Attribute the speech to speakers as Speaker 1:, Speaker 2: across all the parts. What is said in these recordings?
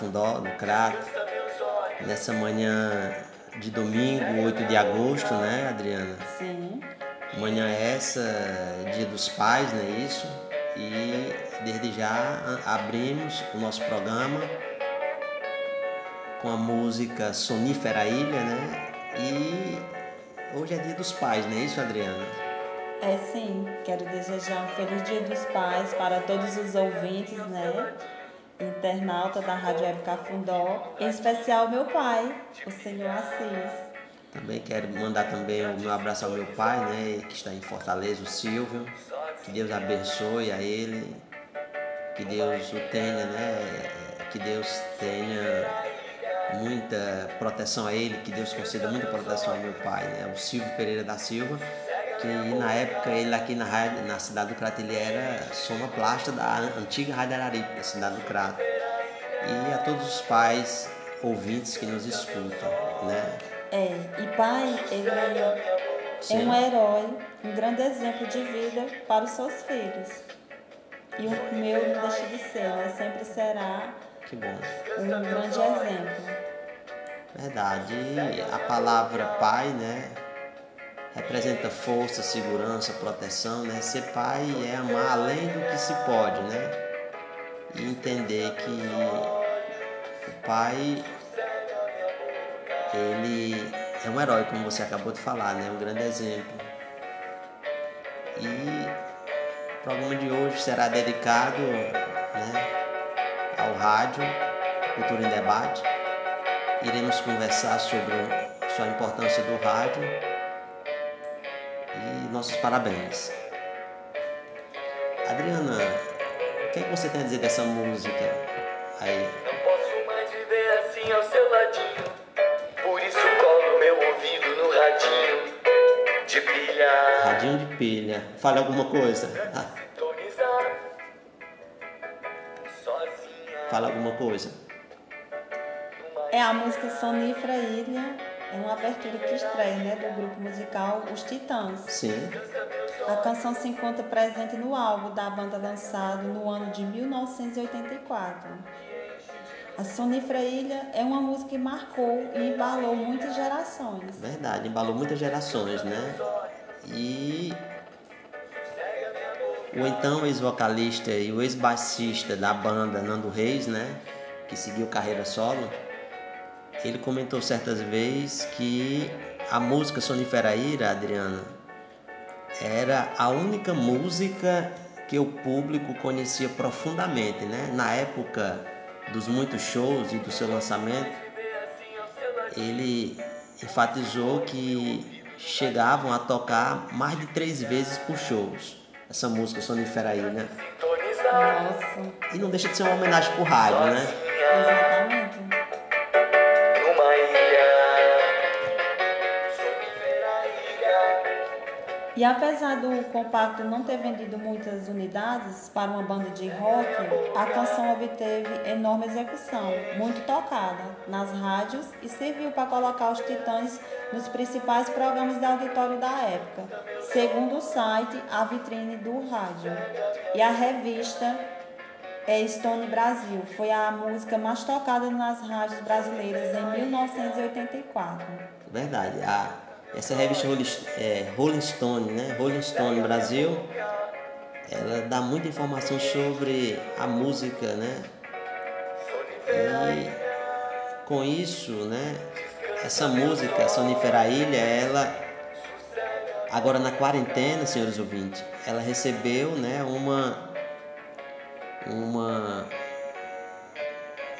Speaker 1: Cafundó,
Speaker 2: no Crato. Nessa manhã de domingo, 8 de agosto, né, Adriana?
Speaker 1: Sim.
Speaker 2: Manhã essa, dia dos pais, não é isso? E desde já abrimos o nosso programa com a música Sonífera Ilha, né? E hoje é dia dos pais, não é isso, Adriana?
Speaker 1: É sim, quero desejar um feliz dia dos pais para todos os ouvintes, né? Internauta da Rádio Web Cafundó, em especial meu pai, o senhor Assis.
Speaker 2: Também quero mandar também o meu abraço ao meu pai, né, que está em Fortaleza, o Silvio. Que Deus abençoe a ele, que Deus o tenha, né, que Deus tenha muita proteção a ele, que Deus conceda muita proteção ao meu pai, né, o Silvio Pereira da Silva, que na época ele aqui na, rádio, na cidade do Crato ele era sonoplasta da antiga Rádio Araripe, da cidade do Crato. E a todos os pais ouvintes que nos escutam, né?
Speaker 1: É, e pai, ele Sim. é um herói, um grande exemplo de vida para os seus filhos. E o meu não deixa de ser, né? Sempre será
Speaker 2: que bom.
Speaker 1: um grande exemplo.
Speaker 2: Verdade. E a palavra pai, né? Representa força, segurança, proteção, né? Ser pai é amar além do que se pode, né? E entender que o pai ele é um herói, como você acabou de falar, né? Um grande exemplo. E o programa de hoje será dedicado né, ao rádio, Cultura em Debate. Iremos conversar sobre sua importância do rádio nossos parabéns. Adriana, o que, é que você tem a dizer dessa música aí?
Speaker 3: Não posso mais viver assim ao seu ladinho. Por isso colo meu ouvido no radinho de pilha.
Speaker 2: Radinho de pilha. Fale alguma coisa. Fala alguma coisa.
Speaker 1: É a música Sonífera Ilha, é uma abertura que estreia, né, do grupo musical Os Titãs.
Speaker 2: Sim.
Speaker 1: A canção se encontra presente no álbum da banda lançado no ano de 1984. A Sonífera Ilha é uma música que marcou e embalou muitas gerações.
Speaker 2: Verdade, embalou muitas gerações, né? E o então ex-vocalista e o ex-baixista da banda Nando Reis, né? Que seguiu carreira solo, ele comentou certas vezes que a música Sonífera Ira, Adriana, era a única música que o público conhecia profundamente, né? Na época dos muitos shows e do seu lançamento, ele enfatizou que chegavam a tocar mais de três vezes por shows. Essa música Sonifera aí, né?
Speaker 1: Nossa.
Speaker 2: E não deixa de ser uma homenagem pro rádio, né?
Speaker 1: Exatamente. E apesar do compacto não ter vendido muitas unidades para uma banda de rock, a canção obteve enorme execução, muito tocada nas rádios e serviu para colocar os Titãs nos principais programas de auditório da época, segundo o site A Vitrine do Rádio. E a revista é Stone Brasil foi a música mais tocada nas rádios brasileiras em 1984.
Speaker 2: Verdade. A essa revista Rolling, é, Rolling Stone, né? Rolling Stone Brasil, ela dá muita informação sobre a música, né? E com isso, né? Essa música, Sonifera Ilha, ela agora na quarentena, senhores ouvintes, ela recebeu, né? Uma uma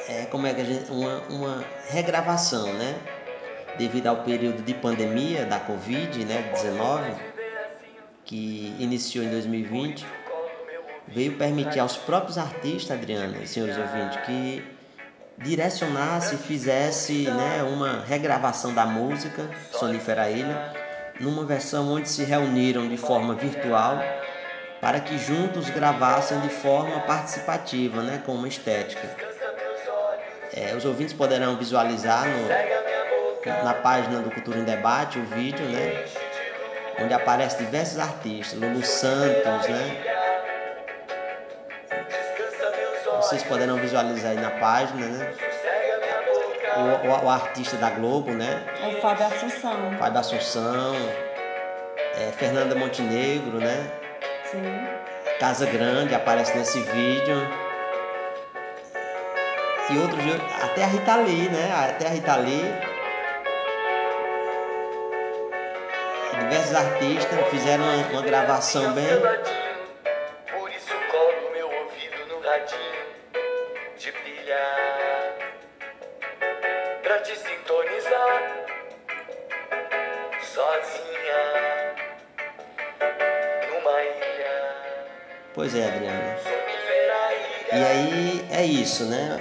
Speaker 2: é como é que a gente uma, uma regravação, né? Devido ao período de pandemia da Covid-19, né, que iniciou em 2020, veio permitir aos próprios artistas, Adriana senhores ouvintes, que direcionasse e fizesse né, uma regravação da música Sonífera Ilha, numa versão onde se reuniram de forma virtual para que juntos gravassem de forma participativa, né, com uma estética. É, os ouvintes poderão visualizar no, na página do Cultura em Debate o vídeo, né, onde aparecem diversos artistas, Lulu Santos, né. Vocês poderão visualizar aí na página, né. O, o, o artista da Globo, né?
Speaker 1: É o Fábio Assunção.
Speaker 2: Fábio Assunção, é, Fernanda Montenegro, né?
Speaker 1: Sim.
Speaker 2: Casa Grande aparece nesse vídeo. E outros, até a Rita Lee, né? Até a Rita Lee. Diversos artistas fizeram uma, uma gravação bem.
Speaker 3: Por isso colo meu ouvido no radinho de pilha pra te sintonizar sozinha numa ilha.
Speaker 2: Pois é, Adriano. E aí é isso, né?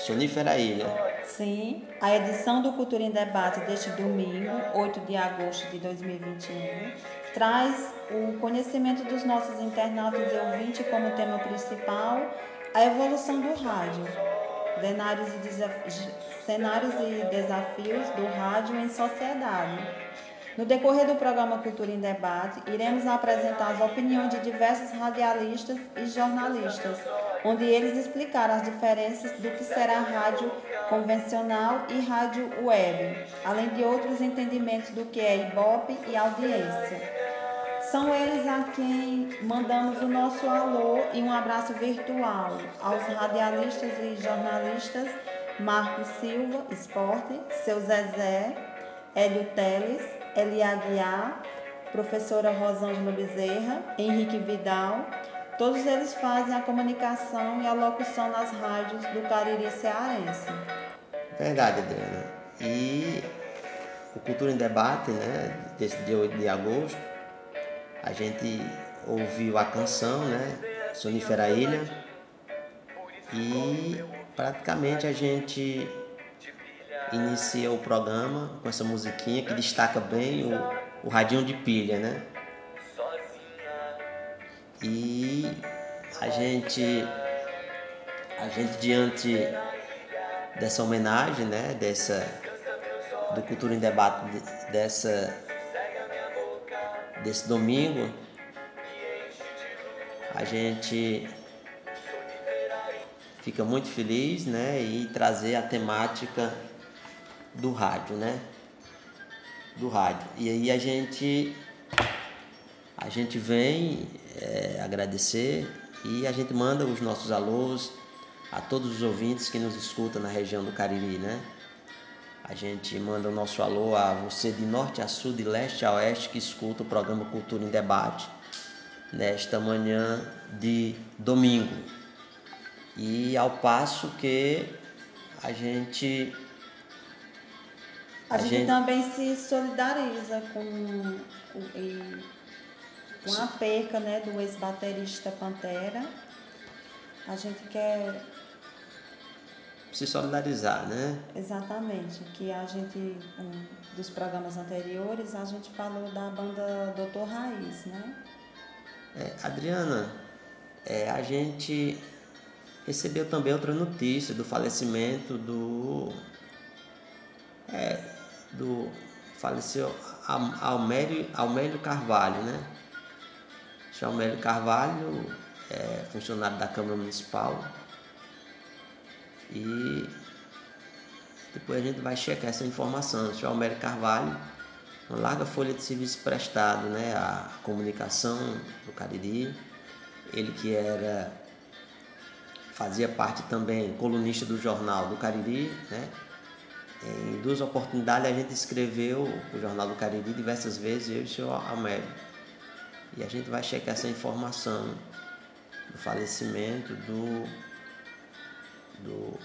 Speaker 2: Sonífera Ilha.
Speaker 1: Sim, a edição do Cultura em Debate deste domingo, 8 de agosto de 2021, traz o conhecimento dos nossos internautas e ouvintes como tema principal a evolução do rádio, cenários e, desaf- cenários e desafios do rádio em sociedade. No decorrer do programa Cultura em Debate, iremos apresentar as opiniões de diversos radialistas e jornalistas, onde eles explicaram as diferenças do que será rádio convencional e rádio web, além de outros entendimentos do que é Ibope e audiência. São eles a quem mandamos o nosso alô e um abraço virtual aos radialistas e jornalistas Marcos Silva, Esporte, seu Zezé, Hélio Teles, Eli Aguiar, professora Rosângela Bezerra, Henrique Vidal. Todos eles fazem a comunicação e a locução nas rádios do Cariri Cearense.
Speaker 2: Verdade, Adriana. E o Cultura em Debate, né, desse dia 8 de agosto, a gente ouviu a canção, né, Sonífera Ilha, e praticamente a gente inicia o programa com essa musiquinha que destaca bem o, o radinho de pilha, né? E a gente, a gente diante dessa homenagem, né, dessa do Cultura em Debate de- dessa desse domingo, a gente fica muito feliz, né, e trazer a temática do rádio, né? Do rádio. E aí a gente a gente vem é, agradecer e a gente manda os nossos alôs a todos os ouvintes que nos escutam na região do Cariri, né? A gente manda o nosso alô a você de norte a sul, de leste a oeste que escuta o programa Cultura em Debate nesta manhã de domingo. E ao passo que a gente
Speaker 1: A,
Speaker 2: A
Speaker 1: gente,
Speaker 2: gente-
Speaker 1: também se solidariza com, o- e- com a perca né, do ex-baterista Pantera. A gente quer
Speaker 2: se solidarizar, né?
Speaker 1: exatamente que a gente, um dos programas anteriores, a gente falou da banda Doutor Raiz, né?
Speaker 2: É, Adriana, é, a gente recebeu também outra notícia do falecimento do. É, do. Faleceu Al- Almério, Almério Carvalho, né? Esse Almério Carvalho é funcionário da Câmara Municipal e depois a gente vai checar essa informação. O senhor Almério Carvalho, uma larga folha de serviço prestado né, à comunicação do Cariri. Ele que era fazia parte também colunista do jornal do Cariri, né? Em duas oportunidades a gente escreveu o Jornal do Cariri diversas vezes, eu e o senhor Almério. E a gente vai checar essa informação do falecimento do, do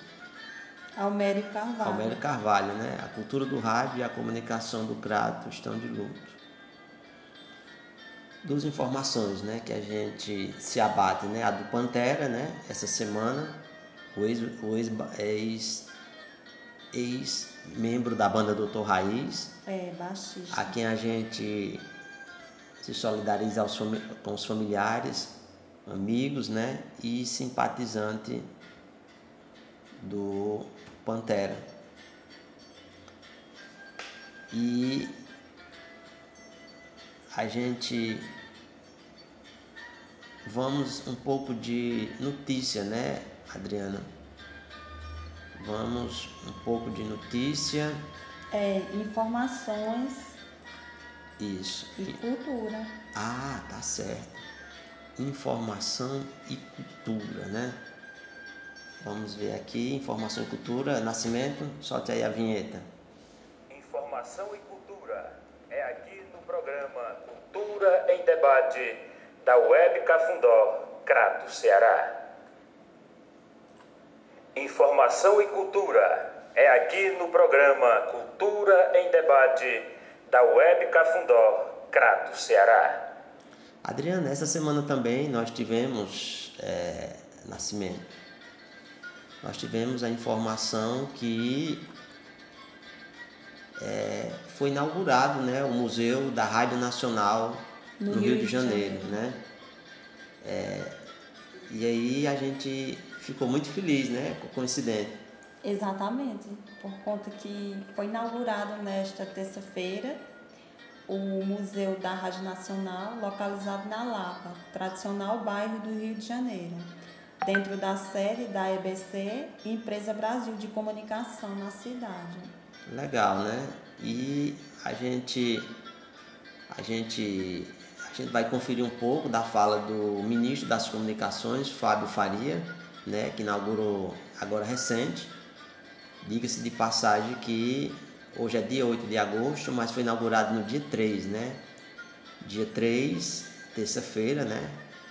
Speaker 1: Almério Carvalho.
Speaker 2: Almério Carvalho, né? A cultura do rádio e a comunicação do Crato estão de luto. Duas informações, né, que a gente se abate, né? A do Pantera, né? Essa semana, o ex, o ex, ex, ex membro da banda Doutor Raiz,
Speaker 1: É, baixista.
Speaker 2: a quem a gente se solidariza com os familiares amigos, né? E simpatizante do Pantera. E a gente vamos um pouco de notícia, né, Adriana? Vamos um pouco de notícia.
Speaker 1: É, informações.
Speaker 2: Isso.
Speaker 1: E cultura.
Speaker 2: Ah, tá certo. Informação e cultura, né? Vamos ver aqui, informação e cultura, nascimento, solte aí a vinheta.
Speaker 4: Informação e cultura é aqui no programa Cultura em Debate da Web Cafundó, Crato, Ceará. Informação e cultura é aqui no programa Cultura em Debate da Web Cafundó, Crato, Ceará.
Speaker 2: Adriana, essa semana também nós tivemos é, nascimento. Nós tivemos a informação que é, foi inaugurado né, o Museu da Rádio Nacional no, no Rio, Rio, de Janeiro. Janeiro. Né? É, e aí a gente ficou muito feliz né, com o incidente.
Speaker 1: Exatamente, por conta que foi inaugurado nesta terça-feira o Museu da Rádio Nacional, localizado na Lapa, tradicional bairro do Rio de Janeiro, dentro da sede da EBC, Empresa Brasil de Comunicação na cidade.
Speaker 2: Legal, né? E a gente a gente a gente vai conferir um pouco da fala do ministro das Comunicações, Fábio Faria, né, que inaugurou agora recente. Diga-se de passagem que hoje é dia 8 de agosto, mas foi inaugurado no dia 3, né? Dia 3, terça-feira, né?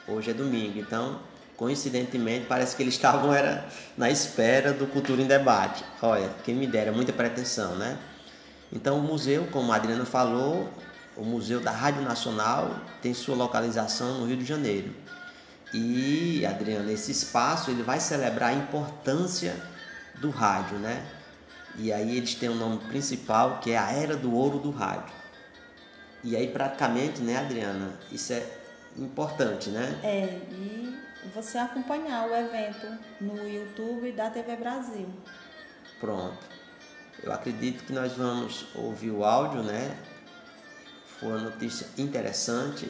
Speaker 2: Hoje é domingo. Então, coincidentemente, parece que eles estavam era na espera do Cultura em Debate. Olha, quem me dera, muita pretensão, né? Então, o museu, como a Adriana falou, o Museu da Rádio Nacional tem sua localização no Rio de Janeiro. E, Adriana, esse espaço ele vai celebrar a importância do rádio, né? E aí eles têm um nome principal que é a Era do Ouro do Rádio. E aí praticamente, né, Adriana, isso é importante, né?
Speaker 1: É, e você acompanhar o evento no YouTube da TV Brasil.
Speaker 2: Pronto. Eu acredito que nós vamos ouvir o áudio, né? Foi uma notícia interessante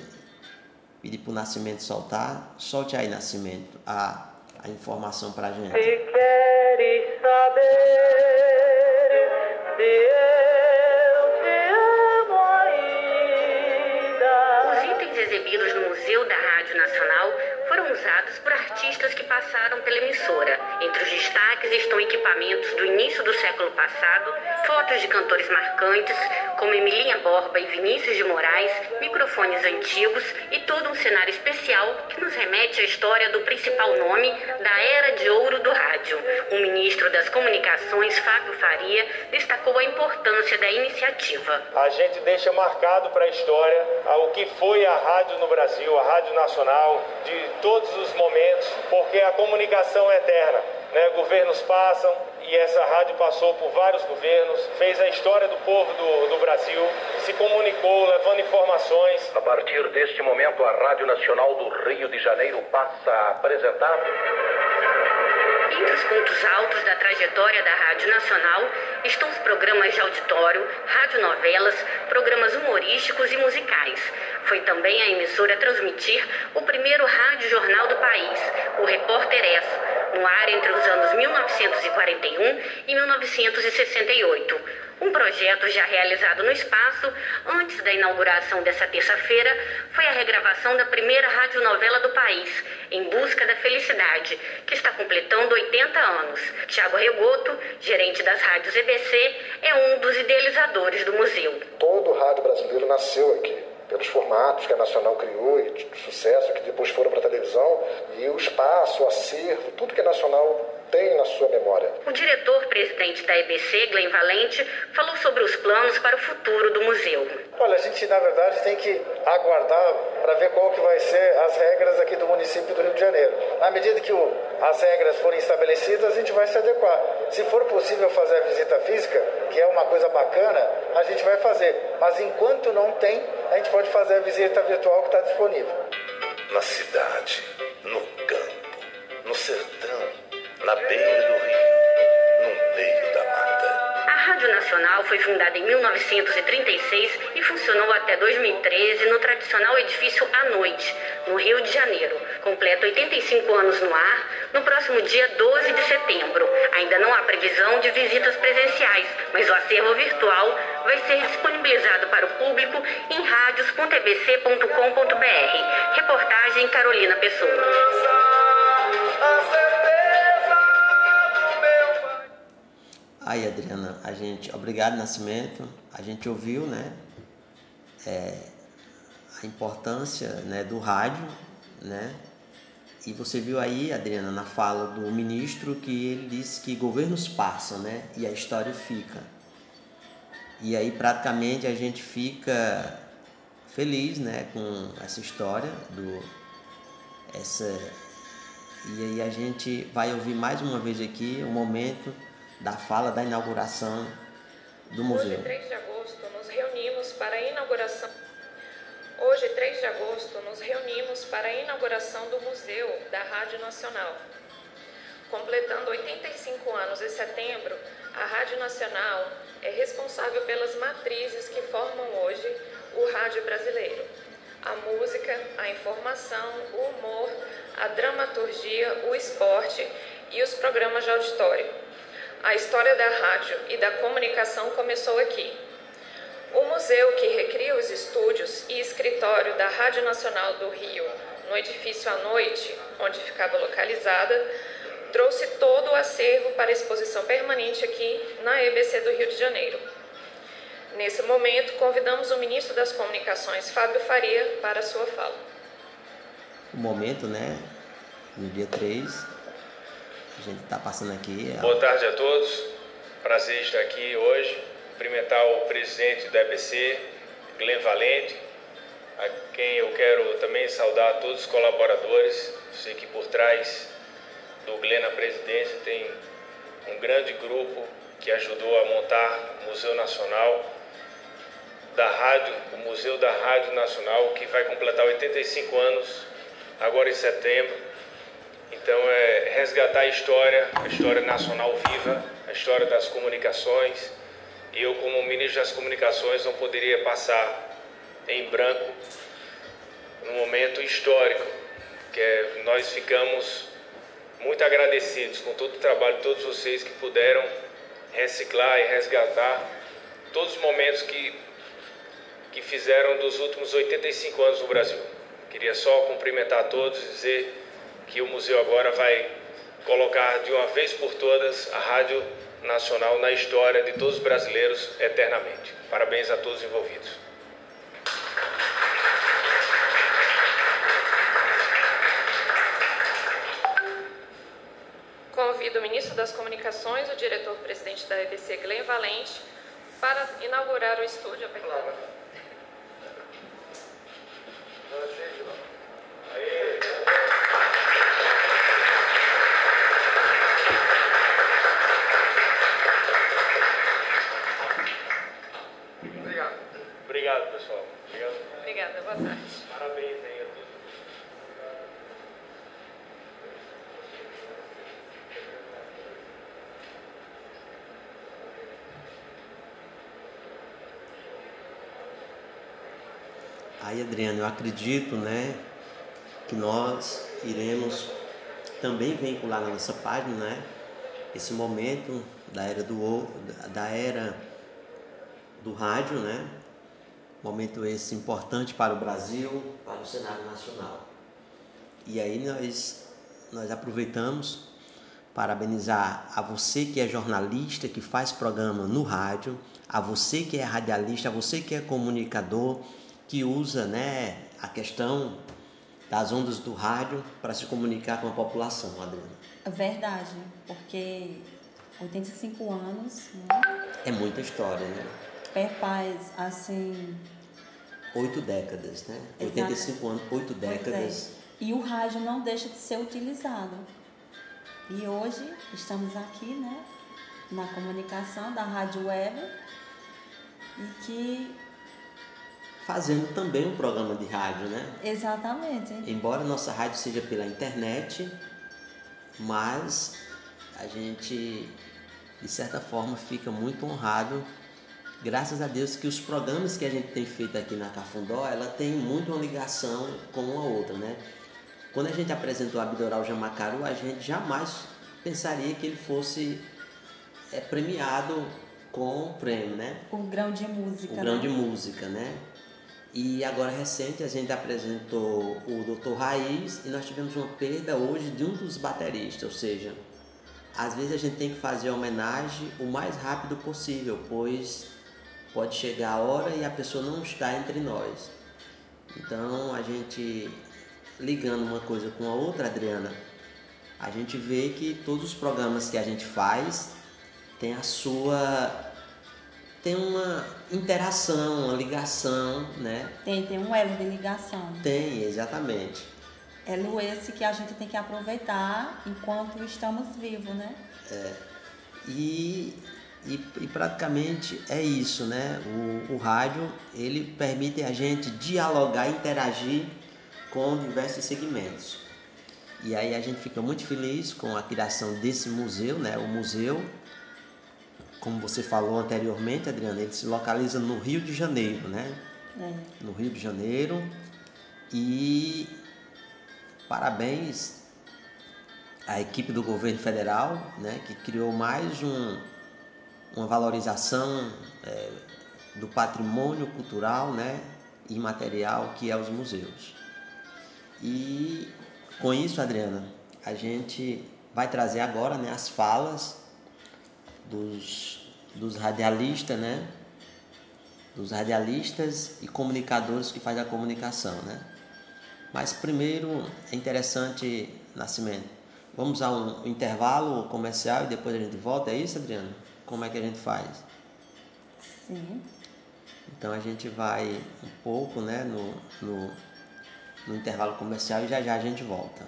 Speaker 2: pedir para o Nascimento soltar. Solte aí, Nascimento, a, a informação para a gente.
Speaker 3: Se queres saber se eu te amo ainda.
Speaker 5: Os itens exibidos no Museu da Rádio Nacional foram usados por artistas que passaram pela emissora. Entre os destaques estão equipamentos do início do século passado, fotos de cantores marcantes, como Emilinha Borba e Vinícius de Moraes, microfones antigos e todo um cenário especial que nos remete à história do principal nome da era de ouro do rádio. O ministro das Comunicações, Fábio Faria, destacou a importância da iniciativa.
Speaker 4: A gente deixa marcado para a história o que foi a rádio no Brasil, a Rádio Nacional, de todos os momentos, porque a comunicação é eterna. Né? Governos passam e essa rádio passou por vários governos, fez a história do povo do, do Brasil, se comunicou, levando informações.
Speaker 6: A partir deste momento, a Rádio Nacional do Rio de Janeiro passa a apresentar.
Speaker 5: Entre os pontos altos da trajetória da Rádio Nacional estão os programas de auditório, radionovelas, programas humorísticos e musicais. Foi também a emissora a transmitir o primeiro rádio jornal do país, o Repórter S, no ar entre os anos 1941 e 1968. Um projeto já realizado no espaço, antes da inauguração dessa terça-feira, foi a regravação da primeira radionovela do país, Em Busca da Felicidade, que está completando 80 anos. Tiago Regoto, gerente das rádios EBC, é um dos idealizadores do museu.
Speaker 7: Todo o rádio brasileiro nasceu aqui pelos formatos que a Nacional criou e de sucesso, que depois foram para a televisão, e o espaço, o acervo, tudo que a Nacional tem na sua memória.
Speaker 5: O diretor-presidente da EBC, Glenn Valente, falou sobre os planos para o futuro do museu.
Speaker 7: Olha, a gente na verdade tem que aguardar para ver qual que vai ser as regras aqui do município do Rio de Janeiro. Na medida que o, as regras forem estabelecidas, a gente vai se adequar. Se for possível fazer a visita física, que é uma coisa bacana, a gente vai fazer. Mas enquanto não tem, a gente pode fazer a visita virtual que está disponível.
Speaker 6: Na cidade
Speaker 3: no campo, no sertão, na beira do rio, no meio da mata.
Speaker 5: A Rádio Nacional foi fundada em 1936 e funcionou até 2013 no tradicional edifício à noite, no Rio de Janeiro. Completa 85 anos no ar no próximo dia 12 de setembro. Ainda não há previsão de visitas presenciais, mas o acervo virtual vai ser disponibilizado para o público em radios.ebc.com.br. Reportagem Carolina Pessoa.
Speaker 2: Aí, Adriana, a gente, obrigado Nascimento. A gente ouviu, né, é, a importância, né, do rádio, né? E você viu aí, Adriana, na fala do ministro que ele disse que governos passam, né, e a história fica. E aí praticamente a gente fica feliz, né, com essa história do essa e aí a gente vai ouvir mais uma vez aqui o momento da fala da inauguração do museu.
Speaker 8: Hoje, 3 de agosto, nos reunimos para a inauguração. Hoje, 3 de agosto, nos reunimos para a inauguração do Museu da Rádio Nacional. Completando 85 anos em setembro, a Rádio Nacional é responsável pelas matrizes que formam hoje o rádio brasileiro. A música, a informação, o humor, a dramaturgia, o esporte e os programas de auditório. A história da rádio e da comunicação começou aqui. O museu que recria os estúdios e escritório da Rádio Nacional do Rio, no edifício à noite, onde ficava localizada, trouxe todo o acervo para exposição permanente aqui na EBC do Rio de Janeiro. Nesse momento, convidamos o ministro das Comunicações, Fábio Faria, para sua fala.
Speaker 2: O momento, né, no dia 3, a gente está passando aqui.
Speaker 4: Boa tarde a todos. Prazer estar aqui hoje. Cumprimentar o presidente do EBC, Glenn Valente, a quem eu quero também saudar todos os colaboradores. Sei que por trás do Glenn na presidência tem um grande grupo que ajudou a montar o Museu Nacional da Rádio, o Museu da Rádio Nacional, que vai completar 85 anos agora em setembro. Então é resgatar a história, a história nacional viva, a história das comunicações. E eu, como ministro das comunicações, não poderia passar em branco num momento histórico, que é, nós ficamos muito agradecidos com todo o trabalho de todos vocês que puderam reciclar e resgatar todos os momentos que, que fizeram dos últimos 85 anos no Brasil. Queria só cumprimentar todos e dizer que o museu agora vai colocar de uma vez por todas a Rádio Nacional na história de todos os brasileiros eternamente. Parabéns a todos os envolvidos.
Speaker 8: Convido o ministro das Comunicações, o diretor-presidente da EBC, Glenn Valente, para inaugurar o estúdio.
Speaker 7: Obrigado.
Speaker 4: Obrigado, pessoal. Obrigado.
Speaker 8: Obrigada, boa tarde.
Speaker 4: Parabéns aí a todos.
Speaker 2: Aí, Adriano, eu acredito, né, que nós iremos também vincular na nossa página, né, esse momento da era do da era do rádio, né, momento esse importante para o Brasil, para o cenário nacional. E aí nós nós aproveitamos parabenizar a você que é jornalista, que faz programa no rádio, a você que é radialista, a você que é comunicador, que usa né, a questão das ondas do rádio para se comunicar com a população, Adriana.
Speaker 1: É Verdade, porque 85 anos, né?
Speaker 2: É muita história, né?
Speaker 1: Perpaz, assim.
Speaker 2: Oito décadas, né?
Speaker 1: Exato.
Speaker 2: 85 anos, oito
Speaker 1: é.
Speaker 2: décadas.
Speaker 1: E o rádio não deixa de ser utilizado. E hoje estamos aqui, né? Na comunicação da Rádio Web. E que
Speaker 2: fazendo também um programa de rádio, né?
Speaker 1: Exatamente.
Speaker 2: Embora nossa rádio seja pela internet, mas a gente, de certa forma, fica muito honrado, graças a Deus, que os programas que a gente tem feito aqui na Cafundó, ela tem muito uma ligação com uma outra, né? Quando a gente apresentou a Abdoral Jamacaru, a gente jamais pensaria que ele fosse é, premiado com o prêmio, né?
Speaker 1: O grão de música.
Speaker 2: O grão
Speaker 1: né?
Speaker 2: de música, né? E agora recente a gente apresentou o Dr. Raiz e nós tivemos uma perda hoje de um dos bateristas, ou seja, às vezes a gente tem que fazer a homenagem o mais rápido possível, pois pode chegar a hora e a pessoa não está entre nós. Então a gente ligando uma coisa com a outra, Adriana, a gente vê que todos os programas que a gente faz tem a sua tem uma interação, uma ligação, né?
Speaker 1: Tem, tem um elo de ligação.
Speaker 2: Tem, exatamente.
Speaker 1: Elo esse que a gente tem que aproveitar enquanto estamos vivos, né?
Speaker 2: E, e, e praticamente é isso, né? O, o rádio ele permite a gente dialogar, interagir com diversos segmentos. E aí a gente fica muito feliz com a criação desse museu, né? O museu, como você falou anteriormente, Adriana, ele se localiza no Rio de Janeiro, né?
Speaker 1: É.
Speaker 2: no Rio de Janeiro e parabéns à equipe do governo federal, né, que criou mais um, uma valorização eh, do patrimônio cultural, né, e material que é os museus. E com isso, Adriana, a gente vai trazer agora, né, as falas dos, dos radialistas, né, dos radialistas e comunicadores que faz a comunicação, né? Mas primeiro é interessante, Nascimento, vamos a um intervalo comercial e depois a gente volta, é isso, Adriano? Como é que a gente faz?
Speaker 1: Sim.
Speaker 2: Então a gente vai um pouco, né, no, no, no intervalo comercial e já já a gente volta.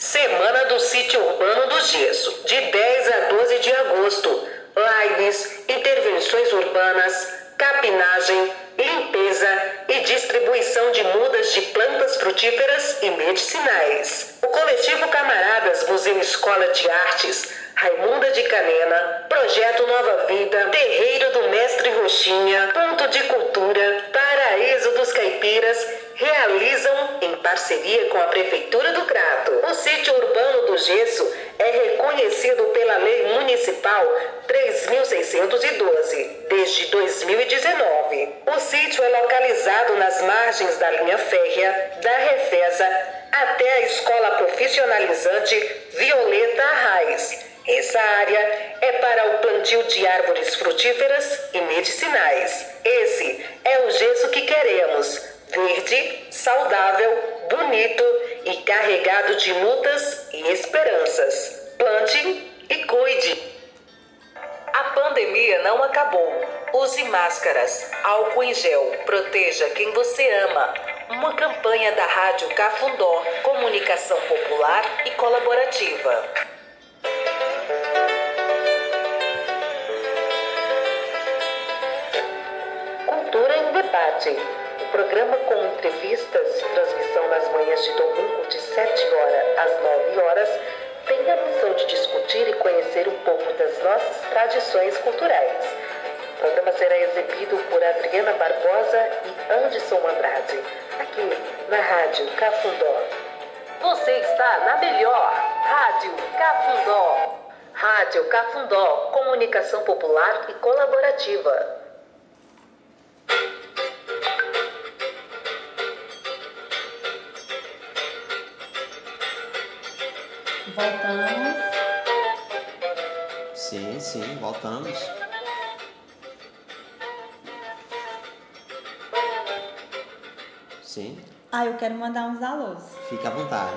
Speaker 9: Semana do Sítio Urbano do Gesso, de 10 a 12 de agosto. Lives, intervenções urbanas, capinagem, limpeza e distribuição de mudas de plantas frutíferas e medicinais. O coletivo Camaradas Museu Escola de Artes, Raimunda de Canena, Projeto Nova Vida, Terreiro do Mestre Roxinha, Ponto de Cultura, Paraíso dos Caipiras, realizam em parceria com a Prefeitura do Crato. O sítio urbano do Gesso é reconhecido pela Lei Municipal 3.612 desde 2019. O sítio é localizado nas margens da linha férrea da Refesa até a Escola Profissionalizante Violeta Arraes. Essa área é para o plantio de árvores frutíferas e medicinais. Esse é o gesso que queremos verde, saudável, bonito e carregado de lutas e esperanças. Plante e cuide. A pandemia não acabou. Use máscaras, álcool em gel, proteja quem você ama. Uma campanha da Rádio Cafundó, comunicação popular e colaborativa. Cultura em Debate. Programa com entrevistas, transmissão nas manhãs de domingo de 7 horas às 9 horas, tem a missão de discutir e conhecer um pouco das nossas tradições culturais. O programa será exibido por Adriana Barbosa e Anderson Andrade, aqui na Rádio Cafundó. Você está na melhor Rádio Cafundó. Rádio Cafundó, comunicação popular e colaborativa.
Speaker 1: Voltamos.
Speaker 2: Sim, sim, voltamos. Sim,
Speaker 1: Ah, eu quero mandar uns alôs.
Speaker 2: fique à vontade.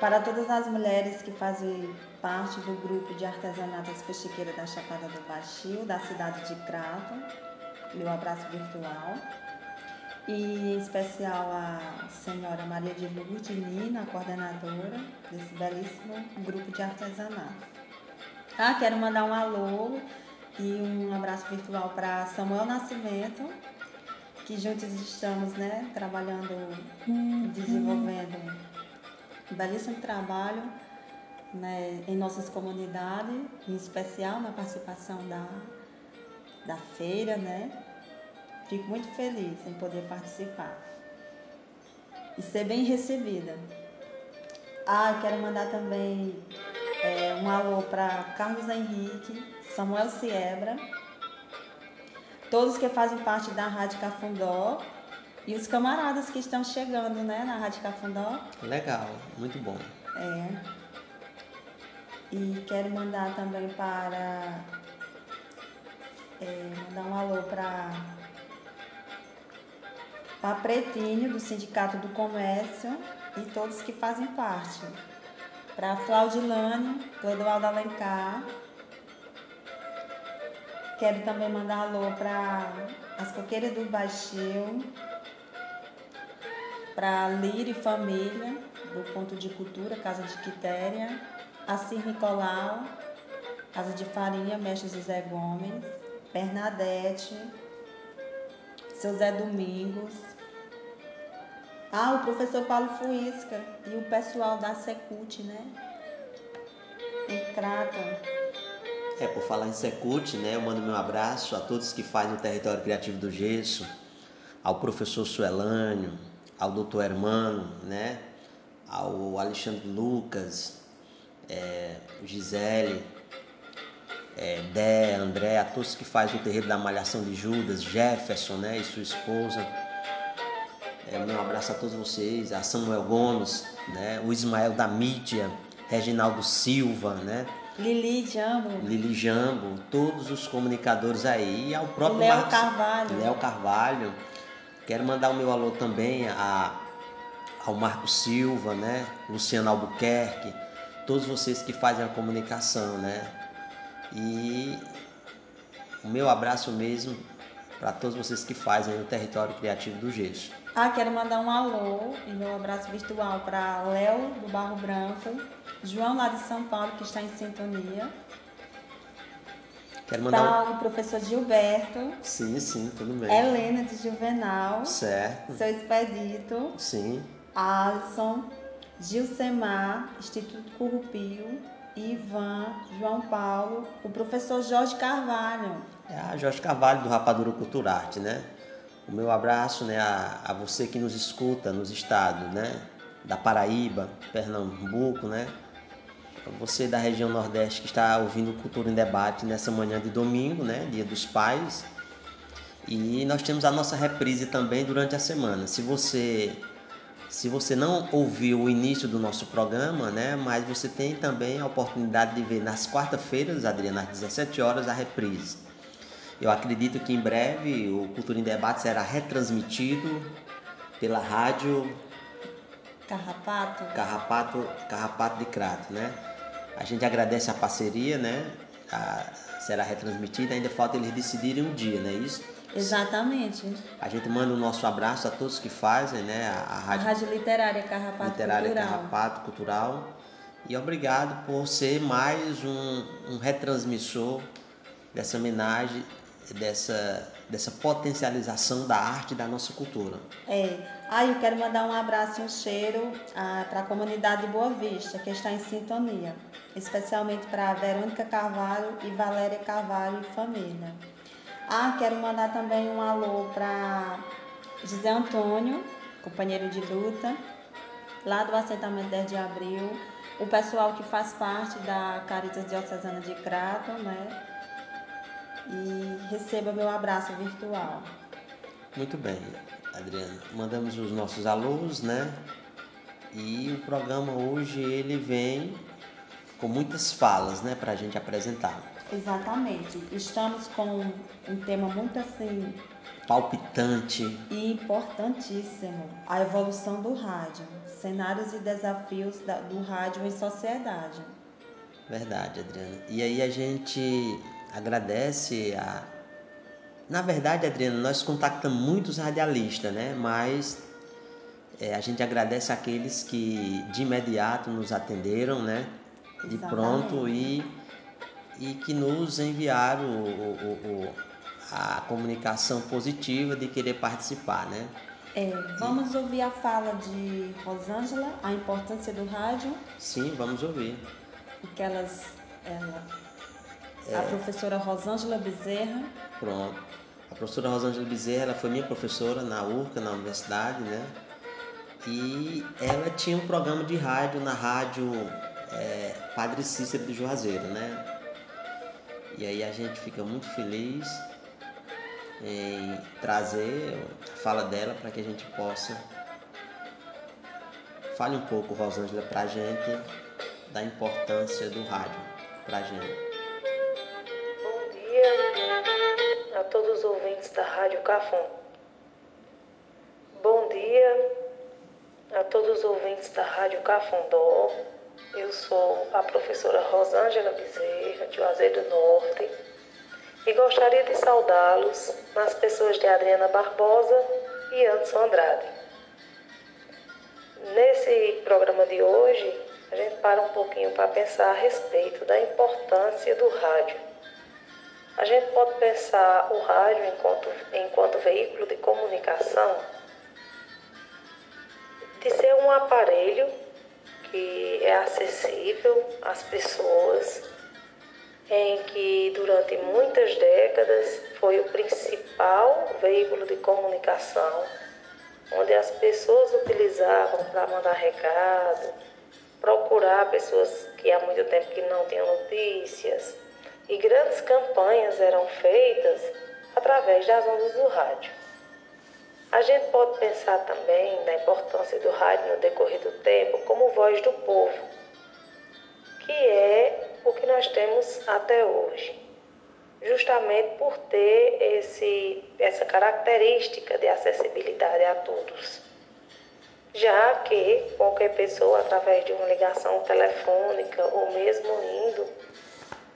Speaker 1: Para todas as mulheres que fazem parte do grupo de artesanatas Peixiqueira da Chapada do Baixio, da cidade de Crato, meu abraço virtual. E em especial a senhora Maria de Lourdes Nina, coordenadora desse belíssimo grupo de artesanato. Ah, quero mandar um alô E um abraço virtual para Samuel Nascimento, que juntos estamos né, trabalhando, desenvolvendo um belíssimo trabalho né, em nossas comunidades, em especial na participação da, da feira, né? Fico muito feliz em poder participar e ser bem recebida. Ah, quero mandar também é, um alô para Carlos Henrique, Samuel Siebra, todos que fazem parte da Rádio Cafundó e os camaradas que estão chegando né, na Rádio Cafundó.
Speaker 2: Legal, muito bom.
Speaker 1: É. E quero mandar também para. É, mandar um alô para. Para Pretinho, do Sindicato do Comércio, e todos que fazem parte. Para Claudilane, do Eduardo Alencar. Quero também mandar alô para as coqueiras do Baixio, para Lira e Família, do Ponto de Cultura, Casa de Quitéria Assir Nicolau, Casa de Farinha, Mestre José Gomes, Bernadette, seu Zé Domingos, ah, o professor Paulo Fuisca e o pessoal da Secult, né? Em Crato.
Speaker 2: É, por falar em Secult, né, eu mando meu abraço a todos que fazem o Território Criativo do Gesso, ao professor Suelânio, ao doutor Hermano, né, ao Alexandre Lucas, é, Gisele, é, Dé, André, a todos que fazem o terreiro da Malhação de Judas, Jefferson né, e sua esposa. É, meu abraço a todos vocês, a Samuel Gomes, né, o Ismael da mídia, Reginaldo Silva, né?
Speaker 1: Lili Jambo.
Speaker 2: Lili Jambo, todos os comunicadores aí, e ao próprio
Speaker 1: Léo
Speaker 2: Marcos,
Speaker 1: Carvalho.
Speaker 2: Léo Carvalho. Quero mandar o meu alô também a, ao Marco Silva, né? Luciano Albuquerque, todos vocês que fazem a comunicação, né? E o meu abraço mesmo para todos vocês que fazem o território criativo do Gesso.
Speaker 1: Ah, quero mandar um alô e meu abraço virtual para Léo do Barro Branco, João lá de São Paulo que está em sintonia.
Speaker 2: Quero mandar
Speaker 1: Para o professor Gilberto,
Speaker 2: um... Sim, sim, tudo bem.
Speaker 1: Helena de Juvenal,
Speaker 2: Certo.
Speaker 1: seu expedito,
Speaker 2: Sim.
Speaker 1: Alisson, Gilcemar, Instituto Curupio, Ivan, João Paulo, o professor Jorge Carvalho.
Speaker 2: É Jorge Carvalho do Rapadura Culturarte, né? O meu abraço, né, a, a você que nos escuta nos estados, né, da Paraíba, Pernambuco, né? Você da região Nordeste que está ouvindo Cultura em Debate nessa manhã de domingo, né, Dia dos Pais. E nós temos a nossa reprise também durante a semana. Se você se você não ouviu o início do nosso programa, né, mas você tem também a oportunidade de ver nas quarta-feiras, Adriana, às 17 horas, a reprise. Eu acredito que em breve o Cultura em Debate será retransmitido pela rádio
Speaker 1: Carrapato.
Speaker 2: Carrapato, Carrapato de Crato, né? A gente agradece a parceria, né? A- será retransmitida, ainda falta eles decidirem um dia, não é isso?
Speaker 1: Exatamente.
Speaker 2: A gente manda o nosso abraço a todos que fazem, né? A, a
Speaker 1: A
Speaker 2: rádio
Speaker 1: Rádio Literária Carrapato
Speaker 2: Literária
Speaker 1: Cultural.
Speaker 2: Carrapato Cultural. E obrigado por ser mais um, um retransmissor dessa homenagem, dessa, dessa potencialização da arte e da nossa cultura.
Speaker 1: É. Ah, eu quero mandar um abraço e um cheiro para a comunidade de Boa Vista, que está em sintonia. Especialmente para Verônica Carvalho e Valéria Carvalho e família. Ah, quero mandar também um alô para José Antônio, companheiro de luta, lá do assentamento 10 de abril. O pessoal que faz parte da Caritas Diocesana de Crato, né? E receba meu abraço virtual.
Speaker 2: Muito bem, Adriana. Mandamos os nossos alôs, né? E o programa hoje ele vem com muitas falas, né, para a gente apresentar.
Speaker 1: Exatamente. Estamos com um tema muito assim
Speaker 2: Palpitante,
Speaker 1: e importantíssimo: a evolução do rádio, cenários e desafios do rádio em sociedade.
Speaker 2: verdade, Adriana. E aí a gente agradece a. Na verdade, Adriana, nós contactamos muitos radialistas, né? Mas é, a gente agradece aqueles que de imediato nos atenderam, né? De
Speaker 1: Exatamente.
Speaker 2: pronto e, e que nos enviaram o, o, o, a comunicação positiva de querer participar, né?
Speaker 1: É, vamos ouvir a fala de Rosângela, a importância do rádio.
Speaker 2: Sim, vamos ouvir.
Speaker 1: Porque elas, ela, é. a professora Rosângela Bezerra.
Speaker 2: Pronto. A professora Rosângela Bezerra, ela foi minha professora na URCA, na universidade, né? E ela tinha um programa de rádio na rádio é, Padre Cícero de Juazeiro, né? E aí a gente fica muito feliz em trazer a fala dela para que a gente possa fale um pouco, Rosângela, para a gente da importância do rádio para a gente.
Speaker 10: Dia a todos os ouvintes da Rádio Cafom. Bom dia a todos os ouvintes da Rádio Cafundó. Eu sou a professora Rosângela Bezerra, de Juazeiro do Norte e gostaria de saudá-los nas pessoas de Adriana Barbosa e Anderson Andrade. Nesse programa de hoje, a gente para um pouquinho para pensar a respeito da importância do rádio. A gente pode pensar o rádio enquanto, enquanto veículo de comunicação de ser um aparelho que é acessível às pessoas em que durante muitas décadas foi o principal veículo de comunicação, onde as pessoas utilizavam para mandar recado, procurar pessoas que há muito tempo que não tinham notícias, e grandes campanhas eram feitas através das ondas do rádio. A gente pode pensar também na importância do rádio no decorrer do tempo como voz do povo, que é o que nós temos até hoje, justamente por ter esse, essa característica de acessibilidade a todos. Já que qualquer pessoa, através de uma ligação telefônica ou mesmo indo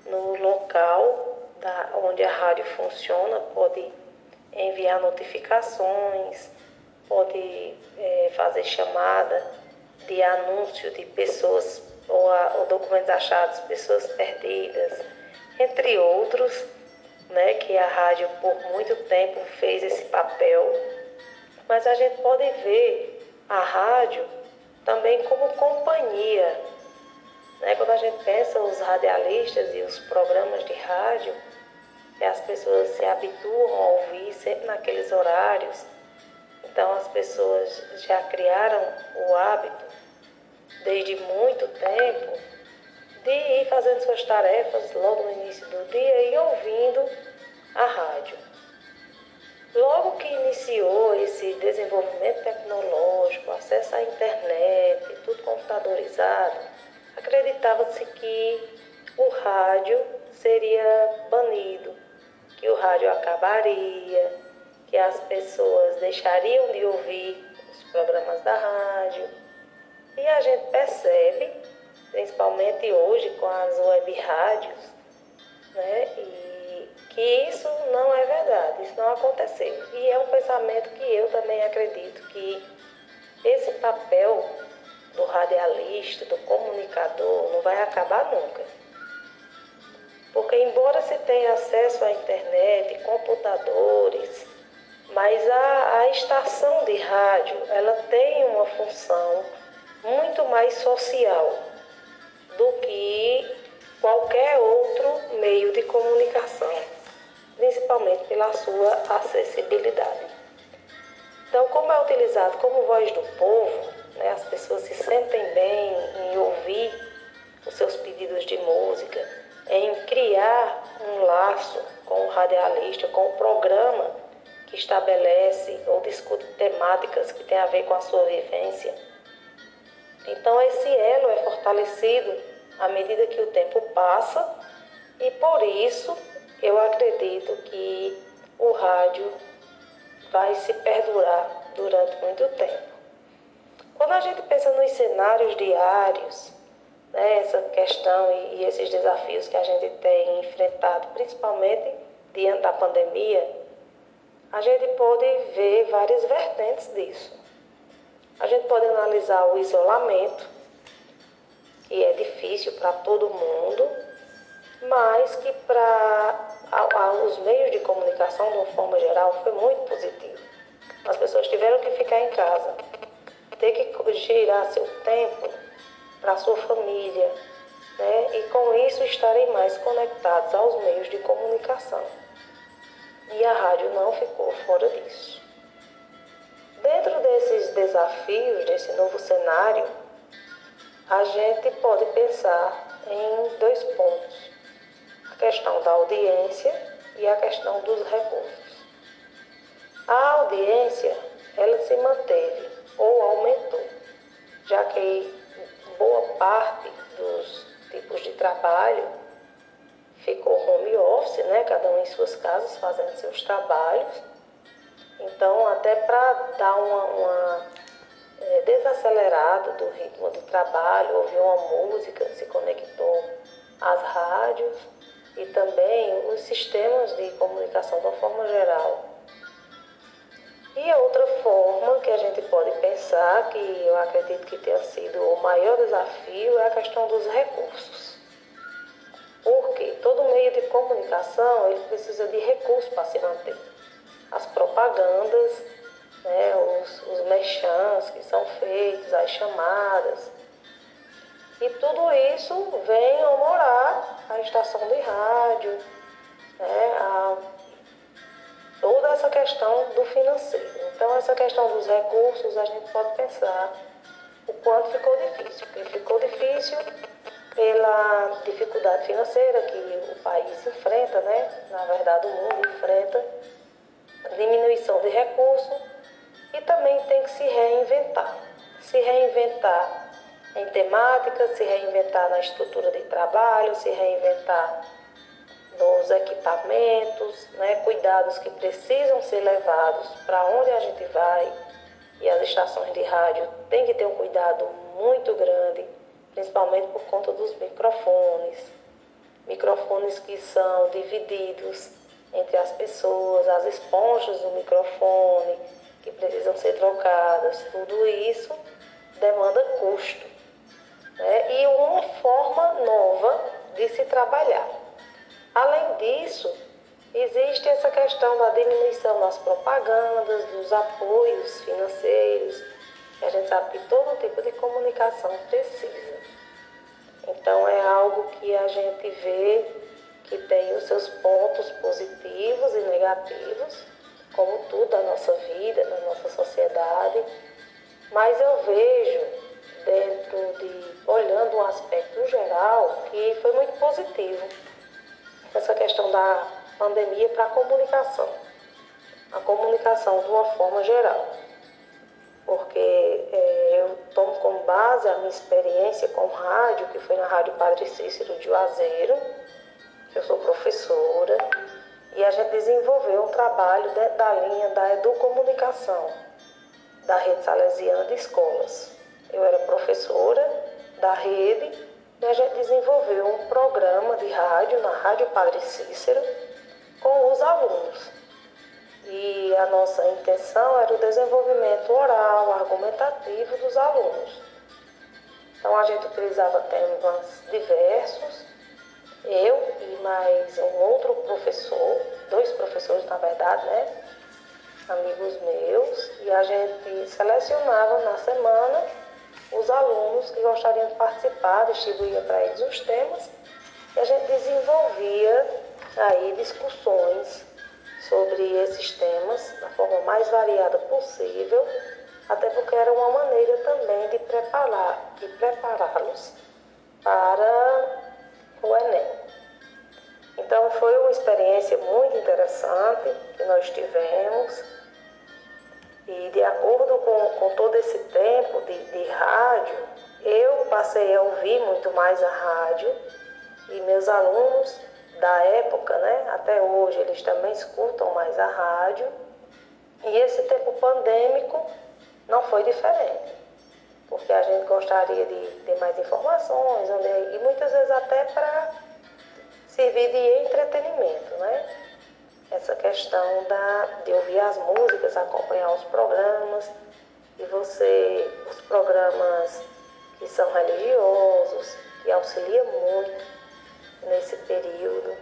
Speaker 10: no local da, onde a rádio funciona, pode enviar notificações, pode é, fazer chamada de anúncio de pessoas ou, a, ou documentos achados, pessoas perdidas, entre outros, né, que a rádio por muito tempo fez esse papel, mas a gente pode ver a rádio também como companhia. Né? Quando a gente pensa os radialistas e os programas de rádio, que as pessoas se habituam a ouvir sempre naqueles horários, então as pessoas já criaram o hábito desde muito tempo de ir fazendo suas tarefas logo no início do dia e ouvindo a rádio. Logo que iniciou esse desenvolvimento tecnológico, acesso à internet, tudo computadorizado, acreditava-se que o rádio seria banido, que o rádio acabaria, que as pessoas deixariam de ouvir os programas da rádio e a gente percebe, principalmente hoje com as web rádios, né, e que isso não é verdade, isso não aconteceu. E é um pensamento que eu também acredito que esse papel do radialista, do comunicador, não vai acabar nunca. Porque embora se tenha acesso à internet, computadores, mas a, a estação de rádio, ela tem uma função muito mais social do que qualquer outro meio de comunicação, principalmente pela sua acessibilidade. Então, como é utilizado como voz do povo, né, as pessoas se sentem bem em ouvir os seus pedidos de música, em criar um laço com o radialista, com o programa que estabelece ou discute temáticas que têm a ver com a sua vivência então, esse elo é fortalecido à medida que o tempo passa, e por isso eu acredito que o rádio vai se perdurar durante muito tempo. Quando a gente pensa nos cenários diários, né, essa questão e, e esses desafios que a gente tem enfrentado, principalmente diante da pandemia, a gente pode ver várias vertentes disso. A gente pode analisar o isolamento, que é difícil para todo mundo, mas que para os meios de comunicação, de uma forma geral, foi muito positivo. As pessoas tiveram que ficar em casa, ter que girar seu tempo para sua família, né? e com isso estarem mais conectados aos meios de comunicação. E a rádio não ficou fora disso. Dentro desses desafios, desse novo cenário, a gente pode pensar em dois pontos: a questão da audiência e a questão dos recursos. A audiência, ela se manteve ou aumentou, já que boa parte dos tipos de trabalho ficou home office, né? cada um em suas casas fazendo seus trabalhos. Então, até para dar uma, uma é, desacelerada do ritmo do trabalho, ouvir uma música, se conectou às rádios e também os sistemas de comunicação de uma forma geral. E outra forma que a gente pode pensar, que eu acredito que tenha sido o maior desafio, é a questão dos recursos. Porque todo meio de comunicação ele precisa de recursos para se manter. As propagandas, né, os, os que são feitos, as chamadas. E tudo isso vem morar a estação de rádio, né, a, toda essa questão do financeiro. Então, essa questão dos recursos, a gente pode pensar o quanto ficou difícil. Porque ficou difícil pela dificuldade financeira que o país enfrenta, né? Na verdade, o mundo enfrenta, diminuição de recursos e também tem que se reinventar. Se reinventar em temática, se reinventar na estrutura de trabalho, se reinventar nos equipamentos, né? cuidados que precisam ser levados para onde a gente vai. E as estações de rádio têm que ter um cuidado muito grande principalmente por conta dos microfones. Microfones que são divididos entre as pessoas, as esponjas do microfone que precisam ser trocadas, tudo isso demanda custo. Né? E uma forma nova de se trabalhar. Além disso, existe essa questão da diminuição das propagandas, dos apoios financeiros, a gente sabe que todo tipo de comunicação precisa. Então é algo que a gente vê que tem os seus pontos positivos e negativos, como tudo da nossa vida, da nossa sociedade. Mas eu vejo dentro de olhando um aspecto geral que foi muito positivo essa questão da pandemia para a comunicação. A comunicação de uma forma geral porque é, eu tomo como base a minha experiência com rádio, que foi na Rádio Padre Cícero de Juazeiro, eu sou professora, e a gente desenvolveu um trabalho dentro da linha da educomunicação da rede salesiana de escolas. Eu era professora da rede a gente desenvolveu um programa de rádio na Rádio Padre Cícero com os alunos. E a nossa intenção era o desenvolvimento oral, argumentativo dos alunos. Então a gente utilizava temas diversos, eu e mais um outro professor, dois professores na verdade, né? Amigos meus, e a gente selecionava na semana os alunos que gostariam de participar, distribuía para eles os temas e a gente desenvolvia aí discussões sobre esses temas da forma mais variada possível, até porque era uma maneira também de preparar, de prepará-los para o Enem. Então foi uma experiência muito interessante que nós tivemos. E de acordo com, com todo esse tempo de, de rádio, eu passei a ouvir muito mais a rádio e meus alunos da época, né? Até hoje eles também escutam mais a rádio. E esse tempo pandêmico não foi diferente, porque a gente gostaria de ter mais informações e muitas vezes até para servir de entretenimento, né? Essa questão da, de ouvir as músicas, acompanhar os programas e você, os programas que são religiosos, que auxiliam muito nesse período,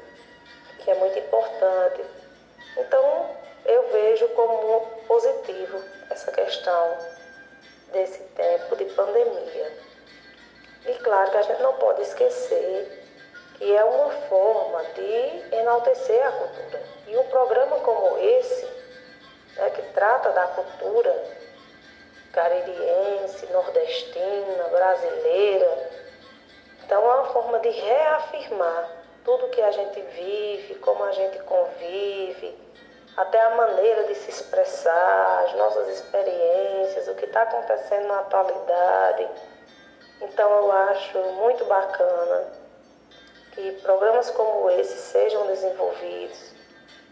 Speaker 10: que é muito importante. Então, eu vejo como positivo essa questão desse tempo de pandemia. E claro que a gente não pode esquecer que é uma forma de enaltecer a cultura. E um programa como esse, né, que trata da cultura caririense, nordestina, brasileira, então é uma forma de reafirmar tudo que a gente vive, como a gente convive, até a maneira de se expressar, as nossas experiências, o que está acontecendo na atualidade. Então eu acho muito bacana que programas como esse sejam desenvolvidos.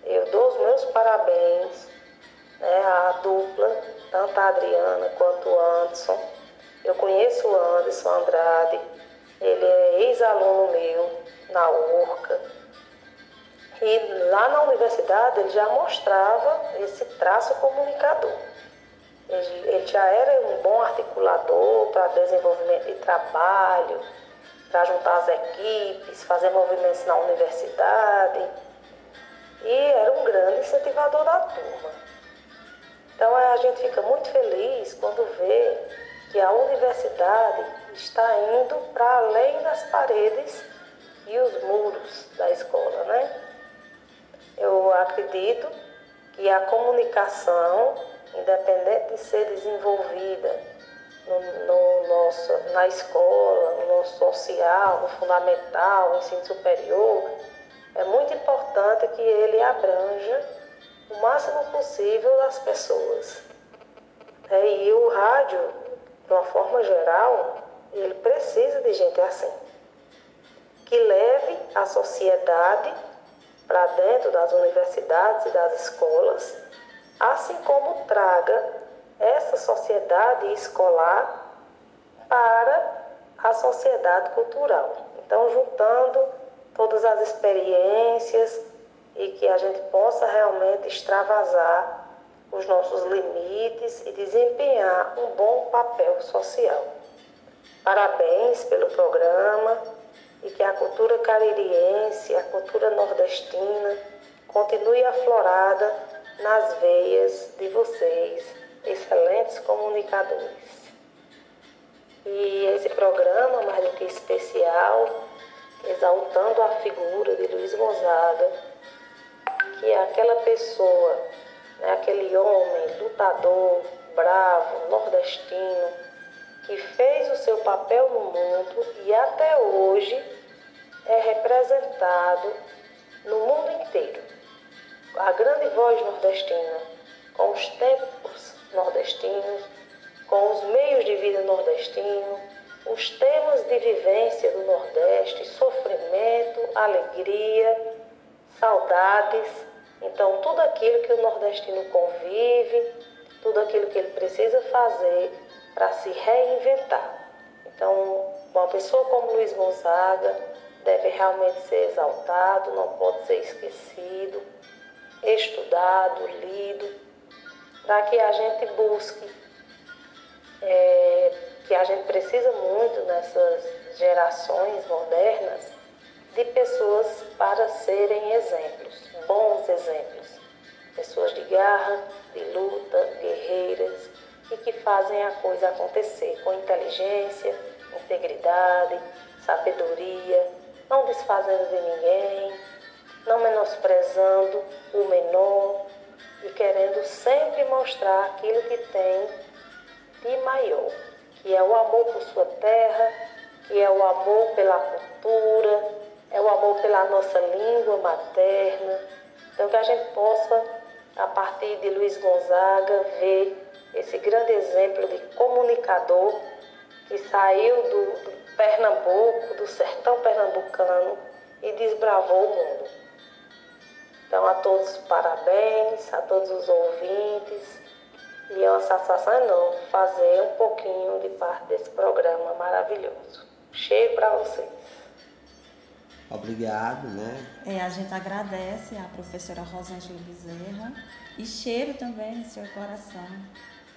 Speaker 10: Eu dou os meus parabéns né, à dupla, tanto a Adriana quanto o Anderson. Eu conheço o Anderson Andrade, ele é ex-aluno meu na URCA. E lá na universidade ele já mostrava esse traço comunicador. Ele, ele já era um bom articulador para desenvolvimento de trabalho, para juntar as equipes, fazer movimentos na universidade. E era um grande incentivador da turma. Então a gente fica muito feliz quando vê que a universidade está indo para além das paredes e os muros da escola, né? Eu acredito que a comunicação, independente de ser desenvolvida no, no nosso, na escola, no nosso social, no fundamental, no ensino superior, é muito importante que ele abranja o máximo possível das pessoas. É, e o rádio, de uma forma geral, ele precisa de gente assim, que leve a sociedade para dentro das universidades e das escolas, assim como traga essa sociedade escolar para a sociedade cultural. Então, juntando todas as experiências e que a gente possa realmente extravasar os nossos limites e desempenhar um bom papel social. Parabéns pelo programa e que a cultura caririense, a cultura nordestina continue aflorada nas veias de vocês, excelentes comunicadores. E esse programa, mais do que especial, exaltando a figura de Luiz Gonzaga, que é aquela pessoa, né, aquele homem lutador, bravo, nordestino, que fez o seu papel no mundo e até hoje é representado no mundo inteiro. A grande voz nordestina, com os tempos nordestinos, com os meios de vida nordestino, os temas de vivência do Nordeste, sofrimento, alegria, saudades. Então, tudo aquilo que o nordestino convive, tudo aquilo que ele precisa fazer para se reinventar. Então, uma pessoa como Luiz Gonzaga deve realmente ser exaltado, não pode ser esquecido, estudado, lido, para que a gente busque, é, que a gente precisa muito nessas gerações modernas de pessoas para serem exemplos, bons exemplos, pessoas de garra, de luta, guerreiras e que fazem a coisa acontecer com inteligência, integridade, sabedoria, não desfazendo de ninguém, não menosprezando o menor e querendo sempre mostrar aquilo que tem de maior, que é o amor por sua terra, que é o amor pela cultura, é o amor pela nossa língua materna. Então que a gente possa, a partir de Luiz Gonzaga, ver esse grande exemplo de comunicador que saiu do, do Pernambuco, do sertão pernambucano e desbravou o mundo. Então, a todos parabéns, a todos os ouvintes. E é uma satisfação enorme fazer um pouquinho de parte desse programa maravilhoso. Cheio para vocês.
Speaker 2: Obrigado, né?
Speaker 1: É, a gente agradece à professora Rosângela Bezerra e cheiro também no seu coração.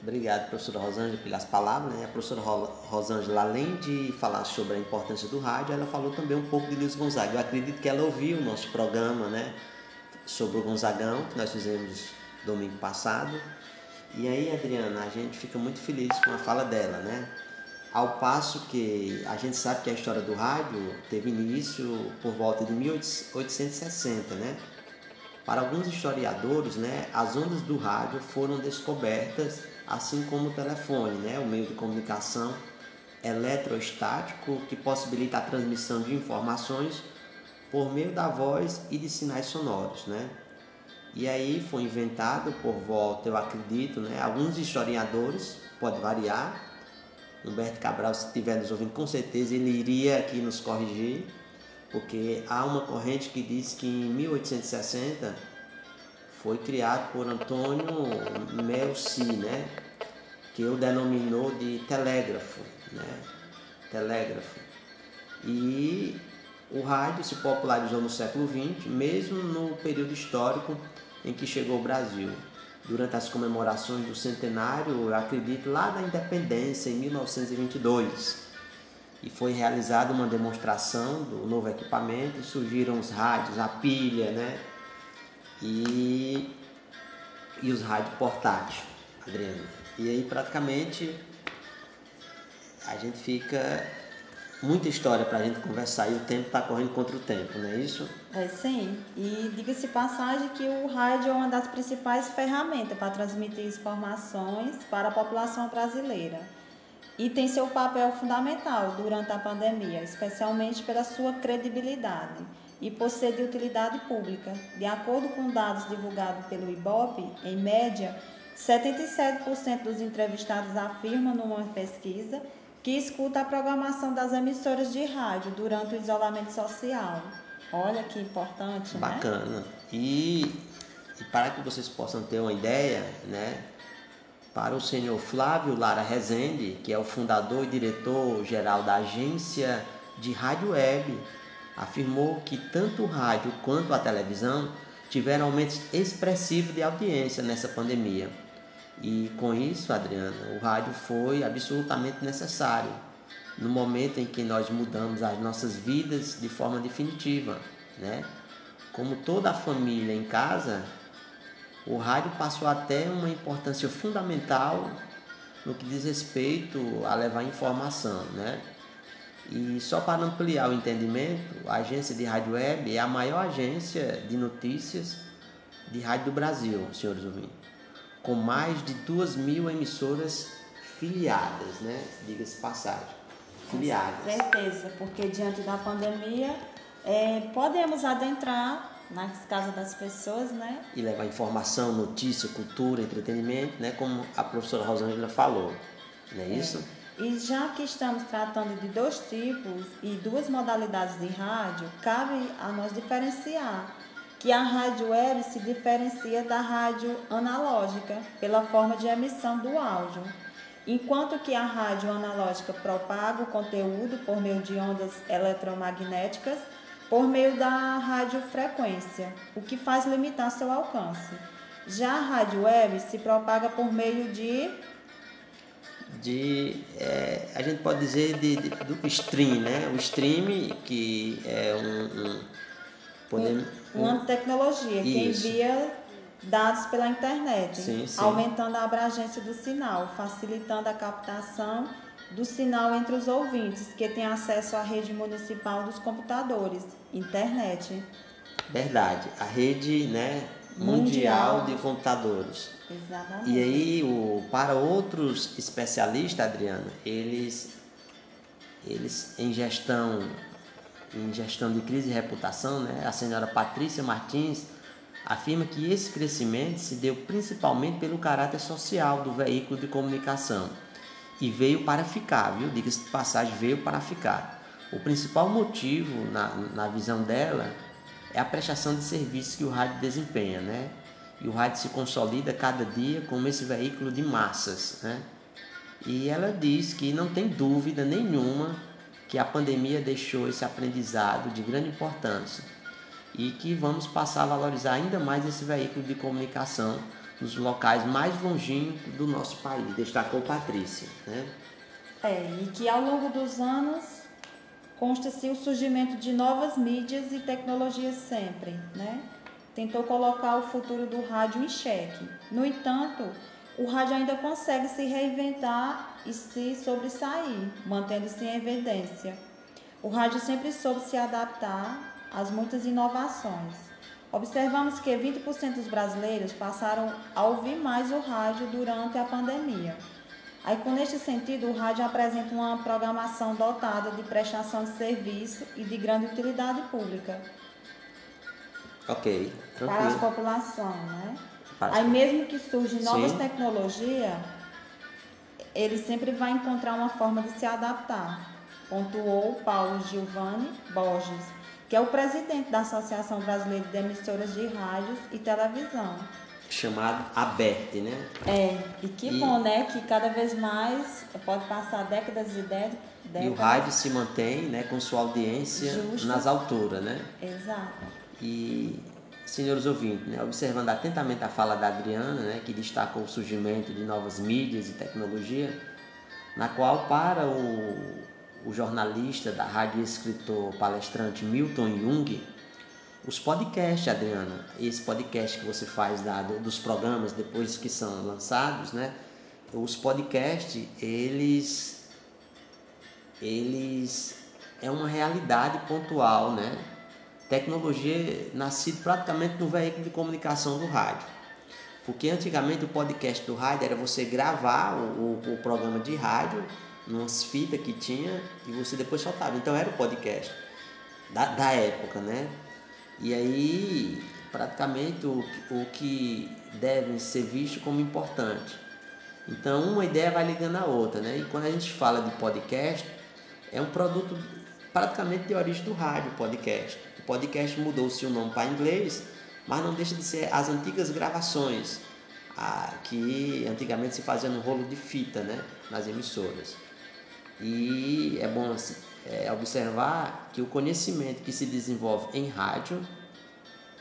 Speaker 2: Obrigado, professora Rosângela, pelas palavras. Né? A professora Rosângela, além de falar sobre a importância do rádio, ela falou também um pouco de Luiz Gonzaga. Eu acredito que ela ouviu o nosso programa né, sobre o Gonzagão, que nós fizemos domingo passado. E aí, Adriana, a gente fica muito feliz com a fala dela, né? Ao passo que a gente sabe que a história do rádio teve início por volta de 1860, né? Para alguns historiadores, né, as ondas do rádio foram descobertas assim como o telefone, né, o meio de comunicação eletrostático que possibilita a transmissão de informações por meio da voz e de sinais sonoros, né? E aí foi inventado por volta, eu acredito, né, alguns historiadores, pode variar. Humberto Cabral, se estiver nos ouvindo, com certeza ele iria aqui nos corrigir, porque há uma corrente que diz que em 1860 foi criado por Antônio Melci, né? que o denominou de telégrafo, né? telégrafo. E o rádio se popularizou no século XX, mesmo no período histórico em que chegou ao Brasil. Durante as comemorações do centenário, eu acredito, lá da independência, em 1922. E foi realizada uma demonstração do novo equipamento surgiram os rádios, a pilha, né? e, e os rádios portáteis, Adriano. E aí praticamente a gente fica muita história para a gente conversar e o tempo está correndo contra o tempo, não é isso?
Speaker 1: É sim. E diga-se passagem que o rádio é uma das principais ferramentas para transmitir informações para a população brasileira. E tem seu papel fundamental durante a pandemia, especialmente pela sua credibilidade e por ser de utilidade pública. De acordo com dados divulgados pelo IBOP, em média, 77% dos entrevistados afirmam numa pesquisa que escuta a programação das emissoras de rádio durante o isolamento social. Olha que importante,
Speaker 2: né? Bacana. E, e para que vocês possam ter uma ideia, né? Para o senhor Flávio Lara Rezende, que é o fundador e diretor-geral da agência de rádio web afirmou que tanto o rádio quanto a televisão tiveram aumentos expressivos de audiência nessa pandemia. E com isso, Adriana, o rádio foi absolutamente necessário no momento em que nós mudamos as nossas vidas de forma definitiva, né? Como toda a família em casa, o rádio passou a ter uma importância fundamental no que diz respeito a levar informação, né? E só para ampliar o entendimento, a agência de rádio web é a maior agência de notícias de rádio do Brasil, senhores ouvintes, com mais de duas mil emissoras filiadas, né? Diga-se passagem, filiadas.
Speaker 1: Com certeza, porque diante da pandemia é, podemos adentrar nas casas das pessoas, né?
Speaker 2: E levar informação, notícia, cultura, entretenimento, né? Como a professora Rosângela falou, não é, é. isso?
Speaker 1: E já que estamos tratando de dois tipos e duas modalidades de rádio, cabe a nós diferenciar que a rádio web se diferencia da rádio analógica pela forma de emissão do áudio, enquanto que a rádio analógica propaga o conteúdo por meio de ondas eletromagnéticas por meio da radiofrequência, o que faz limitar seu alcance. Já a rádio web se propaga por meio de
Speaker 2: de é, a gente pode dizer de, de, do stream, né? O stream que é um, um
Speaker 1: podemos, uma tecnologia que envia dados pela internet, sim, sim. aumentando a abrangência do sinal, facilitando a captação do sinal entre os ouvintes que têm acesso à rede municipal dos computadores, internet.
Speaker 2: Verdade, a rede, né, mundial, mundial de computadores.
Speaker 1: Exatamente.
Speaker 2: E aí, o, para outros especialistas, Adriana, eles, eles em gestão em gestão de crise e reputação, né, a senhora Patrícia Martins afirma que esse crescimento se deu principalmente pelo caráter social do veículo de comunicação e veio para ficar, viu? Diga-se de passagem, veio para ficar. O principal motivo, na, na visão dela, é a prestação de serviços que o rádio desempenha, né? E o rádio se consolida cada dia como esse veículo de massas, né? E ela diz que não tem dúvida nenhuma que a pandemia deixou esse aprendizado de grande importância e que vamos passar a valorizar ainda mais esse veículo de comunicação nos locais mais longínquos do nosso país, destacou Patrícia. Né?
Speaker 1: É, e que ao longo dos anos consta-se o surgimento de novas mídias e tecnologias sempre, né? Tentou colocar o futuro do rádio em xeque. No entanto, o rádio ainda consegue se reinventar e se sobressair, mantendo-se em evidência. O rádio sempre soube se adaptar às muitas inovações. Observamos que 20% dos brasileiros passaram a ouvir mais o rádio durante a pandemia. Aí, com neste sentido, o rádio apresenta uma programação dotada de prestação de serviço e de grande utilidade pública.
Speaker 2: Ok,
Speaker 1: Para
Speaker 2: tranquilo.
Speaker 1: né?
Speaker 2: Para as
Speaker 1: Aí
Speaker 2: po-
Speaker 1: mesmo que surgem novas tecnologias, ele sempre vai encontrar uma forma de se adaptar, pontuou Paulo Giovanni Borges, que é o presidente da Associação Brasileira de Emissoras de Rádios e Televisão.
Speaker 2: Chamado ABERT, né?
Speaker 1: É, e que
Speaker 2: E-
Speaker 1: bom, né? Que cada vez mais pode passar décadas e dé- décadas.
Speaker 2: E o rádio se mantém né, com sua audiência nas alturas, né?
Speaker 1: Exato.
Speaker 2: E, senhores ouvintes, né, observando atentamente a fala da Adriana, né, que destacou o surgimento de novas mídias e tecnologia, na qual, para o, o jornalista da rádio escritor palestrante Milton Jung, os podcasts, Adriana, esse podcast que você faz da, do- dos programas depois que são lançados, né, os podcasts, eles eles é uma realidade pontual, né? Tecnologia nascida praticamente no veículo de comunicação do rádio. Porque antigamente o podcast do rádio era você gravar o, o, o programa de rádio numas fitas que tinha e você depois soltava. Então era o podcast da, da época, né? E aí praticamente o, o que devem ser visto como importante. Então uma ideia vai ligando a outra, né? E quando a gente fala de podcast, é um produto praticamente de origem do rádio, podcast. Podcast mudou-se o nome para inglês, mas não deixa de ser as antigas gravações, ah, que antigamente se fazia no rolo de fita, né? Nas emissoras. E é bom assim, é, observar que o conhecimento que se desenvolve em rádio,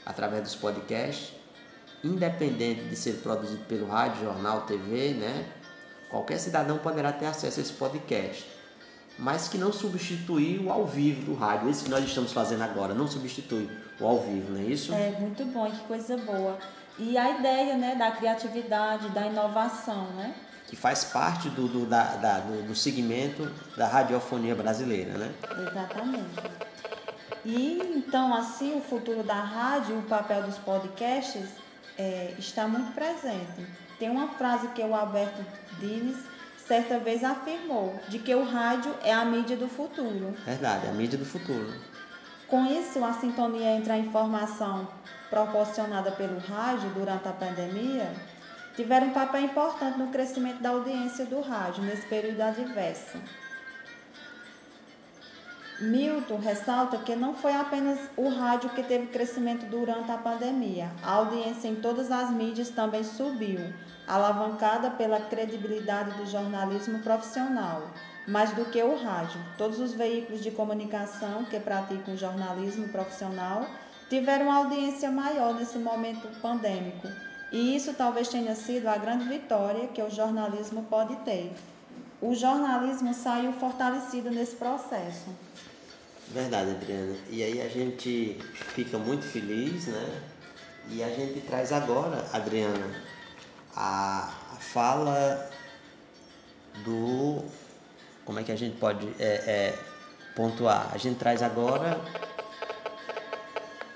Speaker 2: através dos podcasts, independente de ser produzido pelo rádio, jornal, TV, né? Qualquer cidadão poderá ter acesso a esse podcast, mas que não substitui o ao vivo do rádio. Esse que nós estamos fazendo agora não substitui o ao vivo, não é isso?
Speaker 1: É muito bom, que coisa boa. E a ideia, né, da criatividade, da inovação, né?
Speaker 2: Que faz parte do, do, da, da- do, do segmento da radiofonia brasileira, né?
Speaker 1: Exatamente. E então, assim, o futuro da rádio o papel dos podcasts é, está muito presente. Tem uma frase que o Alberto Dines certa vez afirmou, de que o rádio é a mídia do futuro.
Speaker 2: Verdade, a mídia do futuro.
Speaker 1: Com isso, a sintonia entre a informação proporcionada pelo rádio durante a pandemia tiveram um papel importante no crescimento da audiência do rádio nesse período adverso. Milton ressalta que não foi apenas o rádio que teve crescimento durante a pandemia. A audiência em todas as mídias também subiu, alavancada pela credibilidade do jornalismo profissional. Mais do que o rádio, todos os veículos de comunicação que praticam jornalismo profissional tiveram audiência maior nesse momento pandêmico. E isso talvez tenha sido a grande vitória que o jornalismo pode ter. O jornalismo saiu fortalecido nesse processo.
Speaker 2: Verdade, Adriana. E aí a gente fica muito feliz, né? E a gente traz agora, Adriana, a, a fala do. Como é que a gente pode é, é, pontuar? A gente traz agora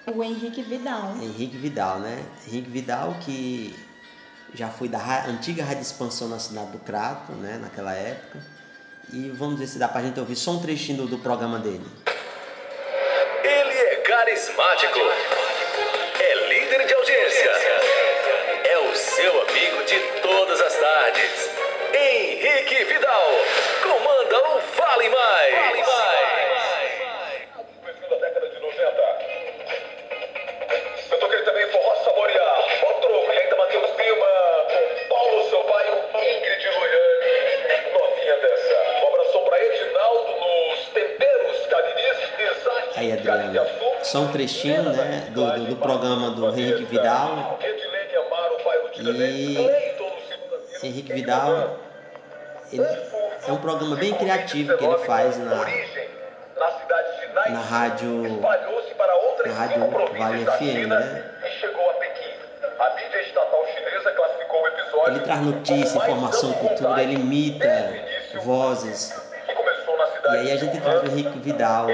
Speaker 1: O Henrique Vidal.
Speaker 2: Henrique Vidal, né? Henrique Vidal que já foi da antiga Rádio Expansão na cidade do Crato, né? Naquela época. E vamos ver se dá pra gente ouvir só um trechinho do, do programa dele.
Speaker 3: Ele é carismático. É líder de audiência. É o seu amigo de todas as tardes. Henrique Vidal comanda o Fale Mais. Fale
Speaker 6: Perfil
Speaker 2: Aí, Adriana, só um trechinho, né, do, do, do programa do Henrique Vidal. E Henrique Vidal ele é um programa bem criativo que ele faz na, na rádio na rádio Vale FM, né? Ele traz notícia, informação, cultura, ele imita vozes. E aí a gente traz o Henrique Vidal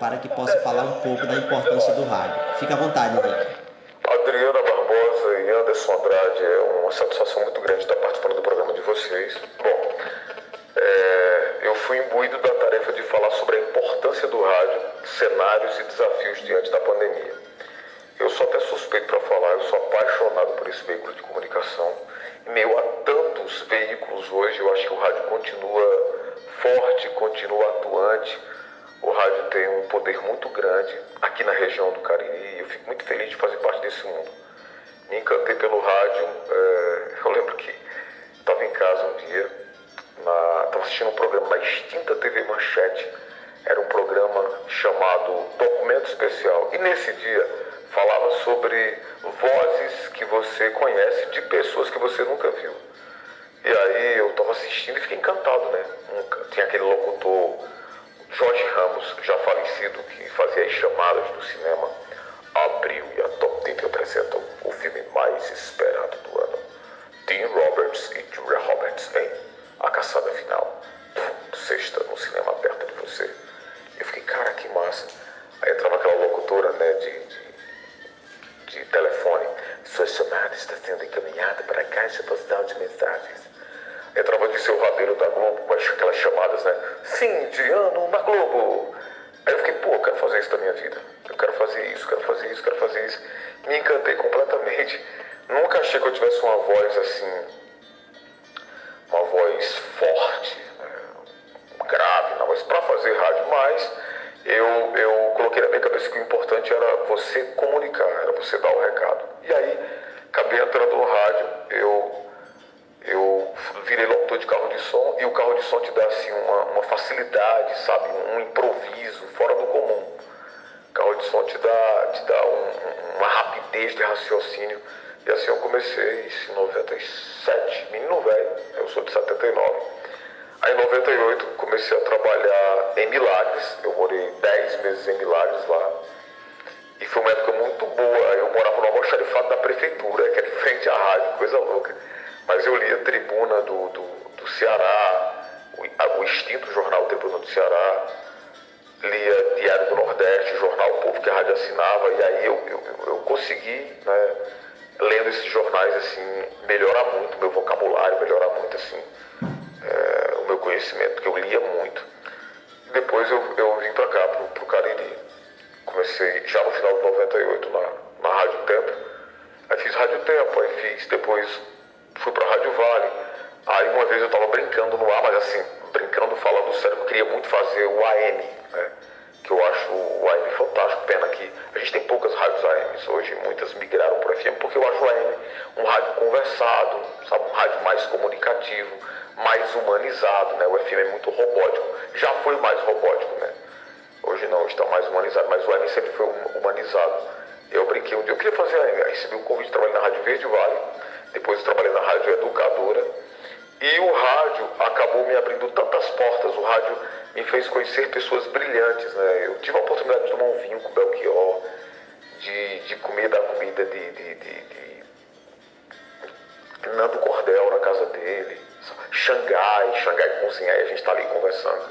Speaker 2: para que possa falar um pouco da importância do rádio. Fica à vontade, Henrique.
Speaker 11: Adriana Barbosa e Anderson Andrade, é uma satisfação muito grande estar participando do programa de vocês. Bom, é, eu fui imbuído da tarefa de falar sobre a importância do rádio, cenários e desafios diante da pandemia. Eu sou até suspeito para falar, eu sou apaixonado por esse veículo de comunicação. Em meio a tantos veículos hoje, eu acho que o rádio continua forte, continua atuante. O rádio tem um poder muito grande aqui na região do Cariri e eu fico muito feliz de fazer parte desse mundo. Me encantei pelo rádio. É, eu lembro que estava em casa um dia, estava assistindo um programa na extinta TV Manchete. Era um programa chamado Documento Especial. E nesse dia falava sobre vozes que você conhece de pessoas que você nunca viu. E aí eu estava assistindo e fiquei encantado, né? Tinha aquele locutor Jorge Ramos, já falecido, que fazia as chamadas do cinema. Abriu e a Top TV apresentam o filme mais esperado do ano. Dean Roberts e Julia Roberts em A Caçada Final. Sexta no cinema perto de você. Eu fiquei, cara, que massa. Aí entrava aquela locutora, né, de, de de telefone. Sua chamada está sendo encaminhada para a caixa postal de mensagens. Entrava de seu rabeiro da Globo com aquelas chamadas, né? Sim, de ano na Globo. Aí eu fiquei, pô, eu quero fazer isso da minha vida. Eu quero fazer isso, quero fazer isso, quero fazer isso. Me encantei completamente. Nunca achei que eu tivesse uma voz assim, uma voz forte, né? grave, na voz para fazer rádio, mas eu, eu coloquei na minha cabeça que o importante era você comunicar, era você dar o recado. E aí, acabei entrando no rádio, eu, eu virei locutor de carro de som e o carro de som te dá assim, uma, uma facilidade, sabe, um improviso fora do comum. O carro de som te dá, te dá um, uma rapidez de raciocínio. E assim eu comecei isso em 97, menino velho, eu sou de 79. Aí em 98 comecei a trabalhar em Milagres, eu morei 10 meses em Milagres lá. E foi uma época muito boa, eu morava no almoxarifado da prefeitura, que era em frente à rádio, coisa louca. Mas eu lia a tribuna do, do, do Ceará, o, o, extinto jornal Tribuna do Ceará, lia Diário do Nordeste, o jornal o Povo que a rádio assinava, e aí eu, eu, eu consegui, né, lendo esses jornais, assim, melhorar muito meu vocabulário, melhorar muito, assim, é, o meu conhecimento, que eu lia muito. Depois eu, eu vim para cá, pro, pro Cariri. Comecei já no final de 98 na, na Rádio Tempo. Aí fiz Rádio Tempo, aí fiz, depois fui para Rádio Vale. Aí uma vez eu estava brincando no ar, mas assim, brincando, falando sério, eu queria muito fazer o AM, né? que eu acho o AM fantástico. Pena que a gente tem poucas rádios AMs hoje, muitas migraram para FM, porque eu acho o AM um rádio conversado, sabe, um rádio mais comunicativo, mais humanizado, né? O FM é muito robótico, já foi mais robótico, né? Hoje não, está mais humanizado, mas o AM sempre foi humanizado. Eu brinquei um dia, eu queria fazer AM, recebi um convite, trabalhei na Rádio Verde Vale, depois trabalhei na Rádio Educadora, e o rádio acabou me abrindo tantas portas, o rádio me fez conhecer pessoas brilhantes, né? Eu tive a oportunidade de tomar um vinho com o Belchior, de, de comer da comida de, de, de, de Nando Cordel na casa dele, Xangai, Xangai cozinhar, e a gente está ali conversando,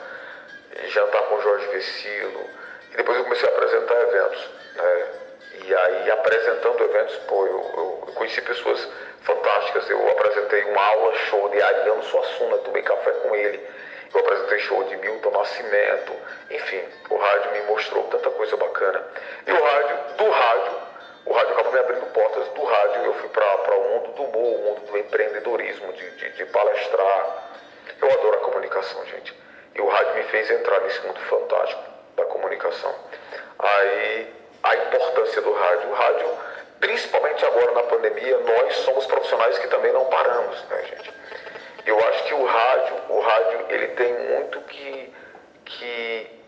Speaker 11: jantar com Jorge Vecilo, e depois eu comecei a apresentar eventos, né? E aí, apresentando eventos, pô, eu, eu conheci pessoas fantásticas. Eu apresentei uma aula show de Ariano Suassuna, tomei café com ele. Eu apresentei show de Milton Nascimento. Enfim, o rádio me mostrou tanta coisa bacana. E o rádio, do rádio, o rádio acabou me abrindo portas. Do rádio eu fui para o mundo do humor, o mundo do empreendedorismo, de, de, de palestrar. Eu adoro a comunicação, gente. E o rádio me fez entrar nesse mundo fantástico da comunicação. Aí a importância do rádio. O rádio, principalmente agora na pandemia, nós somos profissionais que também não paramos, né, gente? Eu acho que o rádio, o rádio, ele tem muito que, que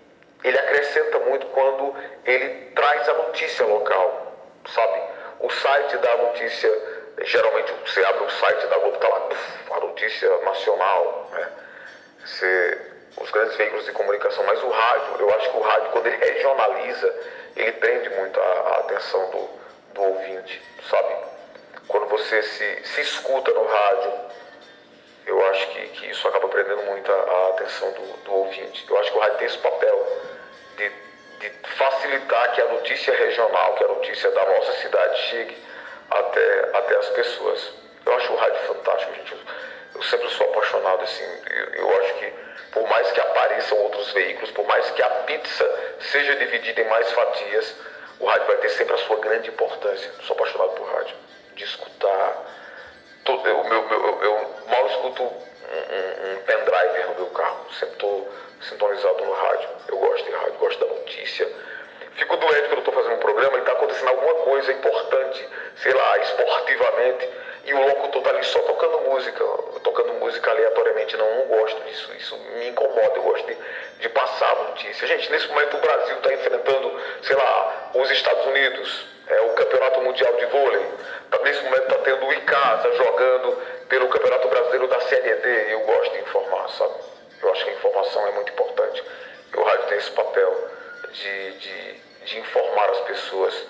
Speaker 11: ele acrescenta muito quando ele traz a notícia local, sabe? O site dá a notícia geralmente você abre o site da Globo, tá lá a notícia nacional, né? Você, os grandes veículos de comunicação, mas o rádio, eu acho que o rádio, quando ele regionaliza, ele prende muito a, a atenção do, do ouvinte, sabe? Quando você se, se escuta no rádio, eu acho que, que isso acaba prendendo muito a, a atenção do, do ouvinte. Eu acho que o rádio tem esse papel de, de facilitar que a notícia regional, que a notícia da nossa cidade chegue até, até as pessoas. Eu acho o rádio fantástico, gente. Eu sempre sou apaixonado, assim. Eu, eu acho que, por mais que apareçam outros veículos, por mais que a pizza seja dividida em mais fatias, o rádio vai ter sempre a sua grande importância. Eu sou apaixonado por rádio. De escutar. Todo, eu, meu, eu, eu mal escuto um, um, um pendrive no meu carro. Sempre estou sintonizado no rádio. Eu gosto de rádio, gosto da notícia. Fico doente quando estou fazendo um programa e está acontecendo alguma coisa importante, sei lá, esportivamente, e o locutor está ali só tocando música, tocando música aleatoriamente. Não, não gosto disso, isso me incomoda, eu gosto de, de passar a notícia. Gente, nesse momento o Brasil está enfrentando, sei lá, os Estados Unidos, é, o Campeonato Mundial de Vôlei. Tá, nesse momento está tendo o Icasa jogando pelo Campeonato Brasileiro da Série D. Eu gosto de informar, sabe? Eu acho que a informação é muito importante. E o rádio tem esse papel de, de, de informar as pessoas,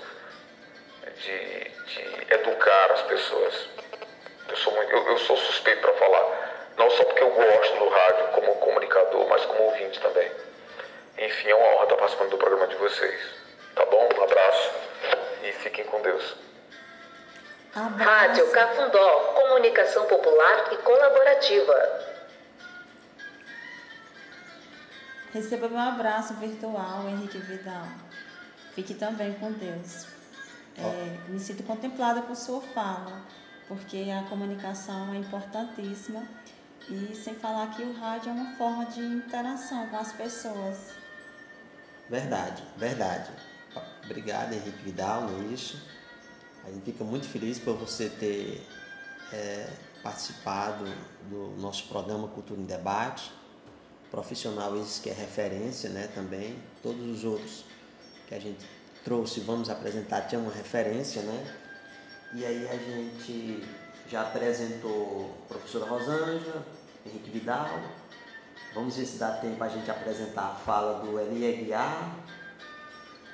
Speaker 11: de, de, educar as pessoas. Eu sou, muito, eu, eu sou suspeito para falar, não só porque eu gosto do rádio como comunicador, mas como ouvinte também. Enfim, é uma honra estar participando do programa de vocês. Tá bom? Um abraço e fiquem com Deus.
Speaker 1: Abraço.
Speaker 9: Rádio Cafundó, comunicação popular e colaborativa.
Speaker 1: Receba meu abraço virtual, Henrique Vidal. Fique também com Deus. É, me sinto contemplada por sua fala, porque a comunicação é importantíssima e sem falar que o rádio é uma forma de interação com as pessoas.
Speaker 2: Verdade, verdade. Obrigado, Henrique Vidal, isso? A gente fica muito feliz por você ter é, participado do nosso programa Cultura em Debate profissional esse que é referência, né, também. Todos os outros que a gente trouxe, vamos apresentar, tinha uma referência, né? E aí a gente já apresentou a professora Rosângela, Henrique Vidal. Vamos ver se dá tempo a gente apresentar a fala do Eli Aguiar,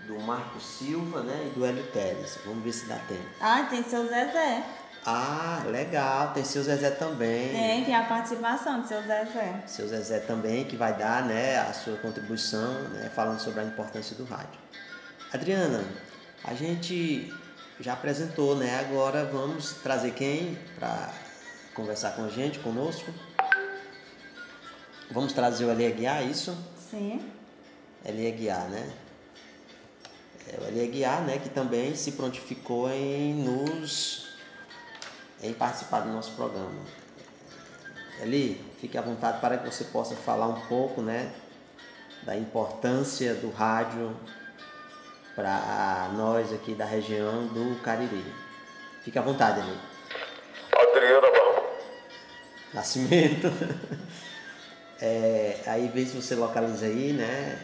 Speaker 2: do Marco Silva, né, e do Hélio Teles. Vamos ver se dá tempo.
Speaker 1: Ah, tem seu Zezé.
Speaker 2: Ah, legal, tem seu Zezé também.
Speaker 1: Tem, tem a participação do seu Zezé.
Speaker 2: Seu Zezé também, que vai dar né, a sua contribuição, né, falando sobre a importância do rádio. Adriana, a gente já apresentou, né? Agora vamos trazer quem para conversar com a gente, conosco? Vamos trazer o Eli Aguiar, isso?
Speaker 1: Sim.
Speaker 2: Eli Aguiar, né? É o Eli Aguiar, né, que também se prontificou em nos em participar do nosso programa. Eli, fique à vontade para que você possa falar um pouco, né, da importância do rádio para nós aqui da região do Cariri. Fique à vontade, Eli.
Speaker 11: Adriana Barba.
Speaker 2: Nascimento. É, aí vê se você localiza aí, né,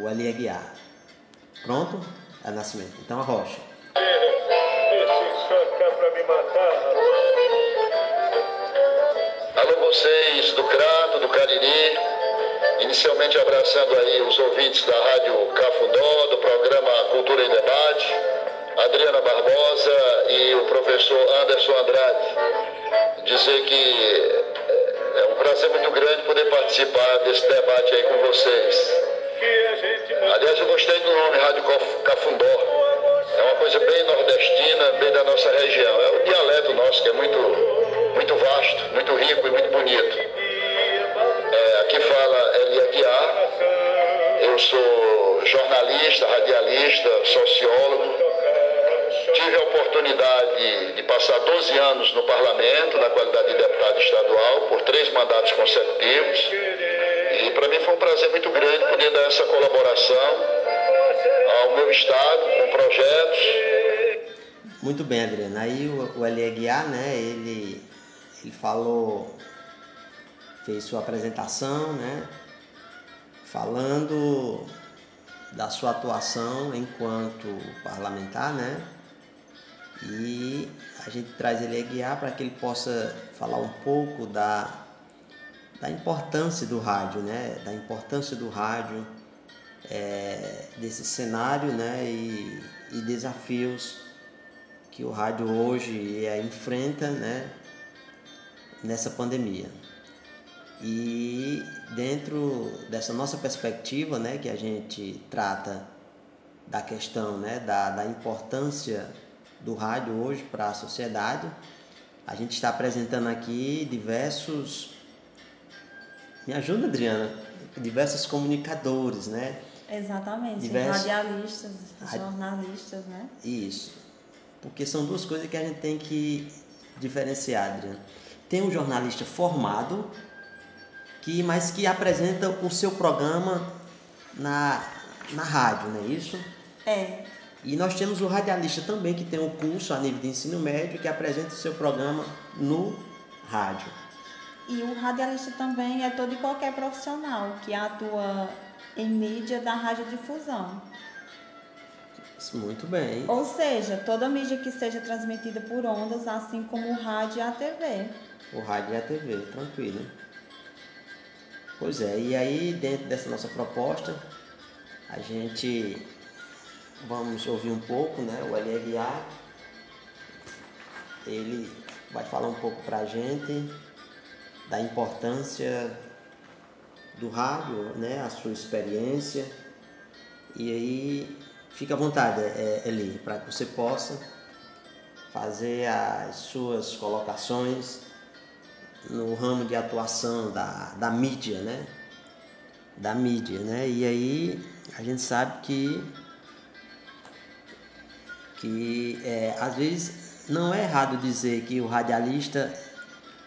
Speaker 2: o Eli Aguiar. Pronto? É Nascimento. Então a rocha.
Speaker 4: Esse pra me matar,
Speaker 12: Alô vocês do Crato, do Cariri, inicialmente abraçando aí os ouvintes da Rádio Cafundó, do programa Cultura em Debate, Adriana Barbosa e o professor Anderson Andrade. Dizer que é um prazer muito grande poder participar desse debate aí com vocês. Aliás, eu gostei do nome Rádio Cafundó. É uma coisa bem nordestina, bem da nossa região. É o dialeto nosso que é muito, muito vasto, muito rico e muito bonito. É, aqui fala Eli Aguiar. Eu sou jornalista, radialista, sociólogo. Tive a oportunidade de passar 12 anos no parlamento, na qualidade de deputado estadual, por três mandatos consecutivos. E para mim foi um prazer muito grande poder dar essa colaboração ao meu estado com projetos.
Speaker 2: Muito bem, Adriana. Aí o, o Eli Aguiar, né, ele, ele falou, fez sua apresentação, né, falando da sua atuação enquanto parlamentar, né, E a gente traz ele a guiar para que ele possa falar um pouco da, da importância do rádio, né? Da importância do rádio, é, desse cenário, né? E, e desafios que o rádio hoje é, enfrenta, né? Nessa pandemia. E dentro dessa nossa perspectiva, né, que a gente trata da questão, né, da, da importância do rádio hoje para a sociedade, a gente está apresentando aqui diversos. Me ajuda, Adriana? Diversos comunicadores, né?
Speaker 1: Exatamente, diversos... radialistas, jornalistas, né?
Speaker 2: Isso. Porque são duas coisas que a gente tem que diferenciar, Adriana. Tem um jornalista formado, que mas que apresenta o seu programa na, na rádio, não é isso?
Speaker 1: É.
Speaker 2: E nós temos o radialista também, que tem um curso a nível de ensino médio, que apresenta o seu programa no rádio.
Speaker 1: E o radialista também é todo e qualquer profissional que atua em mídia da radiodifusão.
Speaker 2: Muito bem.
Speaker 1: Ou seja, toda mídia que seja transmitida por ondas, assim como o rádio e a TV.
Speaker 2: O rádio e a TV, tranquilo. Pois é, e aí dentro dessa nossa proposta, a gente vamos ouvir um pouco, né? O LRA, ele vai falar um pouco para a gente da importância do rádio, né? A sua experiência. E aí fica à vontade, é, Eli, para que você possa fazer as suas colocações no ramo de atuação da, da mídia, né? Da mídia, né? E aí a gente sabe que que é, às vezes não é errado dizer que o radialista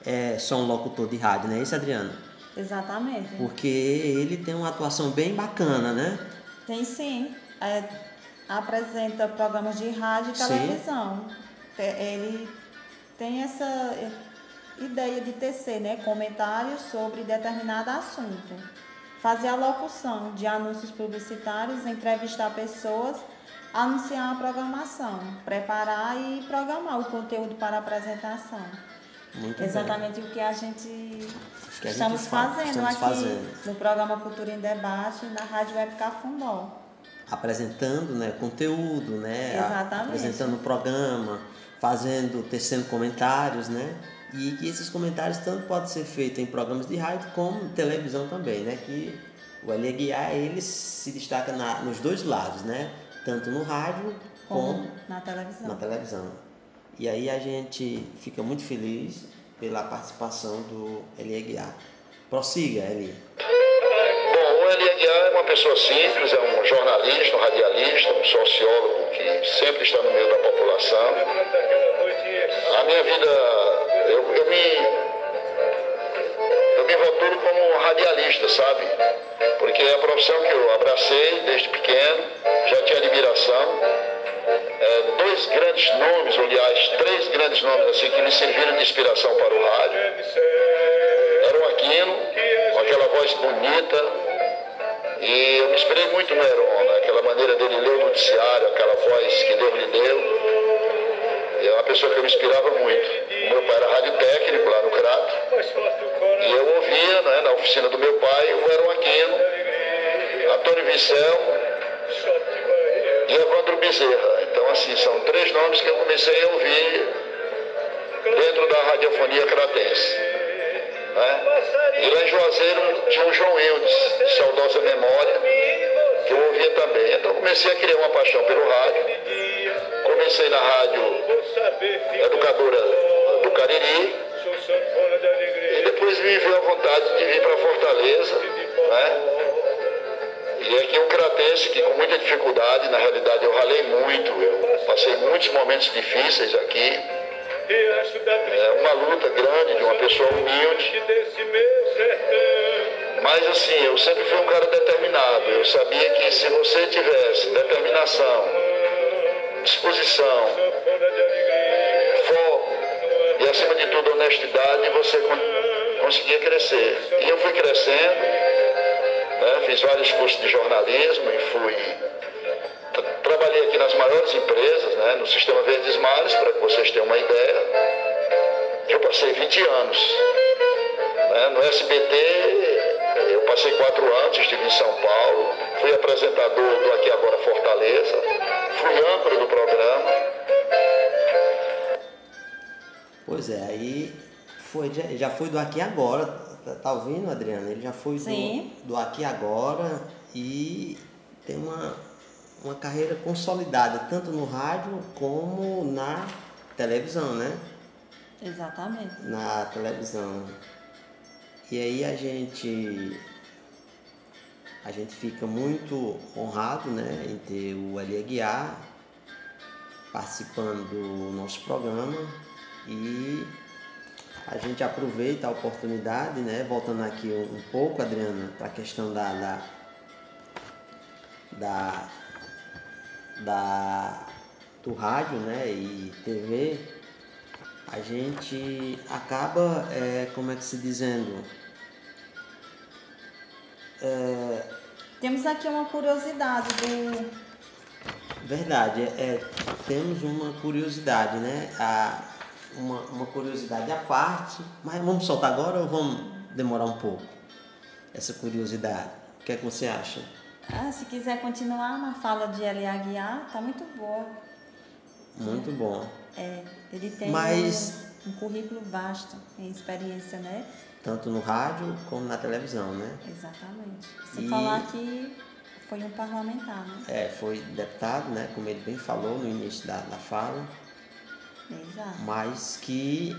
Speaker 2: é só um locutor de rádio, não é isso, Adriano?
Speaker 1: Exatamente.
Speaker 2: Porque ele tem uma atuação bem bacana, né?
Speaker 1: Tem sim. É, apresenta programas de rádio e sim. televisão. Ele tem essa ideia de tecer né, comentários sobre determinado assunto. Fazer a locução de anúncios publicitários, entrevistar pessoas anunciar a programação, preparar e programar o conteúdo para a apresentação.
Speaker 2: Muito
Speaker 1: Exatamente
Speaker 2: bem.
Speaker 1: o que a gente
Speaker 2: que
Speaker 1: estamos
Speaker 2: gente
Speaker 1: fazendo
Speaker 2: estamos
Speaker 1: aqui
Speaker 2: fazendo.
Speaker 1: no programa Cultura em Debate na Rádio Web Cafundó.
Speaker 2: Apresentando né, conteúdo, né,
Speaker 1: Exatamente.
Speaker 2: apresentando o programa, fazendo, tecendo comentários, né? E que esses comentários tanto podem ser feitos em programas de rádio como televisão também, né? Que o LGA ele se destaca na, nos dois lados, né? tanto no rádio como, como
Speaker 1: na televisão.
Speaker 2: na televisão. E aí a gente fica muito feliz pela participação do Eli Aguiar. Prossiga, Eli.
Speaker 12: Bom, o Eli Aguiar é uma pessoa simples, é um jornalista, um radialista, um sociólogo que sempre está no meio da população. A minha vida, eu, me eu me rotulo como radialista, sabe? Porque é a profissão que eu abracei desde pequeno, já tinha admiração. É, dois grandes nomes, aliás, três grandes nomes assim que me serviram de inspiração para o rádio. Era o Aquino, com aquela voz bonita, e eu me inspirei muito no Heron, aquela maneira dele ler o noticiário, aquela voz que Deus lhe deu. É uma pessoa que eu me inspirava muito. O meu pai era rádio técnico lá no Crato. E eu ouvia né, na oficina do meu pai o Heron Aquino, Antônio Vicel e Evandro Bezerra. Então, assim, são três nomes que eu comecei a ouvir dentro da radiofonia cratense. Né? E lá em Juazeiro tinha o João Eudes, de saudosa memória, que eu ouvia também. Então comecei a criar uma paixão pelo rádio. Comecei na rádio educadora do Cariri. E depois me veio a vontade de vir para Fortaleza. Né? E aqui um cratense que com muita dificuldade, na realidade eu ralei muito, eu passei muitos momentos difíceis aqui. É uma luta grande de uma pessoa humilde. Mas assim, eu sempre fui um cara determinado. Eu sabia que se você tivesse determinação, disposição, foco e acima de tudo honestidade, você conseguia crescer. E eu fui crescendo, né? fiz vários cursos de jornalismo e fui trabalhei aqui nas maiores empresas, né, no sistema Verdes Mares, para que vocês tenham uma ideia. Eu passei 20 anos. Né, no SBT, eu passei quatro anos, estive em São Paulo, fui apresentador do Aqui Agora Fortaleza, fui âncora do programa.
Speaker 2: Pois é, aí foi, já foi do Aqui Agora, tá, tá ouvindo, Adriana? Ele já foi do, do Aqui Agora e tem uma, uma carreira consolidada, tanto no rádio como na televisão, né?
Speaker 1: Exatamente.
Speaker 2: Na televisão. E aí a gente a gente fica muito honrado né, em ter o Eli Aguiar participando do nosso programa. E a gente aproveita a oportunidade, né, voltando aqui um, um pouco, Adriana, para a questão da, da, da, da, do rádio né, e TV, a gente acaba, é, como é que se dizendo,
Speaker 1: é... Temos aqui uma curiosidade do.
Speaker 2: Verdade, é, temos uma curiosidade, né? A, uma, uma curiosidade à parte, mas vamos soltar agora ou vamos demorar um pouco? Essa curiosidade. O que é que você acha?
Speaker 1: Ah, se quiser continuar na fala de L. Aguiar, tá muito boa.
Speaker 2: Muito bom.
Speaker 1: É, ele tem mas... um, um currículo vasto em experiência, né?
Speaker 2: Tanto no rádio como na televisão, né?
Speaker 1: Exatamente. Sem e... falar que foi um parlamentar, né?
Speaker 2: É, foi deputado, né? Como ele bem falou no início da, da fala.
Speaker 1: Exato.
Speaker 2: Mas que.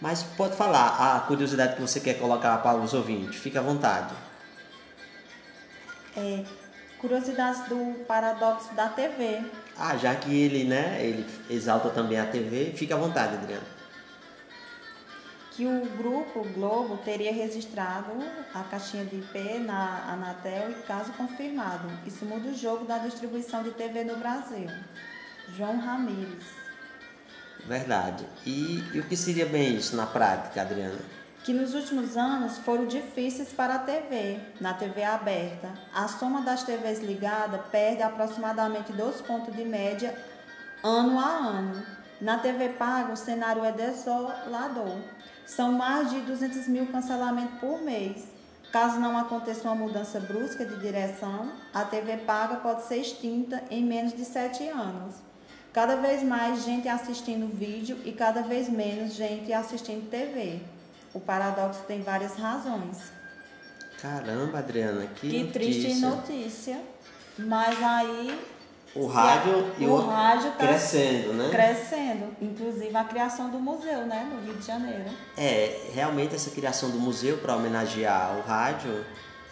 Speaker 2: Mas pode falar a curiosidade que você quer colocar para os ouvintes, fica à vontade.
Speaker 1: É, curiosidades do paradoxo da TV.
Speaker 2: Ah, já que ele, né, ele exalta também a TV, fica à vontade, Adriano
Speaker 1: que o grupo Globo teria registrado a caixinha de IP na Anatel e caso confirmado. Isso muda o jogo da distribuição de TV no Brasil. João Ramires.
Speaker 2: Verdade. E, e o que seria bem isso na prática, Adriana?
Speaker 1: Que nos últimos anos foram difíceis para a TV, na TV aberta. A soma das TVs ligadas perde aproximadamente dois pontos de média ano a ano. Na TV paga, o cenário é desolador. São mais de 200 mil cancelamentos por mês. Caso não aconteça uma mudança brusca de direção, a TV paga pode ser extinta em menos de sete anos. Cada vez mais gente assistindo vídeo e cada vez menos gente assistindo TV. O paradoxo tem várias razões.
Speaker 2: Caramba, Adriana, que,
Speaker 1: que
Speaker 2: notícia.
Speaker 1: triste notícia. Mas aí
Speaker 2: o rádio a, e o,
Speaker 1: o rádio
Speaker 2: tá crescendo, né?
Speaker 1: Crescendo, inclusive a criação do museu, né, no Rio de Janeiro.
Speaker 2: É, realmente essa criação do museu para homenagear o rádio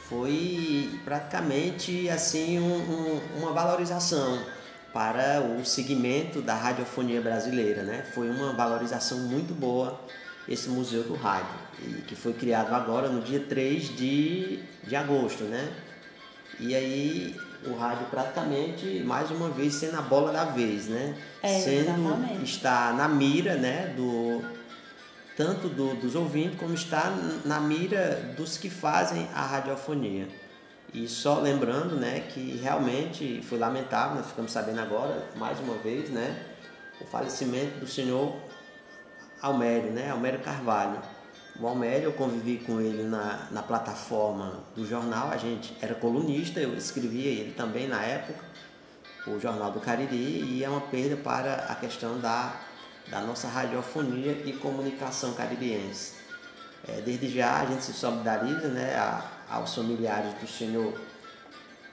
Speaker 2: foi praticamente assim um, um, uma valorização para o segmento da radiofonia brasileira, né? Foi uma valorização muito boa esse museu do rádio, que foi criado agora no dia 3 de, de agosto, né? E aí o rádio praticamente mais uma vez sendo a bola da vez, né?
Speaker 1: É,
Speaker 2: sendo
Speaker 1: exatamente.
Speaker 2: está na mira, né, do tanto do, dos ouvintes como está na mira dos que fazem a radiofonia. E só lembrando, né, que realmente foi lamentável, nós ficamos sabendo agora, mais uma vez, né, o falecimento do senhor Almério, né, Almério Carvalho o Almério, eu convivi com ele na, na plataforma do jornal, a gente era colunista, eu escrevia ele também na época, o Jornal do Cariri, e é uma perda para a questão da, da nossa radiofonia e comunicação caririense. É, desde já a gente se solidariza né, a, aos familiares do senhor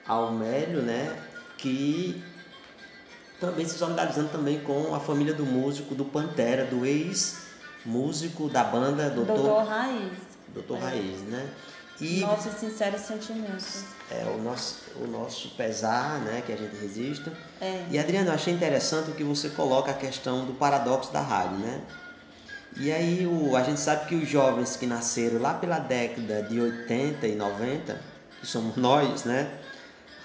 Speaker 2: Almério, né, que também se solidarizando também com a família do músico do Pantera, do ex músico da banda Doutor,
Speaker 1: Doutor Raiz.
Speaker 2: Doutor é. Raiz, né?
Speaker 1: E nossos sinceros sentimentos.
Speaker 2: É o nosso, o nosso pesar, né, que a gente resiste.
Speaker 1: É.
Speaker 2: E Adriano, eu achei interessante o que você coloca a questão do paradoxo da rádio, né? E aí o, a gente sabe que os jovens que nasceram lá pela década de 80 e 90, que somos nós, né?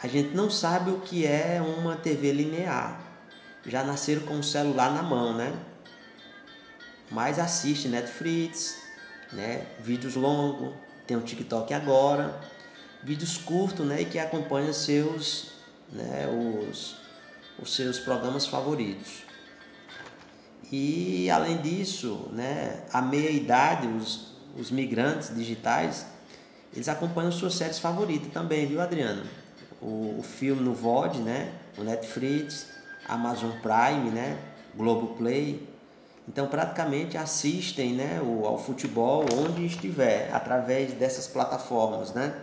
Speaker 2: A gente não sabe o que é uma TV linear. Já nasceram com o celular na mão, né? Mas assiste Netflix, né? vídeos longos, tem o TikTok agora, vídeos curtos né? e que acompanham seus né, os, os seus programas favoritos. E além disso, né, a meia idade, os, os migrantes digitais, eles acompanham suas séries favoritas também, viu Adriano? O, o filme no VOD, né? O Netflix, Amazon Prime, né? Globoplay. Então praticamente assistem né, ao futebol onde estiver, através dessas plataformas, né?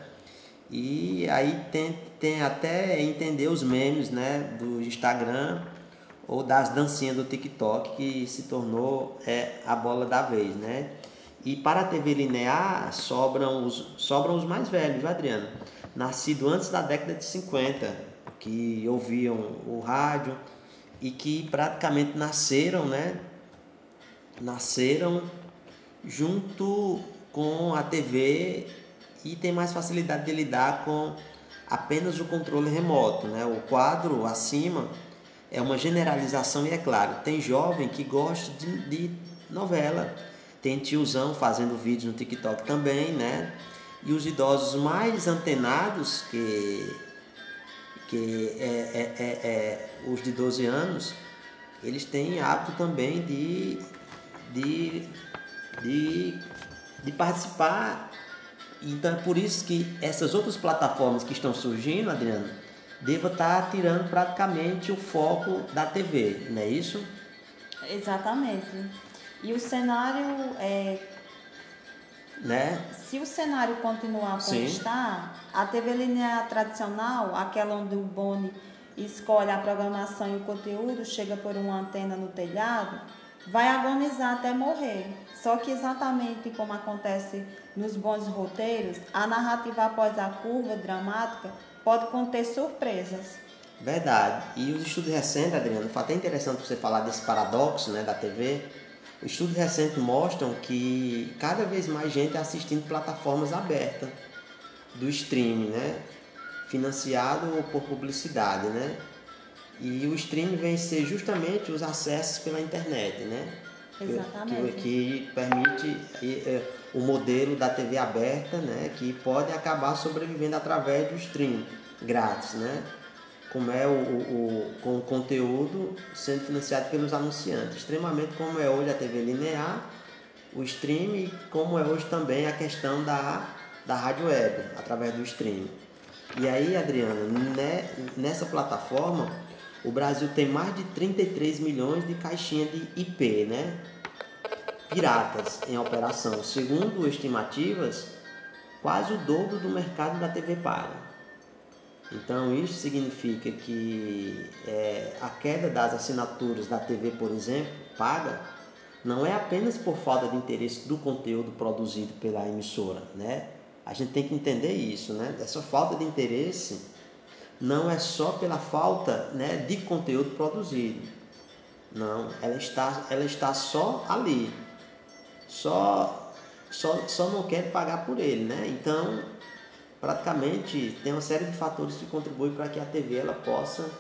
Speaker 2: E aí tem, tem até entender os memes né, do Instagram ou das dancinhas do TikTok que se tornou é, a bola da vez, né? E para a TV linear sobram os, sobram os mais velhos, Adriano? Nascido antes da década de 50, que ouviam o rádio e que praticamente nasceram, né? Nasceram junto com a TV e tem mais facilidade de lidar com apenas o controle remoto, né? O quadro acima é uma generalização e é claro, tem jovem que gosta de, de novela tem tiozão fazendo vídeos no TikTok também, né? E os idosos mais antenados, que, que é, é, é, é os de 12 anos, eles têm hábito também de, de, de, de participar. Então é por isso que essas outras plataformas que estão surgindo, Adriano, deva estar tirando praticamente o foco da TV, não é isso?
Speaker 1: Exatamente. E o cenário é.
Speaker 2: Né?
Speaker 1: Se o cenário continuar como Sim. está, a TV linear tradicional, aquela onde o Boni escolhe a programação e o conteúdo, chega por uma antena no telhado, vai agonizar até morrer. Só que exatamente como acontece nos bons roteiros, a narrativa após a curva dramática pode conter surpresas.
Speaker 2: Verdade. E os estudos recentes, Adriano, foi até interessante você falar desse paradoxo né, da TV, Estudos recentes mostram que cada vez mais gente é assistindo plataformas abertas do streaming, né? Financiado por publicidade, né? E o streaming vem ser justamente os acessos pela internet, né?
Speaker 1: Exatamente.
Speaker 2: Que, que permite é, o modelo da TV aberta, né? Que pode acabar sobrevivendo através do streaming grátis, né? como é o, o, com o conteúdo sendo financiado pelos anunciantes, extremamente como é hoje a TV linear, o stream e como é hoje também a questão da, da rádio web, através do stream. E aí, Adriana, né, nessa plataforma, o Brasil tem mais de 33 milhões de caixinhas de IP, né? Piratas em operação. Segundo estimativas, quase o dobro do mercado da TV paga. Então isso significa que é, a queda das assinaturas da TV, por exemplo, paga, não é apenas por falta de interesse do conteúdo produzido pela emissora, né? A gente tem que entender isso, né? Essa falta de interesse não é só pela falta né, de conteúdo produzido. Não, ela está, ela está só ali. Só, só, só não quer pagar por ele, né? Então praticamente tem uma série de fatores que contribuem para que a TV ela possa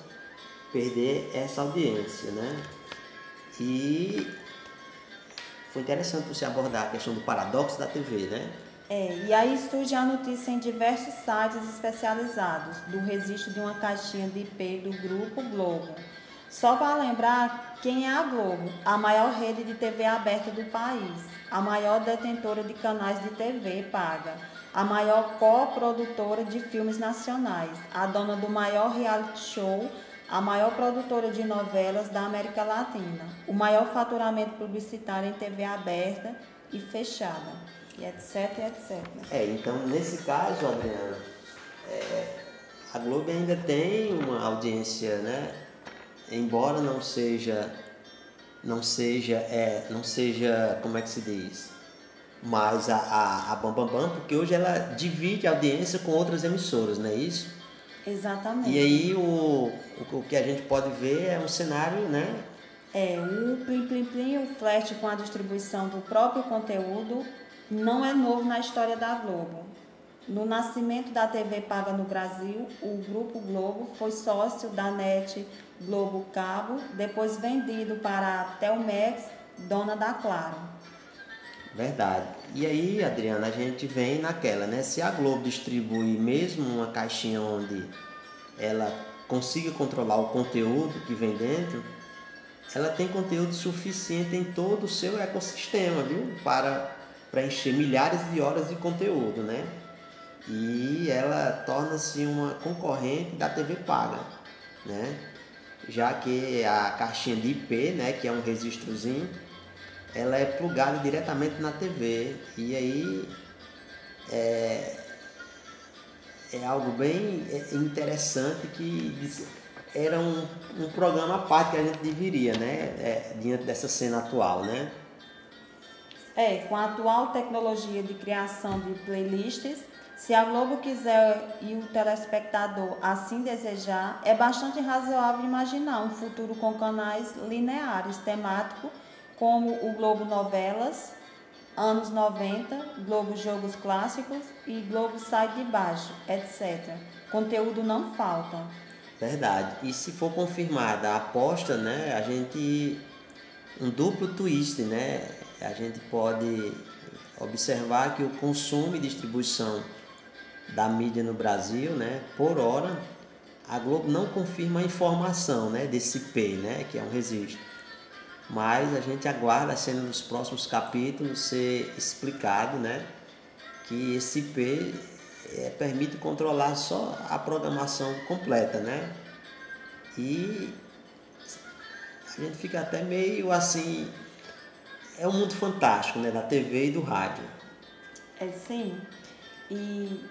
Speaker 2: perder essa audiência, né? E foi interessante você abordar a questão do paradoxo da TV, né?
Speaker 1: É, e aí surge a notícia em diversos sites especializados do registro de uma caixinha de IP do Grupo Globo. Só para lembrar quem é a Globo, a maior rede de TV aberta do país, a maior detentora de canais de TV paga a maior coprodutora de filmes nacionais, a dona do maior reality show, a maior produtora de novelas da América Latina, o maior faturamento publicitário em TV aberta e fechada, e etc, etc.
Speaker 2: É, então nesse caso, Adriana, é, a Globo ainda tem uma audiência, né? Embora não seja, não seja, é, não seja, como é que se diz? mais a, a, a Bam Bam Bam, porque hoje ela divide a audiência com outras emissoras, não é isso?
Speaker 1: Exatamente.
Speaker 2: E aí o, o, o que a gente pode ver é um cenário, né?
Speaker 1: É, o Plim Plim Plim, o flash com a distribuição do próprio conteúdo, não é novo na história da Globo. No nascimento da TV paga no Brasil, o Grupo Globo foi sócio da NET Globo Cabo, depois vendido para a Telmex, dona da Claro.
Speaker 2: Verdade. E aí, Adriana, a gente vem naquela, né? Se a Globo distribui mesmo uma caixinha onde ela consiga controlar o conteúdo que vem dentro, ela tem conteúdo suficiente em todo o seu ecossistema, viu? Para preencher milhares de horas de conteúdo, né? E ela torna-se uma concorrente da TV paga, né? Já que a caixinha de IP, né, que é um registrozinho, ela é plugada diretamente na TV e aí é, é algo bem interessante que era um, um programa à parte que a gente deveria, né? É, diante dessa cena atual, né?
Speaker 1: É, com a atual tecnologia de criação de playlists, se a Globo quiser e o telespectador assim desejar, é bastante razoável imaginar um futuro com canais lineares temáticos como o Globo Novelas, anos 90, Globo Jogos Clássicos e Globo Sai de Baixo, etc. Conteúdo não falta.
Speaker 2: Verdade. E se for confirmada a aposta, né, a gente um duplo twist, né? A gente pode observar que o consumo e distribuição da mídia no Brasil, né, por hora, a Globo não confirma a informação, né, desse P, né, que é um registro. Mas a gente aguarda cena dos próximos capítulos ser explicado, né, que esse P é, permite controlar só a programação completa, né? E a gente fica até meio assim. É um mundo fantástico, né? Da TV e do rádio.
Speaker 1: É sim. E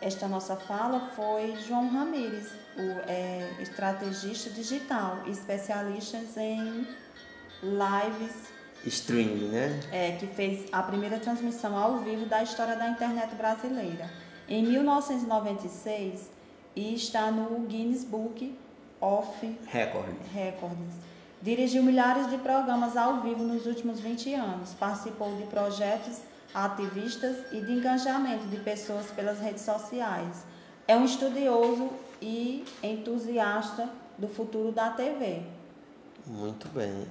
Speaker 1: esta nossa fala foi João Ramires, o é, estrategista digital, especialista em lives
Speaker 2: streaming, né?
Speaker 1: É, que fez a primeira transmissão ao vivo da história da internet brasileira em 1996 e está no Guinness Book of
Speaker 2: Record.
Speaker 1: Records. Dirigiu milhares de programas ao vivo nos últimos 20 anos, participou de projetos ativistas e de engajamento de pessoas pelas redes sociais. É um estudioso e entusiasta do futuro da TV.
Speaker 2: Muito bem.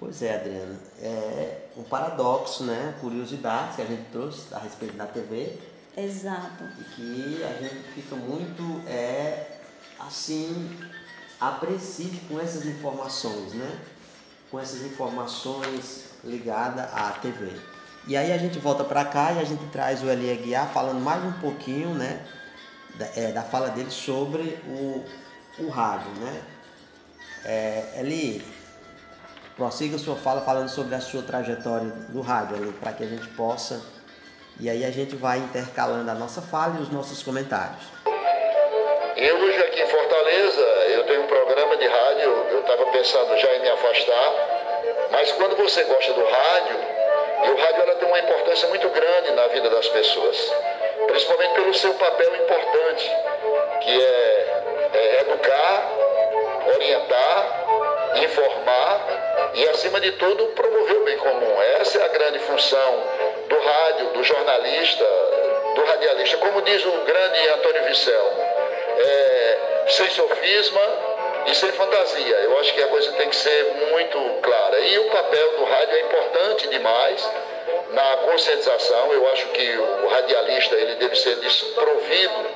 Speaker 2: Pois é, Adriana. É um paradoxo, né? Curiosidade que a gente trouxe a respeito da TV
Speaker 1: Exato.
Speaker 2: E que a gente fica muito é, assim apreensivo com essas informações, né? Com essas informações ligadas à TV. E aí a gente volta para cá e a gente traz o Elie Guiar falando mais um pouquinho, né? Da, é, da fala dele sobre o, o rádio, né? É, Eli, prossiga sua fala falando sobre a sua trajetória do rádio, ali, para que a gente possa e aí a gente vai intercalando a nossa fala e os nossos comentários.
Speaker 12: Eu hoje aqui em Fortaleza, eu tenho um programa de rádio, eu estava pensando já em me afastar, mas quando você gosta do rádio, e o rádio ela tem uma importância muito grande na vida das pessoas, principalmente pelo seu papel importante, que é, é educar, orientar, informar e, acima de tudo, promover o bem comum. Essa é a grande função do rádio, do jornalista, do radialista. Como diz o grande Antônio Vicelmo, é, sem sofisma e sem fantasia. Eu acho que a coisa tem que ser muito clara. E o papel do rádio é importante demais na conscientização. Eu acho que o radialista ele deve ser desprovido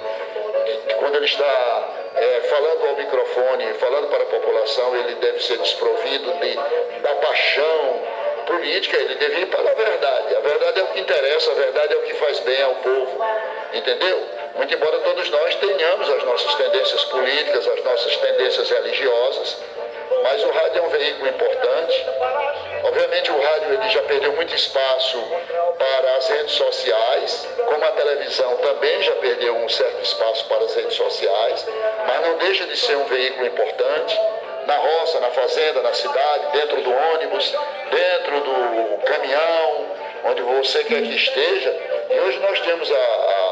Speaker 12: quando ele está é, falando ao microfone, falando para a população, ele deve ser desprovido de, da paixão política, ele deve ir para a verdade. A verdade é o que interessa, a verdade é o que faz bem ao povo. Entendeu? Muito embora todos nós tenhamos as nossas tendências políticas, as nossas tendências religiosas, mas o rádio é um veículo importante. Obviamente o rádio ele já perdeu muito espaço para as redes sociais, como a televisão também já perdeu um certo espaço para as redes sociais, mas não deixa de ser um veículo importante na roça, na fazenda, na cidade, dentro do ônibus, dentro do caminhão, onde você quer que esteja. E hoje nós temos a, a,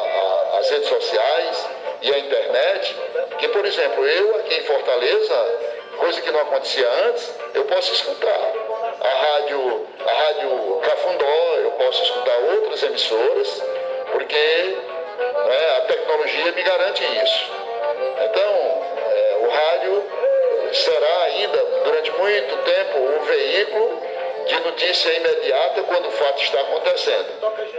Speaker 12: as redes sociais e a internet, que, por exemplo, eu aqui em Fortaleza, coisa que não acontecia antes, eu posso escutar a rádio, a rádio Cafundó, eu posso escutar outras emissoras, porque né, a tecnologia me garante isso. Então, é, o rádio será ainda, durante muito tempo, um veículo de notícia imediata quando o fato está acontecendo.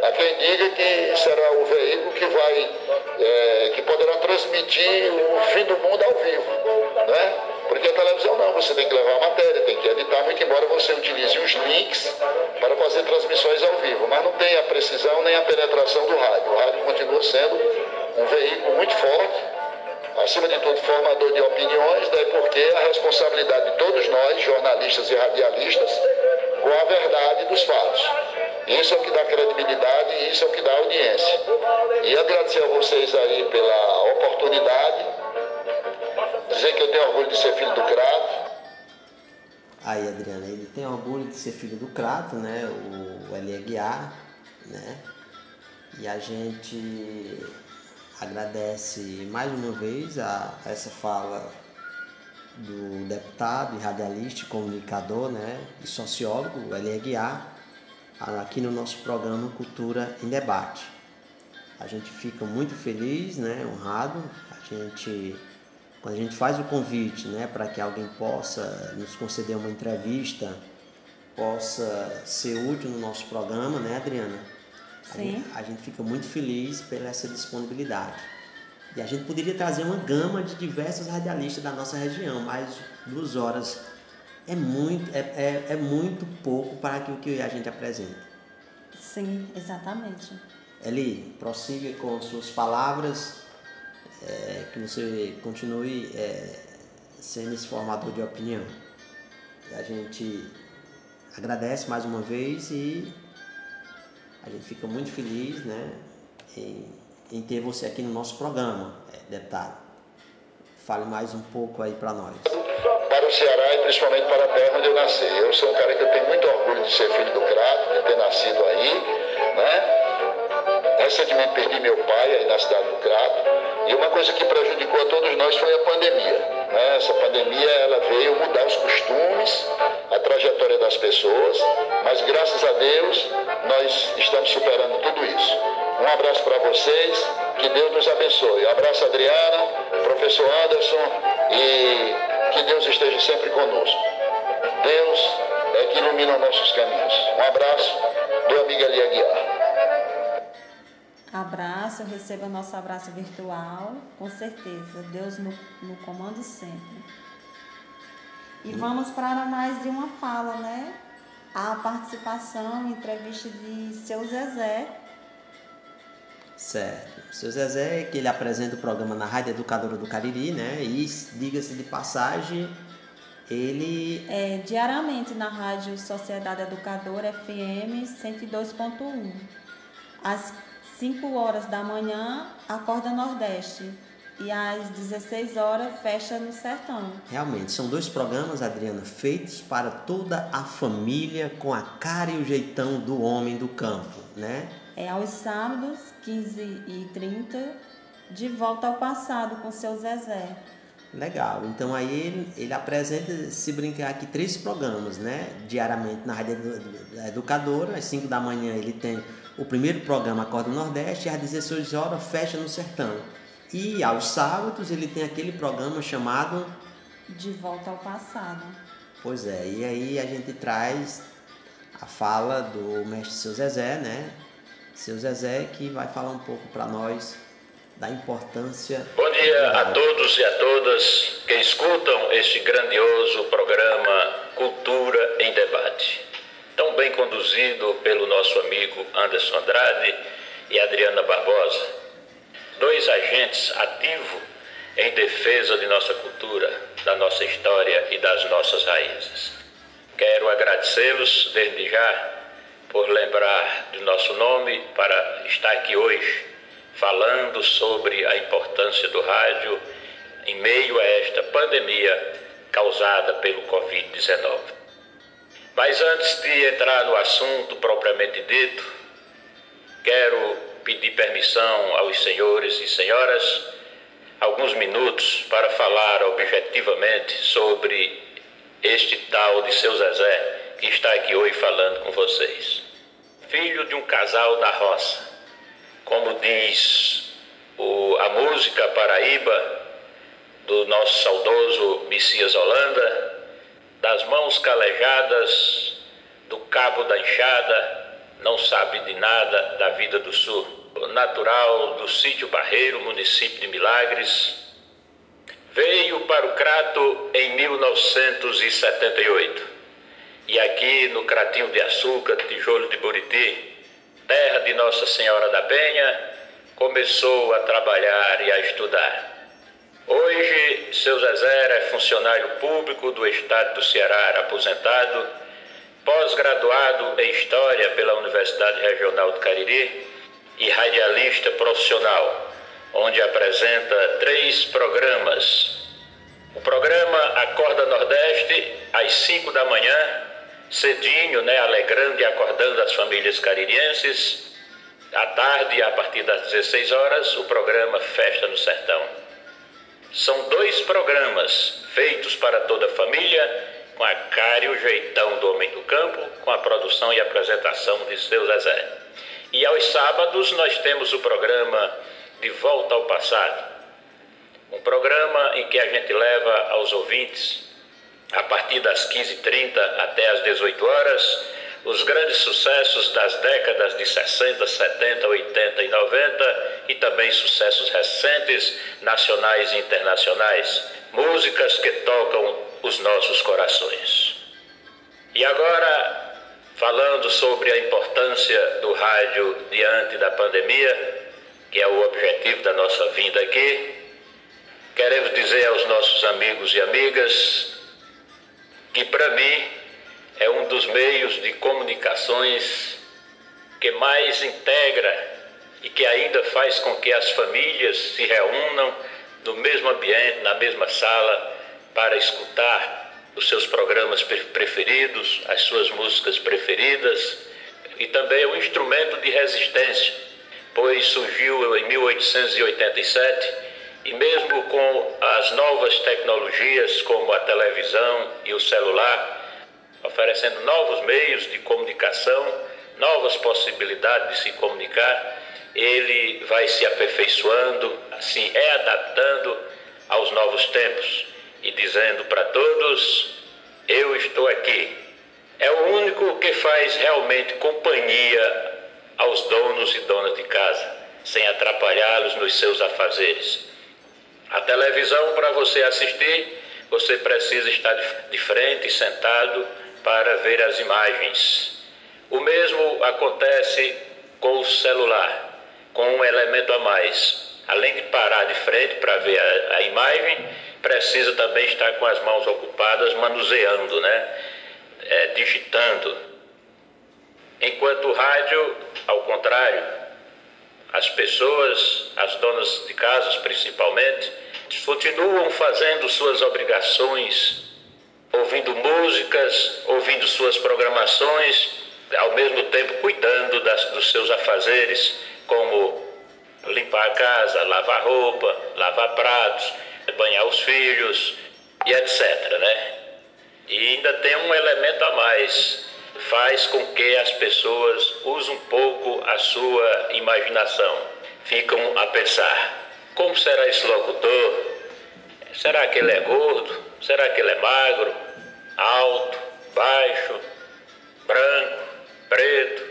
Speaker 12: Há quem diga que será o veículo que vai, é, que poderá transmitir o fim do mundo ao vivo, né? Porque a televisão não, você tem que levar a matéria, tem que editar, muito embora você utilize os links para fazer transmissões ao vivo, mas não tem a precisão nem a penetração do rádio. O rádio continua sendo um veículo muito forte, acima de tudo formador de opiniões, daí porque a responsabilidade de todos nós, jornalistas e radialistas, com a verdade dos fatos. Isso é o que dá credibilidade e isso é o que dá audiência. E agradecer a vocês aí pela oportunidade, dizer que eu tenho orgulho de ser filho do Crato.
Speaker 2: Aí, Adriana, ele tem orgulho de ser filho do Crato, né? O Guiar, né? E a gente agradece mais uma vez a, a essa fala do deputado e radialista, comunicador né, e sociólogo, Elie Guiar, aqui no nosso programa Cultura em Debate. A gente fica muito feliz, né, honrado. A gente, quando a gente faz o convite né, para que alguém possa nos conceder uma entrevista, possa ser útil no nosso programa, né, Adriana?
Speaker 1: Sim.
Speaker 2: A gente, a gente fica muito feliz pela essa disponibilidade. E a gente poderia trazer uma gama de diversos radialistas da nossa região, mas duas horas é muito, é, é, é muito pouco para aquilo que a gente apresenta.
Speaker 1: Sim, exatamente.
Speaker 2: Eli, prossiga com suas palavras, é, que você continue é, sendo esse formador de opinião. A gente agradece mais uma vez e a gente fica muito feliz né, em, em ter você aqui no nosso programa, é, deputado. Fale mais um pouco aí para nós.
Speaker 12: Para o Ceará e principalmente para a terra onde eu nasci. Eu sou um cara que eu tenho muito orgulho de ser filho do Crato, de ter nascido aí, né? Recentemente perdi meu pai aí na cidade do Crato. E uma coisa que prejudicou a todos nós foi a pandemia. Né? Essa pandemia ela veio mudar os costumes, a trajetória das pessoas, mas graças a Deus nós estamos superando tudo isso. Um abraço para vocês, que Deus nos abençoe. Um abraço, Adriana, professor Anderson, e que Deus esteja sempre conosco. Deus é que ilumina nossos caminhos. Um abraço do amigo Eli Aguiar.
Speaker 1: Abraço, eu recebo nosso abraço virtual, com certeza. Deus no, no comando sempre. E vamos para mais de uma fala, né? A participação, entrevista de seu Zezé.
Speaker 2: Certo. Seu Zezé, que ele apresenta o programa na Rádio Educadora do Cariri, né? E diga-se de passagem, ele
Speaker 1: É diariamente na Rádio Sociedade Educadora FM 102.1. Às 5 horas da manhã, acorda Nordeste. E às 16 horas, fecha no Sertão.
Speaker 2: realmente são dois programas, Adriana, feitos para toda a família com a cara e o jeitão do homem do campo, né?
Speaker 1: É aos sábados, 15 e 30 de volta ao passado com seu Zezé.
Speaker 2: Legal. Então aí ele, ele apresenta, se brincar aqui, três programas, né? Diariamente na Rádio Edu- Educadora, às 5 da manhã ele tem o primeiro programa Acorda Nordeste e às 16 horas fecha no Sertão. E aos sábados ele tem aquele programa chamado
Speaker 1: De volta ao passado.
Speaker 2: Pois é, e aí a gente traz a fala do mestre Seu Zezé, né? Seu Zezé que vai falar um pouco para nós da importância.
Speaker 13: Bom dia a todos e a todas que escutam este grandioso programa Cultura em Debate. Tão bem conduzido pelo nosso amigo Anderson Andrade e Adriana Barbosa. Dois agentes ativos em defesa de nossa cultura, da nossa história e das nossas raízes. Quero agradecê-los desde já por lembrar do nosso nome para estar aqui hoje falando sobre a importância do rádio em meio a esta pandemia causada pelo Covid-19. Mas antes de entrar no assunto propriamente dito, quero pedir permissão aos senhores e senhoras alguns minutos para falar objetivamente sobre este tal de seu Zezé que está aqui hoje falando com vocês. Filho de um casal da roça, como diz o, a música Paraíba do nosso saudoso Messias Holanda, das mãos calejadas, do cabo da enxada, não sabe de nada da vida do sul. natural do sítio Barreiro, município de Milagres. Veio para o Crato em 1978 e aqui no Cratinho de Açúcar, Tijolo de Buriti, terra de Nossa Senhora da Penha, começou a trabalhar e a estudar. Hoje, seu Zezé é funcionário público do Estado do Ceará, aposentado, pós-graduado em História pela Universidade Regional do Cariri e radialista profissional, onde apresenta três programas. O programa Acorda Nordeste, às 5 da manhã, cedinho, né, alegrando e acordando as famílias caririenses. À tarde, a partir das 16 horas, o programa Festa no Sertão. São dois programas feitos para toda a família, com a cara e o jeitão do homem do campo, com a produção e apresentação de seu Zezé. E aos sábados nós temos o programa De Volta ao Passado, um programa em que a gente leva aos ouvintes, a partir das 15h30 até as 18 horas, os grandes sucessos das décadas de 60, 70, 80 e 90 e também sucessos recentes, nacionais e internacionais, músicas que tocam os nossos corações. E agora, falando sobre a importância do rádio diante da pandemia, que é o objetivo da nossa vinda aqui, queremos dizer aos nossos amigos e amigas que, para mim, é um dos meios de comunicações que mais integra e que ainda faz com que as famílias se reúnam no mesmo ambiente, na mesma sala, para escutar os seus programas preferidos, as suas músicas preferidas, e também é um instrumento de resistência, pois surgiu em 1887 e mesmo com as novas tecnologias como a televisão e o celular, oferecendo novos meios de comunicação, novas possibilidades de se comunicar, ele vai se aperfeiçoando, assim, é adaptando aos novos tempos e dizendo para todos: Eu estou aqui. É o único que faz realmente companhia aos donos e donas de casa, sem atrapalhá-los nos seus afazeres. A televisão, para você assistir, você precisa estar de frente, sentado, para ver as imagens. O mesmo acontece com o celular, com um elemento a mais. Além de parar de frente para ver a, a, imagem, precisa também estar com as mãos ocupadas, manuseando, né? É, digitando. Enquanto o rádio, ao contrário, as pessoas, as donas de casas principalmente, continuam fazendo suas obrigações ouvindo músicas, ouvindo suas programações, ao mesmo tempo cuidando das, dos seus afazeres, como limpar a casa, lavar roupa, lavar pratos, banhar os filhos e etc. Né? E ainda tem um elemento a mais, faz com que as pessoas usem um pouco a sua imaginação, ficam a pensar: como será esse locutor? Será que ele é gordo? Será que ele é magro? alto, baixo, branco, preto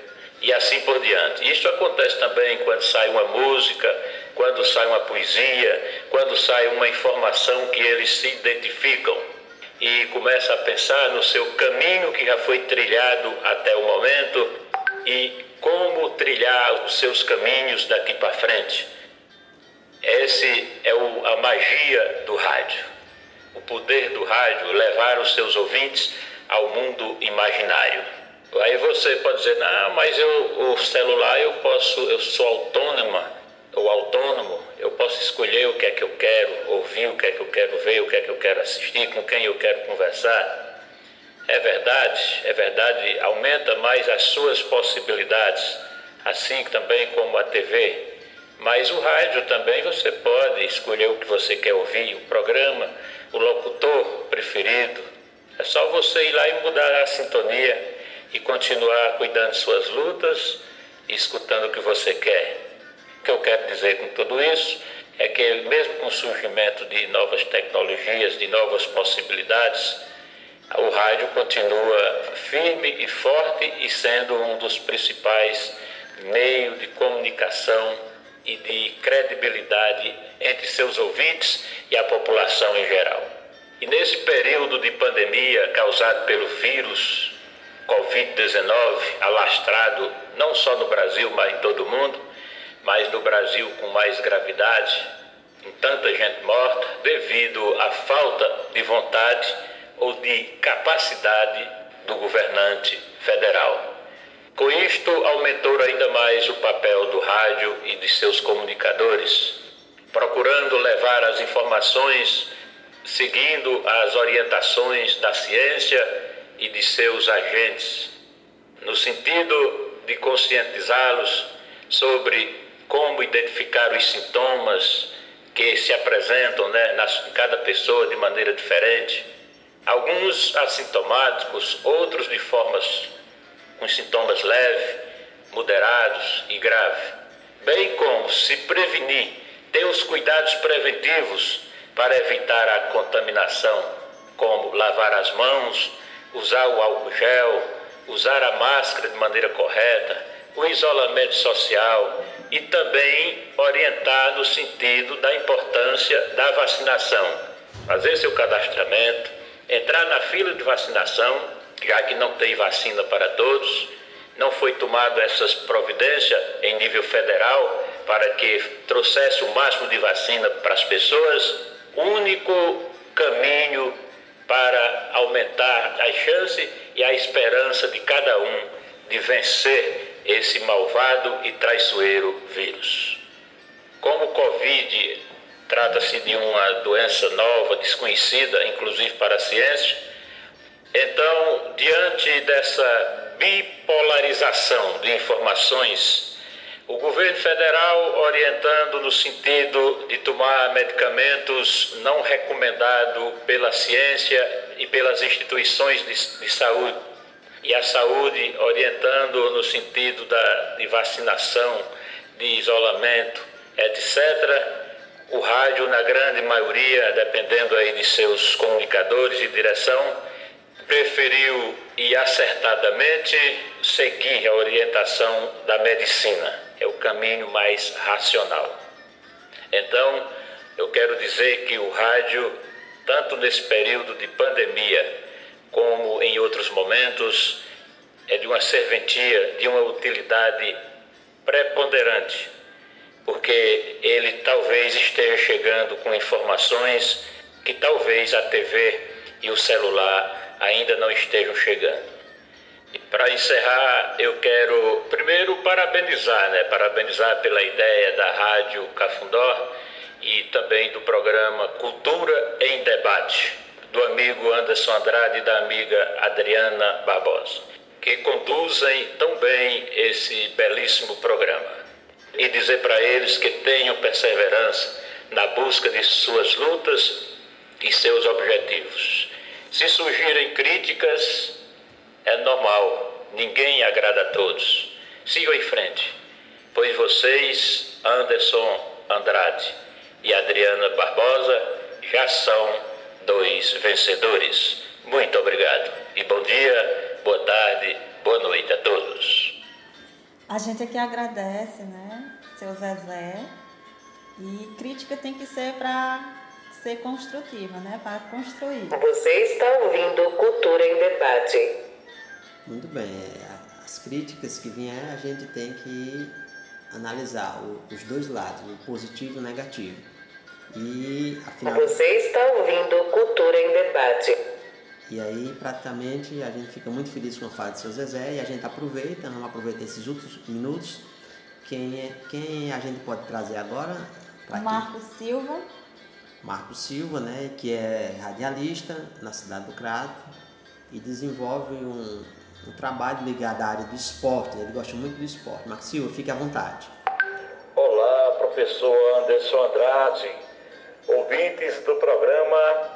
Speaker 13: e assim por diante. Isso acontece também quando sai uma música, quando sai uma poesia, quando sai uma informação que eles se identificam e começa a pensar no seu caminho que já foi trilhado até o momento e como trilhar os seus caminhos daqui para frente. Esse é o, a magia do rádio o poder do rádio levar os seus ouvintes ao mundo imaginário. Aí você pode dizer, não, mas eu, o celular eu posso, eu sou autônoma ou autônomo, eu posso escolher o que é que eu quero ouvir, o que é que eu quero ver, o que é que eu quero assistir, com quem eu quero conversar. É verdade, é verdade, aumenta mais as suas possibilidades, assim também como a TV. Mas o rádio também você pode escolher o que você quer ouvir, o programa, o locutor preferido. É só você ir lá e mudar a sintonia e continuar cuidando de suas lutas e escutando o que você quer. O que eu quero dizer com tudo isso é que, mesmo com o surgimento de novas tecnologias, de novas possibilidades, o rádio continua firme e forte e sendo um dos principais meio de comunicação e de credibilidade entre seus ouvintes e a população em geral. E nesse período de pandemia causado pelo vírus Covid-19, alastrado não só no Brasil, mas em todo o mundo, mas no Brasil com mais gravidade, com tanta gente morta, devido à falta de vontade ou de capacidade do governante federal. Com isto, aumentou ainda mais o papel do rádio e de seus comunicadores, procurando levar as informações seguindo as orientações da ciência e de seus agentes, no sentido de conscientizá-los sobre como identificar os sintomas que se apresentam né, nas, em cada pessoa de maneira diferente, alguns assintomáticos, outros de formas com sintomas leves, moderados e graves, bem como se prevenir, ter os cuidados preventivos para evitar a contaminação, como lavar as mãos, usar o álcool gel, usar a máscara de maneira correta, o isolamento social e também orientar no sentido da importância da vacinação. Fazer seu cadastramento, entrar na fila de vacinação, já que não tem vacina para todos, não foi tomado essas providências em nível federal para que trouxesse o máximo de vacina para as pessoas, o único caminho para aumentar a chance e a esperança de cada um de vencer esse malvado e traiçoeiro vírus. Como o Covid trata-se de uma doença nova, desconhecida, inclusive para a ciência, então, diante dessa bipolarização de informações o governo federal orientando no sentido de tomar medicamentos não recomendados pela ciência e pelas instituições de, de, saúde. E a saúde orientando no sentido da, de vacinação, de isolamento, etc. O rádio, na grande maioria, dependendo aí de seus comunicadores e direção, preferiu e acertadamente seguir a orientação da medicina é o caminho mais racional. Então, eu quero dizer que o rádio, tanto nesse período de pandemia, como em outros momentos, é de uma serventia, de uma utilidade preponderante, porque ele talvez esteja chegando com informações que talvez a TV e o celular ainda não estejam chegando. Para encerrar, eu quero primeiro parabenizar, né? Parabenizar pela ideia da Rádio Cafundó e também do programa Cultura em Debate, do amigo Anderson Andrade e da amiga Adriana Barbosa, que conduzem tão bem esse belíssimo programa. E dizer para eles que tenham perseverança na busca de suas lutas e seus objetivos. Se surgirem críticas, é normal, ninguém agrada a todos. Sigam em frente, pois vocês, Anderson Andrade e Adriana Barbosa, já são dois vencedores. Muito obrigado e bom dia, boa tarde, boa noite a todos.
Speaker 1: A gente aqui agradece, né, seu Zezé. E crítica tem que ser para ser construtiva, né, para construir.
Speaker 9: Você está ouvindo Cultura em Debate.
Speaker 2: Muito bem. As críticas que vierem, a gente tem que analisar os dois lados, o positivo e o negativo. E afinal.
Speaker 9: Você está ouvindo Cultura em Debate.
Speaker 2: E aí, praticamente, a gente fica muito feliz com a fala do seu Zezé e a gente aproveita, vamos aproveitar esses últimos minutos. Quem, é, quem a gente pode trazer agora?
Speaker 1: Marco Silva.
Speaker 2: Marco Silva, né, que é radialista na cidade do Crato e desenvolve um, um trabalho ligado à área do esporte, ele gosta muito do esporte. Max Silva, fique à vontade.
Speaker 14: Olá, professor Anderson Andrade, ouvintes do programa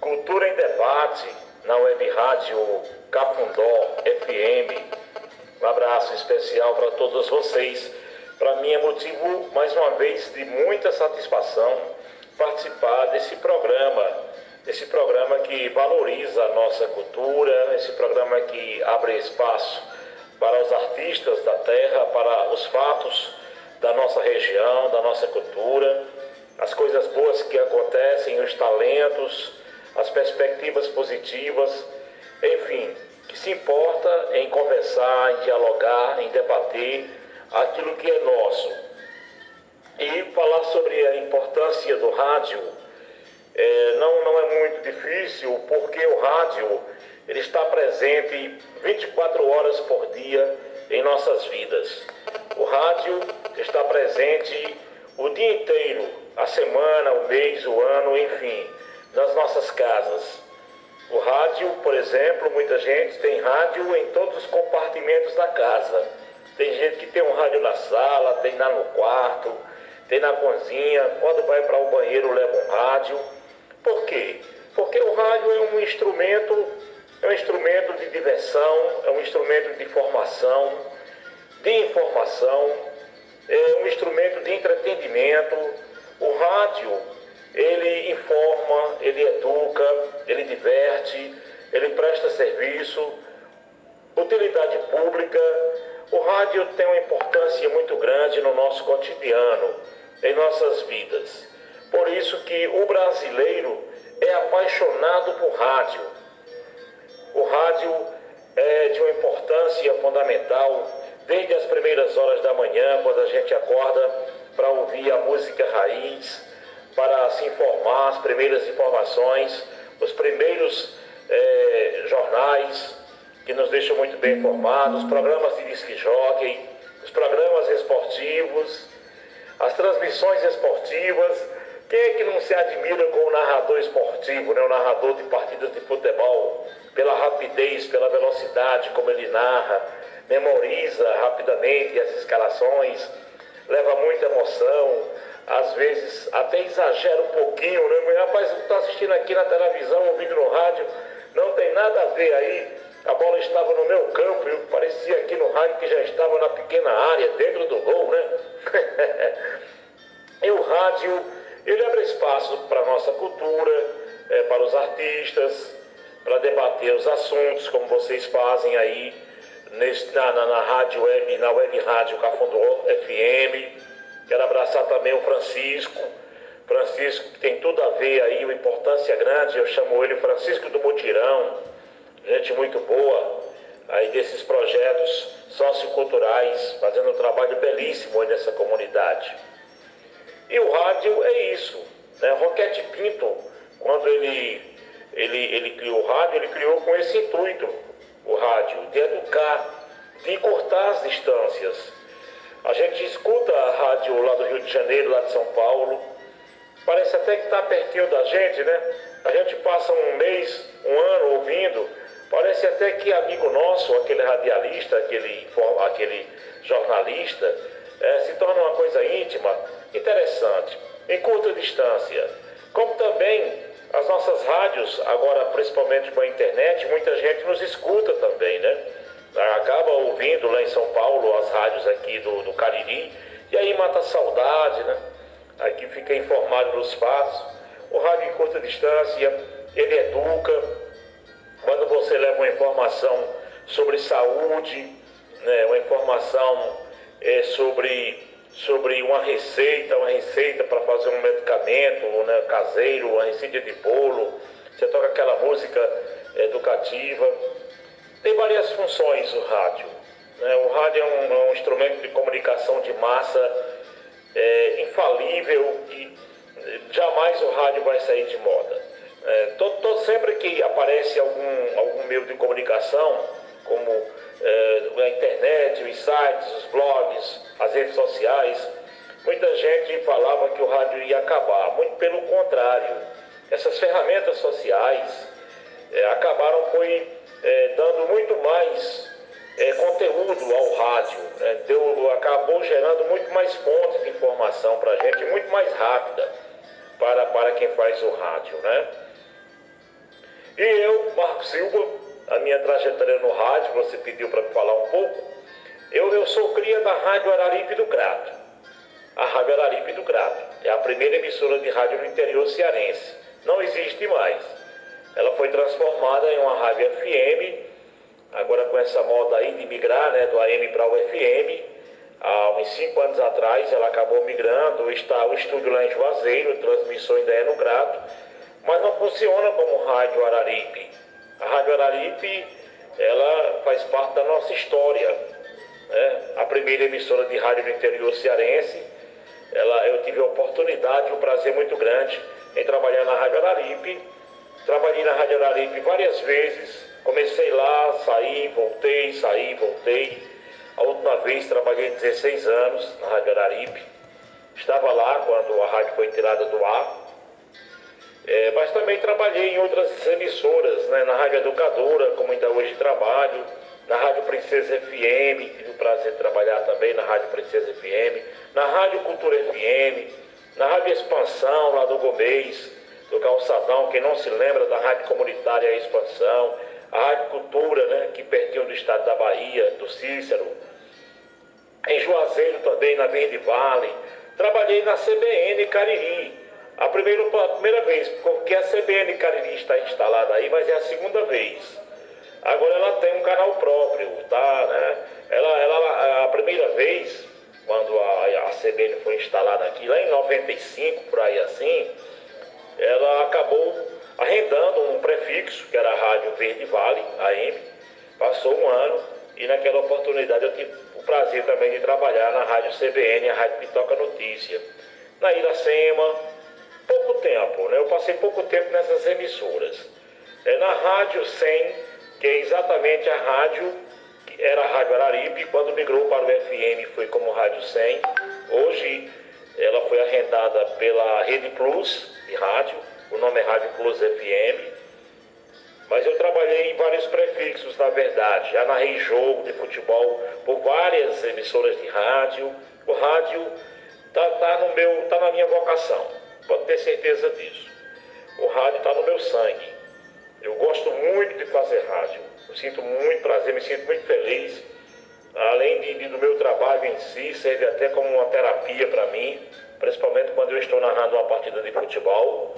Speaker 14: Cultura em Debate na Web Rádio Cafundó FM. Um abraço especial para todos vocês. Para mim é motivo, mais uma vez, de muita satisfação participar desse programa esse programa que valoriza a nossa cultura, esse programa que abre espaço para os artistas da terra, para
Speaker 13: os fatos da nossa região, da nossa cultura, as coisas boas que acontecem, os talentos, as perspectivas positivas, enfim, que se importa em conversar, em dialogar, em debater aquilo que é nosso. E falar sobre a importância do rádio é, não, não é muito difícil, porque o rádio ele está presente 24 horas por dia em nossas vidas. O rádio está presente o dia inteiro, a semana, o mês, o ano, enfim, nas nossas casas. O rádio, por exemplo, muita gente tem rádio em todos os compartimentos da casa. Tem gente que tem um rádio na sala, tem lá no quarto, tem na cozinha, quando vai para o banheiro leva um rádio. Por quê? Porque o rádio é um instrumento, é um instrumento de diversão, é um instrumento de formação, de informação, é um instrumento de entretenimento. O rádio, ele informa, ele educa, ele diverte, ele presta serviço, utilidade pública. O rádio tem uma importância muito grande no nosso cotidiano, em nossas vidas. Por isso que o brasileiro é apaixonado por rádio. O rádio é de uma importância fundamental desde as primeiras horas da manhã, quando a gente acorda para ouvir a música raiz, para se informar, as primeiras informações, os primeiros é, jornais que nos deixam muito bem informados, os programas de disque jockey, os programas esportivos, as transmissões esportivas. Quem é que não se admira com o narrador esportivo, né? o narrador de partidas de futebol, pela rapidez, pela velocidade como ele narra, memoriza rapidamente as escalações, leva muita emoção, às vezes até exagera um pouquinho, né? Rapaz, eu estou assistindo aqui na televisão, ouvindo no rádio, não tem nada a ver aí. A bola estava no meu campo e parecia aqui no rádio que já estava na pequena área, dentro do gol, né? e o rádio, ele abre espaço para a nossa cultura, é, para os artistas, para debater os assuntos, como vocês fazem aí na, na, na rádio web, na web rádio Cafundó FM. Quero abraçar também o Francisco. Francisco que tem tudo a ver aí, uma importância grande. Eu chamo ele Francisco do Mutirão, gente muito boa aí desses projetos socioculturais, fazendo um trabalho belíssimo aí nessa comunidade. E o rádio é isso, né? Roquete Pinto, quando ele, ele, ele criou o rádio, ele criou com esse intuito, o rádio, de educar, de cortar as distâncias. A gente escuta a rádio lá do Rio de Janeiro, lá de São Paulo, parece até que está pertinho da gente, né? A gente passa um mês, um ano ouvindo, parece até que amigo nosso, aquele radialista, aquele, aquele jornalista, é, se torna uma coisa íntima, interessante, em curta distância. Como também as nossas rádios, agora principalmente com a internet, muita gente nos escuta também, né? Acaba ouvindo lá em São Paulo as rádios aqui do, do Cariri, e aí mata a saudade, né? Aqui fica informado dos fatos. O rádio em curta distância, ele educa. Quando você leva uma informação sobre saúde, né? uma informação é, sobre sobre uma receita, uma receita para fazer um medicamento né, caseiro, uma receita de bolo, você toca aquela música educativa. Tem várias funções o rádio. Né? O rádio é um, é um, instrumento de comunicação de massa é, infalível e jamais o rádio vai sair de moda. É, todo, todo, sempre que aparece algum, algum meio de comunicação, como a internet, os sites, os blogs, as redes sociais, muita gente falava que o rádio ia acabar. Muito pelo contrário, essas ferramentas sociais é, acabaram foi é, dando muito mais conteúdo ao rádio, né? Deu, acabou gerando muito mais fontes de informação para a gente, muito mais rápida para, para quem faz o rádio, né? E eu, Marco Silva, a minha trajetória no rádio, você pediu para falar um pouco. Eu, eu sou cria da Rádio Araripe do Crato. A Rádio Araripe do Crato é a primeira emissora de rádio no interior cearense. Não existe mais. Ela foi transformada em uma rádio FM, agora com essa moda aí de migrar né, do AM para o FM. A cinco anos atrás, ela acabou migrando, está o estúdio lá em Juazeiro, transmissão ainda é no Grato, mas não funciona como Rádio Araripe. A Rádio Araripe, ela faz parte da nossa história. Né? A primeira emissora de rádio do interior cearense, ela, eu tive a oportunidade um prazer muito grande em trabalhar na Rádio Araripe. Trabalhei na Rádio Araripe várias vezes, comecei lá, saí, voltei, saí, voltei. A última vez trabalhei 16 anos na Rádio Araripe. Estava lá quando a rádio foi tirada do ar. É, mas também trabalhei em outras emissoras, né, na Rádio Educadora, como ainda hoje trabalho, na Rádio Princesa FM, tive o prazer de trabalhar também na Rádio Princesa FM, na Rádio Cultura FM, na Rádio Expansão, lá do Gomês, do Calçadão, quem não se lembra da Rádio Comunitária Expansão, a Rádio Cultura, né, que pertinho do estado da Bahia, do Cícero, em Juazeiro também, na Verde Vale, trabalhei na CBN Cariri, a primeira, a primeira vez, porque a CBN Cariri está instalada aí, mas é a segunda vez. Agora ela tem um canal próprio, tá? Né? Ela, ela, a primeira vez, quando a, a CBN foi instalada aqui, lá em 95, por aí assim, ela acabou arrendando um prefixo, que era a Rádio Verde Vale, AM, passou um ano e naquela oportunidade eu tive o prazer também de trabalhar na Rádio CBN, a Rádio Pitoca Notícia, na Iracema, pouco tempo, né? Eu passei pouco tempo nessas emissoras. É, na Rádio 100, que é exatamente a rádio, que era a Rádio Araripe, quando migrou para o FM foi como Rádio 100. Hoje ela foi arrendada pela Rede Plus de rádio, o nome é Rádio Plus FM. Mas eu trabalhei em vários prefixos, na verdade. Já narrei jogo de futebol por várias emissoras de rádio. O rádio tá, tá no meu, tá na minha vocação. Pode ter certeza disso. O rádio está no meu sangue. Eu gosto muito de fazer rádio. Eu sinto muito prazer, me sinto muito feliz. Além de, de, do meu trabalho em si, serve até como uma terapia para mim, principalmente quando eu estou narrando uma partida de futebol.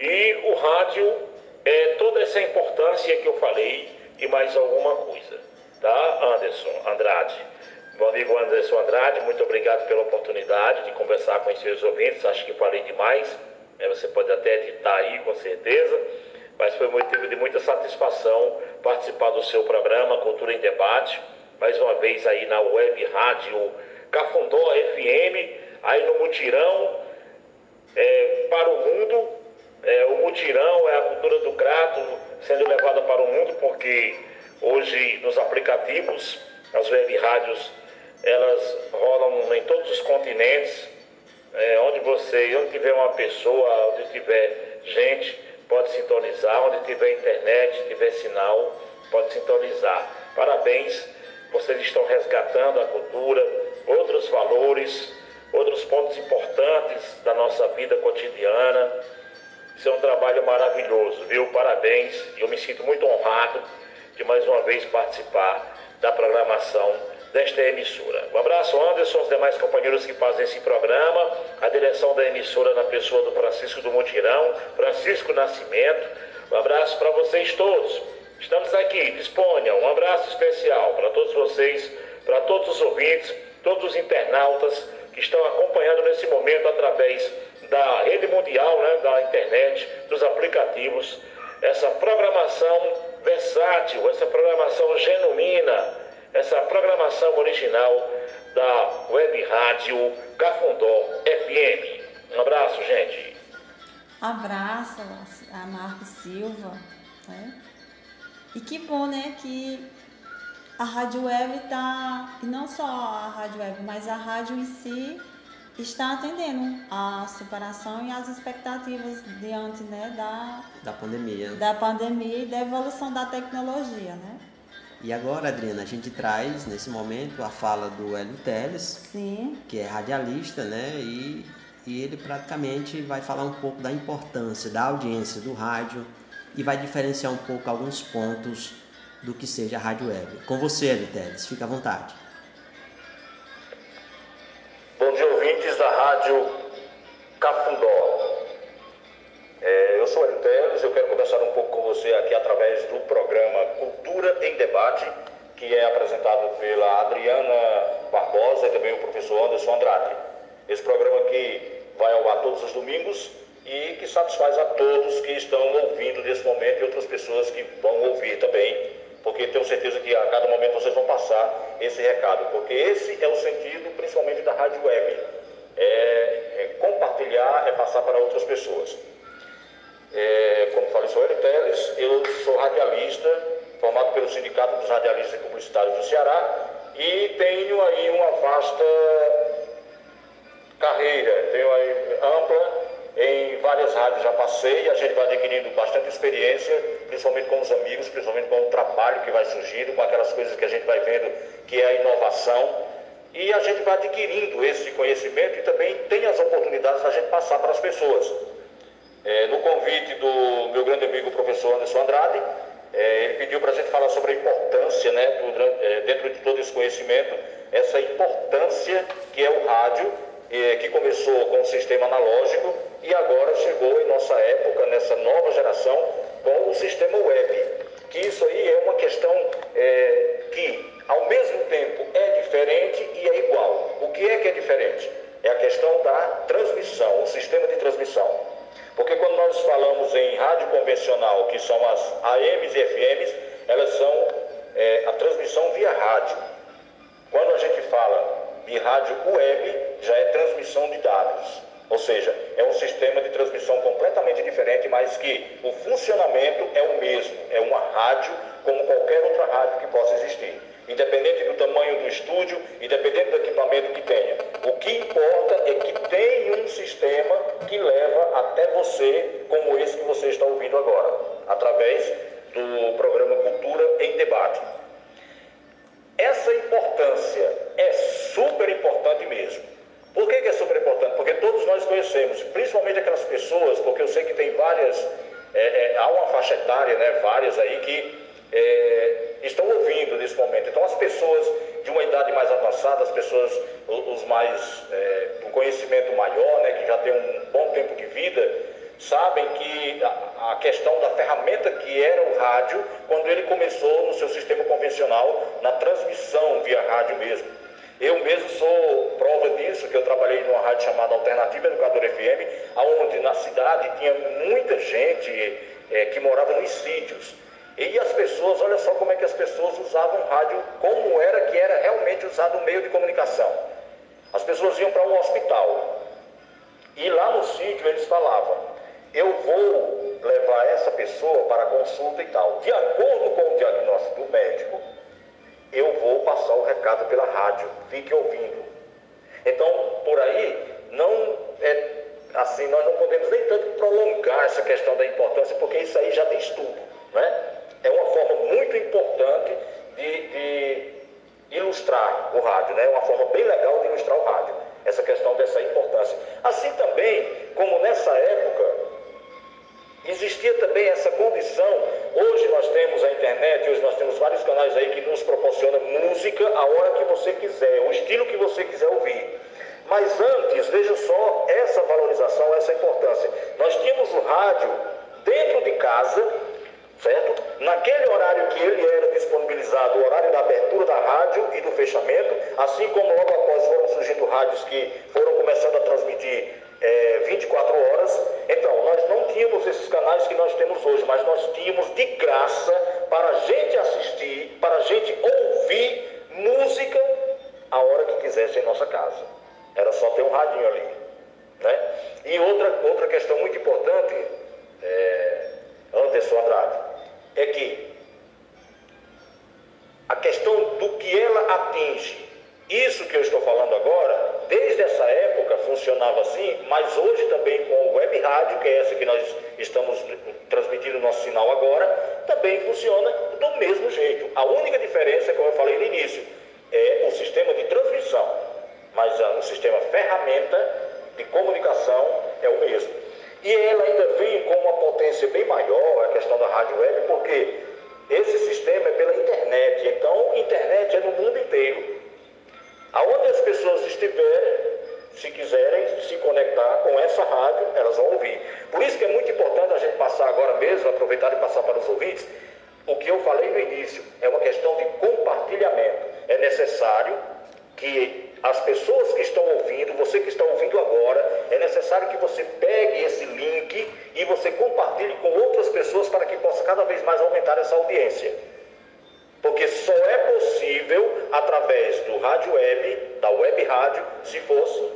Speaker 13: E o rádio é toda essa importância que eu falei e mais alguma coisa. Tá, Anderson Andrade? Meu amigo Anderson Andrade, muito obrigado pela oportunidade de conversar com os seus ouvintes. Acho que falei demais. Né? Você pode até editar aí, com certeza. Mas foi motivo de muita satisfação participar do seu programa Cultura em Debate. Mais uma vez aí na web rádio Cafundó FM, aí no Mutirão é, para o mundo. É, o Mutirão é a cultura do crato sendo levada para o mundo, porque hoje nos aplicativos, as web rádios elas rolam em todos os continentes. É, onde você, onde tiver uma pessoa, onde tiver gente, pode sintonizar. Onde tiver internet, tiver sinal, pode sintonizar. Parabéns, vocês estão resgatando a cultura, outros valores, outros pontos importantes da nossa vida cotidiana. Isso é um trabalho maravilhoso, viu? Parabéns. Eu me sinto muito honrado de mais uma vez participar da programação desta emissora. Um abraço, Anderson, aos demais companheiros que fazem esse programa, a direção da emissora na pessoa do Francisco do Mutirão, Francisco Nascimento. Um abraço para vocês todos. Estamos aqui, disponham. Um abraço especial para todos vocês, para todos os ouvintes, todos os internautas que estão acompanhando nesse momento através da rede mundial, né, da internet, dos aplicativos, essa programação versátil, essa programação genuína essa programação original da Web Rádio Cafundó FM. Um abraço, gente.
Speaker 1: Abraço a Marco Silva. Né? E que bom, né, que a Rádio Web está, e não só a Rádio Web, mas a rádio em si está atendendo a superação e as expectativas diante né, da,
Speaker 2: da pandemia.
Speaker 1: Da pandemia e da evolução da tecnologia, né?
Speaker 2: E agora, Adriana, a gente traz nesse momento a fala do Hélio Teles,
Speaker 1: Sim.
Speaker 2: que é radialista, né? E, e ele praticamente vai falar um pouco da importância da audiência do rádio e vai diferenciar um pouco alguns pontos do que seja a rádio web. Com você, Hélio Teles, fica à vontade.
Speaker 15: Bom dia, ouvintes da Rádio Cafundó. É, eu sou Hélio Teles, eu quero conversar um pouco com você aqui através do programa Cultura em Debate, que é apresentado pela Adriana Barbosa Esse programa que vai ao ar todos os domingos e que satisfaz a todos que estão ouvindo nesse momento e outras pessoas que vão ouvir também, porque tenho certeza que a cada momento vocês vão passar esse recado, porque esse é o sentido principalmente da rádio web, é, é compartilhar, é passar para outras pessoas. É, como falei, sou Hélio Teles, eu sou radialista, formado pelo Sindicato dos Radialistas e Publicitários do Ceará e tenho aí uma vasta carreira, tenho aí ampla em várias rádios já passei, a gente vai adquirindo bastante experiência, principalmente com os amigos, principalmente com o trabalho que vai surgindo, com aquelas coisas que a gente vai vendo que é a inovação. E a gente vai adquirindo esse conhecimento e também tem as oportunidades da gente passar para as pessoas. É, no convite do meu grande amigo professor Anderson Andrade, é, ele pediu para a gente falar sobre a importância, né, do, é, dentro de todo esse conhecimento, essa importância que é o rádio, é, que começou com o sistema analógico e agora chegou em nossa época, nessa nova geração, com o sistema web. Que isso aí é uma questão é, que, ao mesmo tempo, é diferente e é igual. O que é que é diferente? É a questão da transmissão, o sistema de transmissão. Porque quando nós falamos em rádio convencional, que são as AMs e FMs, elas são é, a transmissão via rádio. Quando a gente fala de rádio web, já é transmissão de dados. Ou seja, é um sistema de transmissão completamente diferente, mas que o funcionamento é o mesmo. É uma rádio como qualquer outra rádio que possa existir independente do tamanho do estúdio, independente do equipamento que tenha. O que importa é que tem um sistema que leva até você, como esse que você está ouvindo agora, através do programa Cultura em Debate. Essa importância é super importante mesmo. Por que, que é super importante? Porque todos nós conhecemos, principalmente aquelas pessoas, porque eu sei que tem várias, é, é, há uma faixa etária, né, várias aí que é, estão ouvindo nesse momento. Então, as pessoas de uma idade mais avançada, as pessoas, os mais, é, conhecimento maior, né, que já têm um bom tempo de vida, sabem que a, a questão da ferramenta que era o rádio, quando ele começou no seu sistema convencional, na transmissão via rádio mesmo. Eu mesmo sou prova disso, que eu trabalhei numa rádio chamada Alternativa Educador FM, onde na cidade tinha muita gente é, que morava nos sítios. E as pessoas, olha só como é que as pessoas usavam rádio, como era que era realmente usado o meio de comunicação. As pessoas iam para um hospital e lá no sítio eles falavam: Eu vou levar essa pessoa para consulta e tal. De acordo com o diagnóstico do médico, eu vou passar o recado pela rádio. Fique ouvindo. Então, por aí, não é assim, nós não podemos nem tanto prolongar essa questão da importância, porque isso aí já diz tudo, né? É uma forma muito importante de, de ilustrar o rádio, né? É uma forma bem legal de ilustrar o rádio, essa questão dessa importância. Assim também, como nessa época, existia também essa condição, hoje nós temos a internet, hoje nós temos vários canais aí que nos proporcionam música a hora que você quiser, o estilo que você quiser ouvir. Mas antes, veja só essa valorização, essa importância. Nós tínhamos o rádio dentro de casa, certo? Naquele horário que ele era disponibilizado, o horário da abertura da rádio e do fechamento, assim como logo após foram surgindo rádios que foram começando a transmitir é, 24 horas. Então, nós não tínhamos esses canais que nós temos hoje, mas nós tínhamos de graça para a gente assistir, para a gente ouvir música a hora que quisesse em nossa casa. Era só ter um radinho ali. Né? E outra, outra questão muito importante, é, Anderson Andrade, é que a questão do que ela atinge, isso que eu estou falando agora, desde essa época funcionava assim, mas hoje também com o web rádio, que é essa que nós estamos transmitindo o nosso sinal agora, também funciona do mesmo jeito. A única diferença, como eu falei no início, é o sistema de transmissão, mas o sistema ferramenta de comunicação é o mesmo. E ela ainda vem com uma potência bem maior, a questão da rádio web, porque esse sistema é pela internet. Então, internet é no mundo inteiro. Aonde as pessoas estiverem, se quiserem se conectar com essa rádio, elas vão ouvir. Por isso que é muito importante a gente passar agora mesmo, aproveitar e passar para os ouvintes, o que eu falei no início, é uma questão de compartilhamento. É necessário que as pessoas que estão ouvindo, você que está ouvindo agora, é necessário que você pegue esse link e você compartilhe com outras pessoas para que possa cada vez mais aumentar essa audiência. Porque só é possível através do rádio web, da web rádio, se fosse.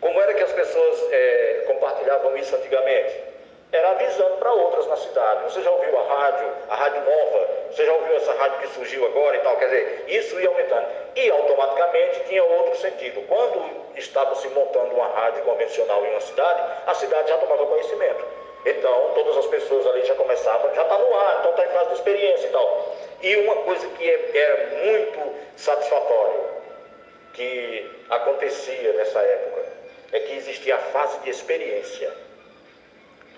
Speaker 15: Como era que as pessoas é, compartilhavam isso antigamente? Era avisando para outras na cidade. Você já ouviu a rádio, a rádio nova? Você já ouviu essa rádio que surgiu agora e tal? Quer dizer, isso ia aumentando. E automaticamente tinha outro sentido. Quando estava se montando uma rádio convencional em uma cidade, a cidade já tomava conhecimento. Então, todas as pessoas ali já começavam, já está no ar, então está em fase de experiência e tal. E uma coisa que é, é muito satisfatório, que acontecia nessa época, é que existia a fase de experiência.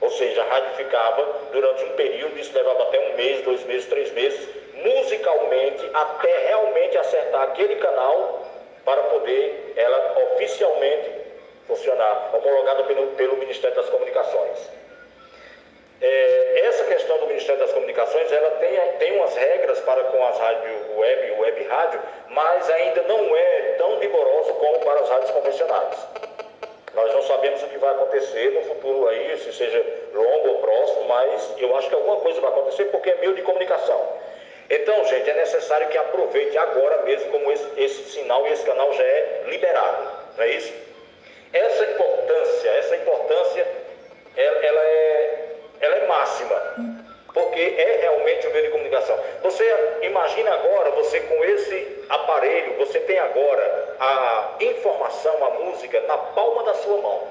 Speaker 15: Ou seja, a rádio ficava durante um período, isso levava até um mês, dois meses, três meses, musicalmente, até realmente acertar aquele canal para poder ela oficialmente funcionar, homologada pelo, pelo Ministério das Comunicações. É, essa questão do Ministério das Comunicações, ela tem, tem umas regras para com as rádios web e web rádio, mas ainda não é tão rigoroso como para as rádios convencionais. Nós não sabemos o que vai acontecer no futuro aí, se seja longo ou próximo, mas eu acho que alguma coisa vai acontecer porque é meio de comunicação. Então, gente, é necessário que aproveite agora mesmo, como esse, esse sinal e esse canal já é liberado, não é isso? Essa importância, essa importância, ela, ela é, ela é máxima porque é realmente um meio de comunicação. Você imagina agora, você com esse aparelho, você tem agora a informação, a música na palma da sua mão.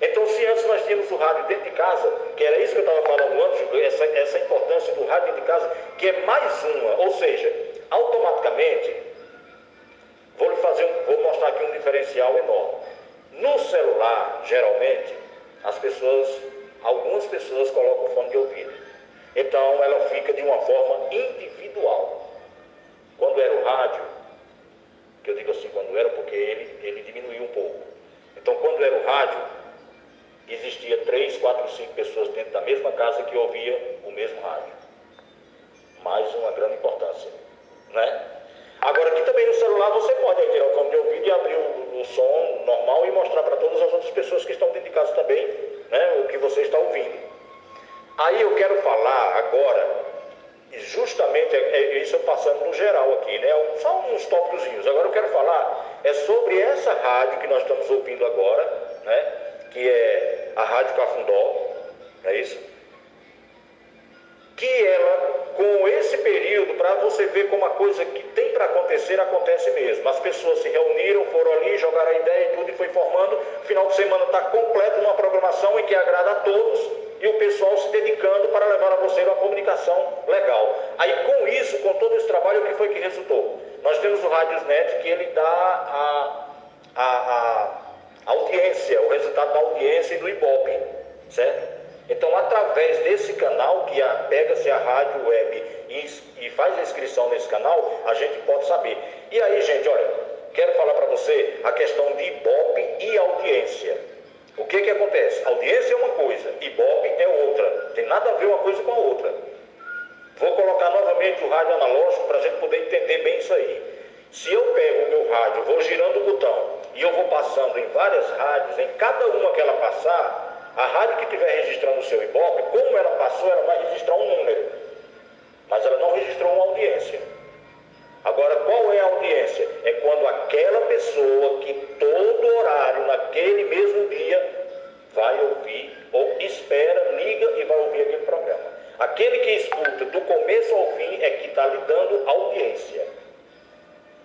Speaker 15: Então, se antes nós tínhamos o rádio dentro de casa, que era isso que eu estava falando antes, essa, essa importância do rádio dentro de casa, que é mais uma, ou seja, automaticamente, vou lhe fazer, vou mostrar aqui um diferencial enorme. No celular, geralmente, as pessoas, algumas pessoas colocam o fone de ouvido. Então ela fica de uma forma individual. Quando era o rádio, que eu digo assim quando era porque ele, ele diminuiu um pouco. Então quando era o rádio, existia três, quatro, cinco pessoas dentro da mesma casa que ouvia o mesmo rádio. Mais uma grande importância. Né? Agora aqui também no celular você pode tirar o fone de ouvido e abrir o, o som normal e mostrar para todas as outras pessoas que estão dentro de casa também né, o que você está ouvindo. Aí eu quero falar agora, justamente, é, é isso eu passando no geral aqui, né? Só uns tópicos. Agora eu quero falar é sobre essa rádio que nós estamos ouvindo agora, né? Que é a Rádio Cafundó, é isso? Que ela, com esse período, para você ver como a coisa que tem para acontecer, acontece mesmo. As pessoas se reuniram, foram ali, jogaram a ideia e tudo, e foi formando. Final de semana está completo numa programação em que agrada a todos e o pessoal se dedicando para levar a você uma comunicação legal. Aí com isso, com todo esse trabalho, o que foi que resultou? Nós temos o Radiosnet que ele dá a, a, a audiência, o resultado da audiência e do Ibope, certo? Então, através desse canal, que pega-se a rádio web e, e faz a inscrição nesse canal, a gente pode saber. E aí, gente, olha, quero falar para você a questão de Ibope e audiência. O que que acontece? Audiência é uma coisa, Ibope é outra. Tem nada a ver uma coisa com a outra. Vou colocar novamente o rádio analógico para a gente poder entender bem isso aí. Se eu pego o meu rádio, vou girando o botão e eu vou passando em várias rádios, em cada uma que ela passar, a rádio que estiver registrando o seu Ibope, como ela passou, ela vai registrar um número. Mas ela não registrou uma audiência. Agora, qual é a audiência? É quando aquela pessoa que todo horário, naquele mesmo dia, vai ouvir, ou espera, liga e vai ouvir aquele programa. Aquele que escuta do começo ao fim é que está lhe dando audiência.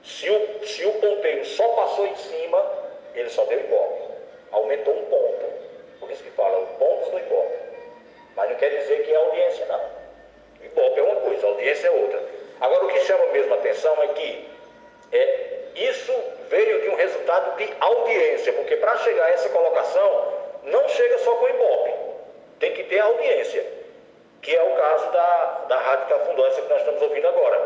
Speaker 15: Se o, se o ponteiro só passou em cima, ele só deu ibope. Aumentou um ponto. Por isso que fala pontos do ibope. Mas não quer dizer que é audiência, não. Ibope é uma coisa, audiência é outra. Agora, o que chama mesmo a atenção é que é, isso veio de um resultado de audiência, porque para chegar a essa colocação, não chega só com Ibope, tem que ter audiência, que é o caso da, da Rádio Cafundó, essa que nós estamos ouvindo agora.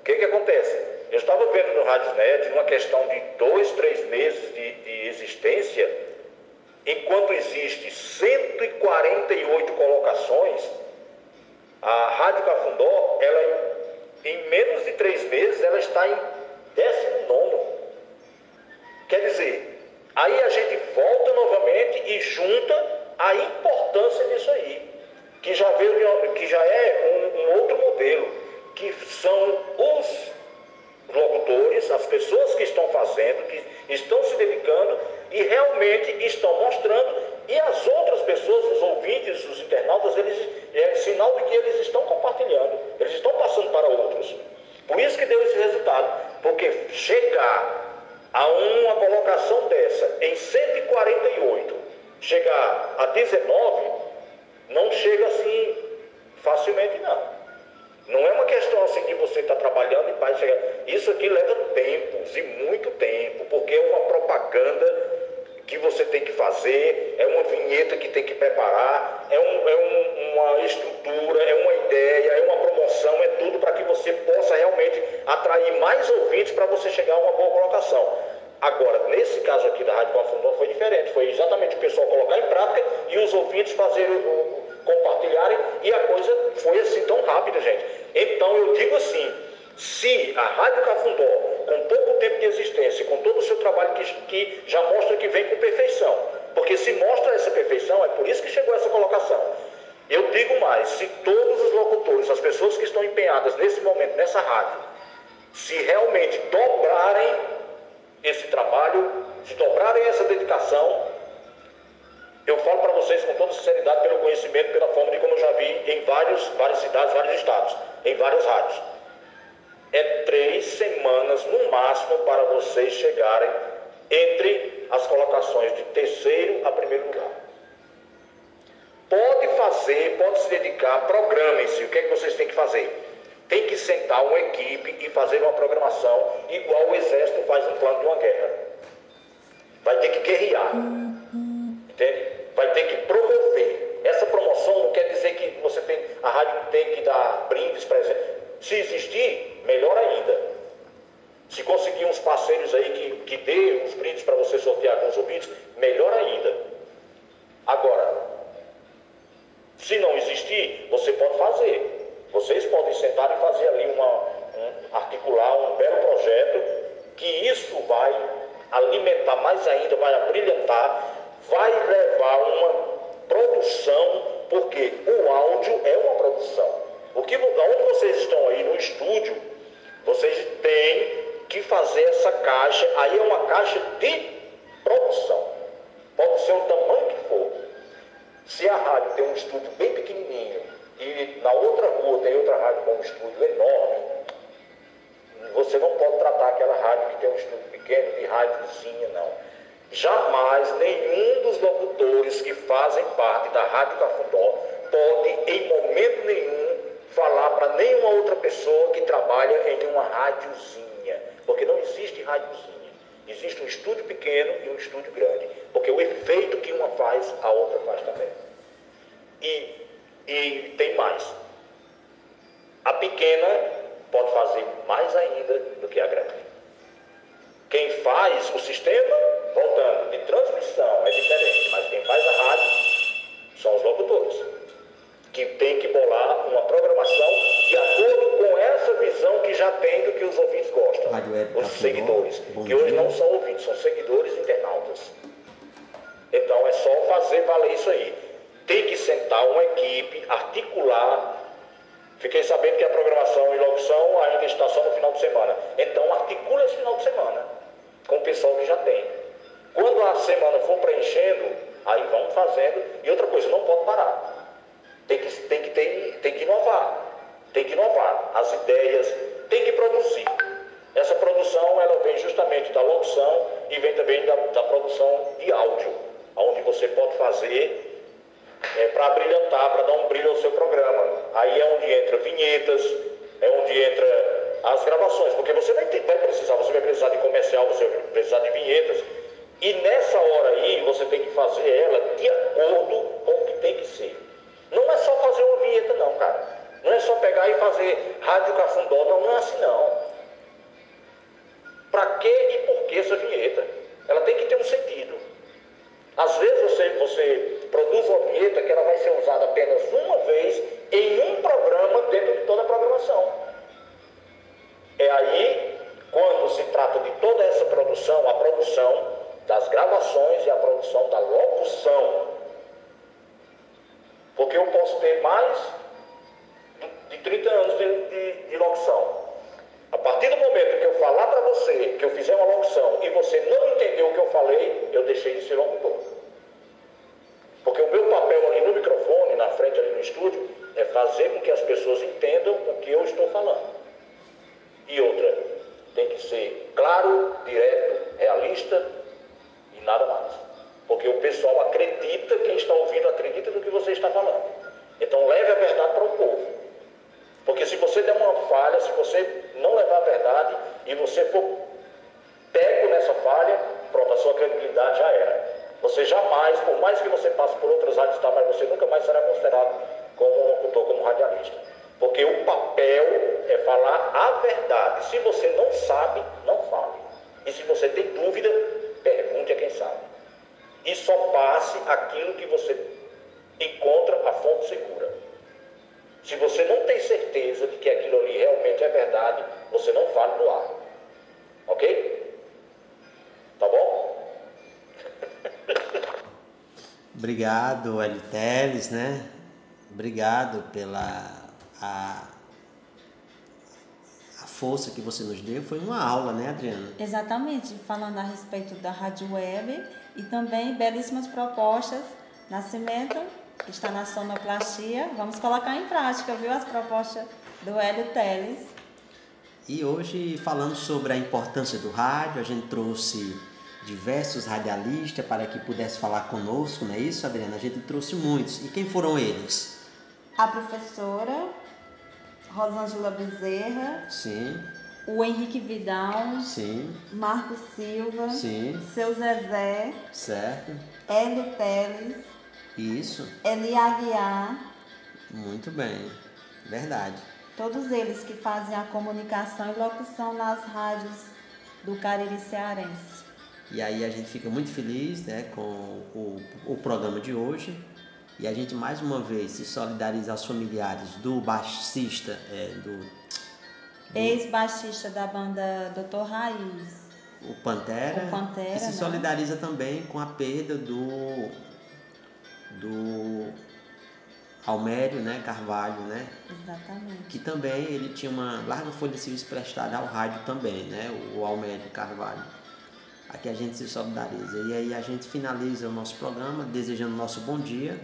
Speaker 15: O que, que acontece? Eu estava vendo no Radiosnet, numa questão de dois, três meses de, de existência, enquanto existe 148 colocações, a Rádio Cafundó, ela menos de três meses, ela está em 19. Aí a gente volta novamente e junta a importância disso aí, que já, veio, que já é um, um outro modelo, que são os locutores, as pessoas que estão fazendo, que estão se dedicando e realmente estão mostrando, e as outras pessoas, os ouvintes, os internautas, eles é sinal de que eles estão compartilhando, eles estão passando para outros. Por isso que deu esse resultado, porque chegar a uma colocação dessa em 148, chegar a 19, não chega assim facilmente não. Não é uma questão assim de você estar tá trabalhando e vai chegar. Isso aqui leva tempos e muito tempo, porque é uma propaganda que você tem que fazer, é uma vinheta que tem que preparar, é, um, é um, uma estrutura, é uma ideia, é uma promoção, é tudo para que você possa realmente atrair mais ouvintes para você chegar a uma boa colocação. Agora, nesse caso aqui da Rádio Confundão foi diferente, foi exatamente o pessoal colocar em prática e os ouvintes fazerem o, compartilharem e a coisa foi assim tão rápida, gente. Então eu digo assim, se a Rádio Cafundó, com pouco tempo de existência, com todo o seu trabalho que, que já mostra que vem com perfeição, porque se mostra essa perfeição, é por isso que chegou essa colocação. Eu digo mais, se todos os locutores, as pessoas que estão empenhadas nesse momento, nessa rádio, se realmente dobrarem esse trabalho, se dobrarem essa dedicação, eu falo para vocês com toda sinceridade, pelo conhecimento, pela forma de como eu já vi em vários, várias cidades, vários estados, em várias rádios. É três semanas no máximo para vocês chegarem entre as colocações de terceiro a primeiro lugar. Pode fazer, pode se dedicar, programem-se. O que é que vocês têm que fazer? Tem que sentar uma equipe e fazer uma programação igual o exército faz um plano de uma guerra. Vai ter que guerrear. Entende? Vai ter que promover. Essa promoção não quer dizer que você tem, a rádio tem que dar brindes, presentes. Se existir, melhor ainda. Se conseguir uns parceiros aí que, que dê os brindes para você sortear com os ouvintes, melhor ainda. Agora, se não existir, você pode fazer. Vocês podem sentar e fazer ali uma, um, articular um belo projeto que isso vai alimentar mais ainda, vai abrilhantar, vai levar uma produção, porque o áudio é uma produção. O que, onde vocês estão aí no estúdio, vocês têm que fazer essa caixa, aí é uma caixa de produção. Pode ser o tamanho que for. Se a rádio tem um estúdio bem pequenininho e na outra rua tem outra rádio com um estúdio enorme, você não pode tratar aquela rádio que tem um estúdio pequeno de rádiozinha, não. Jamais nenhum dos locutores que fazem parte da Rádio Cafundó pode, em momento nenhum, falar para nenhuma outra pessoa que trabalha em uma rádiozinha, porque não existe rádiozinha. Existe um estúdio pequeno e um estúdio grande, porque o efeito que uma faz, a outra faz também. E, e tem mais. A pequena pode fazer mais ainda do que a grande. Quem faz o sistema, voltando, de transmissão é diferente, mas quem faz a rádio são os locutores que tem que bolar uma programação de acordo com essa visão que já tem do que os ouvintes gostam. Web, os seguidores, Bom que dia. hoje não são ouvintes, são seguidores internautas. Então é só fazer valer isso aí. Tem que sentar uma equipe, articular. Fiquei sabendo que a programação e locução ainda está só no final de semana. Então articula esse final de semana com o pessoal que já tem. Quando a semana for preenchendo, aí vamos fazendo. E outra coisa, não pode parar. Tem que, tem que, ter, tem que inovar, tem que inovar as ideias, tem que produzir. Essa produção ela vem justamente da locução e vem também da, da produção de áudio, onde você pode fazer é, para brilhantar, para dar um brilho ao seu programa. Aí é onde entra vinhetas, é onde entra as gravações, porque você vai, ter, vai precisar, você vai precisar de comercial, você vai precisar de vinhetas. E nessa hora aí você tem que fazer ela de acordo com o que tem que ser. Não é só fazer uma vinheta, não, cara. Não é só pegar e fazer rádio cafundó, não, não é assim, não. Para que e por que essa vinheta? Ela tem que ter um sentido. Às vezes você, você produz uma vinheta que ela vai ser usada apenas uma vez em um programa dentro de toda a programação. É aí, quando se trata de toda essa produção, a produção das gravações e a produção da locução. Porque eu posso ter mais de 30 anos de, de, de locução. A partir do momento que eu falar para você que eu fizer uma locução e você não entendeu o que eu falei, eu deixei de ser locutor. Porque o meu papel ali no microfone, na frente ali no estúdio, é fazer com que as pessoas entendam o que eu estou falando. E outra, tem que ser claro, direto, realista e nada mais. Porque o pessoal acredita, quem está ouvindo acredita no que você está falando. Então leve a verdade para o povo. Porque se você der uma falha, se você não levar a verdade e você for pego nessa falha, pronto, a sua credibilidade já era. Você jamais, por mais que você passe por outras rádios, tá, mas você nunca mais será considerado como locutor, como radialista. Porque o papel é falar a verdade. Se você não sabe, não fale. E se você tem dúvida, pergunte a quem sabe. E só passe aquilo que você encontra a fonte segura. Se você não tem certeza de que aquilo ali realmente é verdade, você não fale no ar. Ok? Tá bom?
Speaker 2: Obrigado, Hélio Teles, né? Obrigado pela a, a força que você nos deu. Foi uma aula, né, Adriana?
Speaker 1: Exatamente, falando a respeito da rádio web e também belíssimas propostas. Nascimento está na sonoplastia. Vamos colocar em prática, viu, as propostas do Hélio Teles.
Speaker 2: E hoje, falando sobre a importância do rádio, a gente trouxe diversos radialistas para que pudesse falar conosco, não é isso, Adriana? A gente trouxe muitos. E quem foram eles?
Speaker 1: A professora Rosângela Bezerra.
Speaker 2: Sim.
Speaker 1: O Henrique Vidal.
Speaker 2: Sim.
Speaker 1: Marco Silva.
Speaker 2: Sim.
Speaker 1: Seu Zezé.
Speaker 2: Certo.
Speaker 1: Hélio Teles.
Speaker 2: Isso.
Speaker 1: Eli Aguiar.
Speaker 2: Muito bem. Verdade.
Speaker 1: Todos eles que fazem a comunicação e locução nas rádios do Cariri Cearense.
Speaker 2: E aí a gente fica muito feliz né, com o, o programa de hoje. E a gente mais uma vez se solidariza aos familiares do baixista, é, do, do
Speaker 1: ex-baixista da banda Doutor Raiz.
Speaker 2: O Pantera.
Speaker 1: O Pantera.
Speaker 2: E se
Speaker 1: né?
Speaker 2: solidariza também com a perda do do Almério, né, Carvalho, né?
Speaker 1: Exatamente.
Speaker 2: Que também ele tinha uma larga folha de serviço prestada ao rádio também, né? O Almério Carvalho. Aqui a gente se solidariza. E aí a gente finaliza o nosso programa desejando nosso bom dia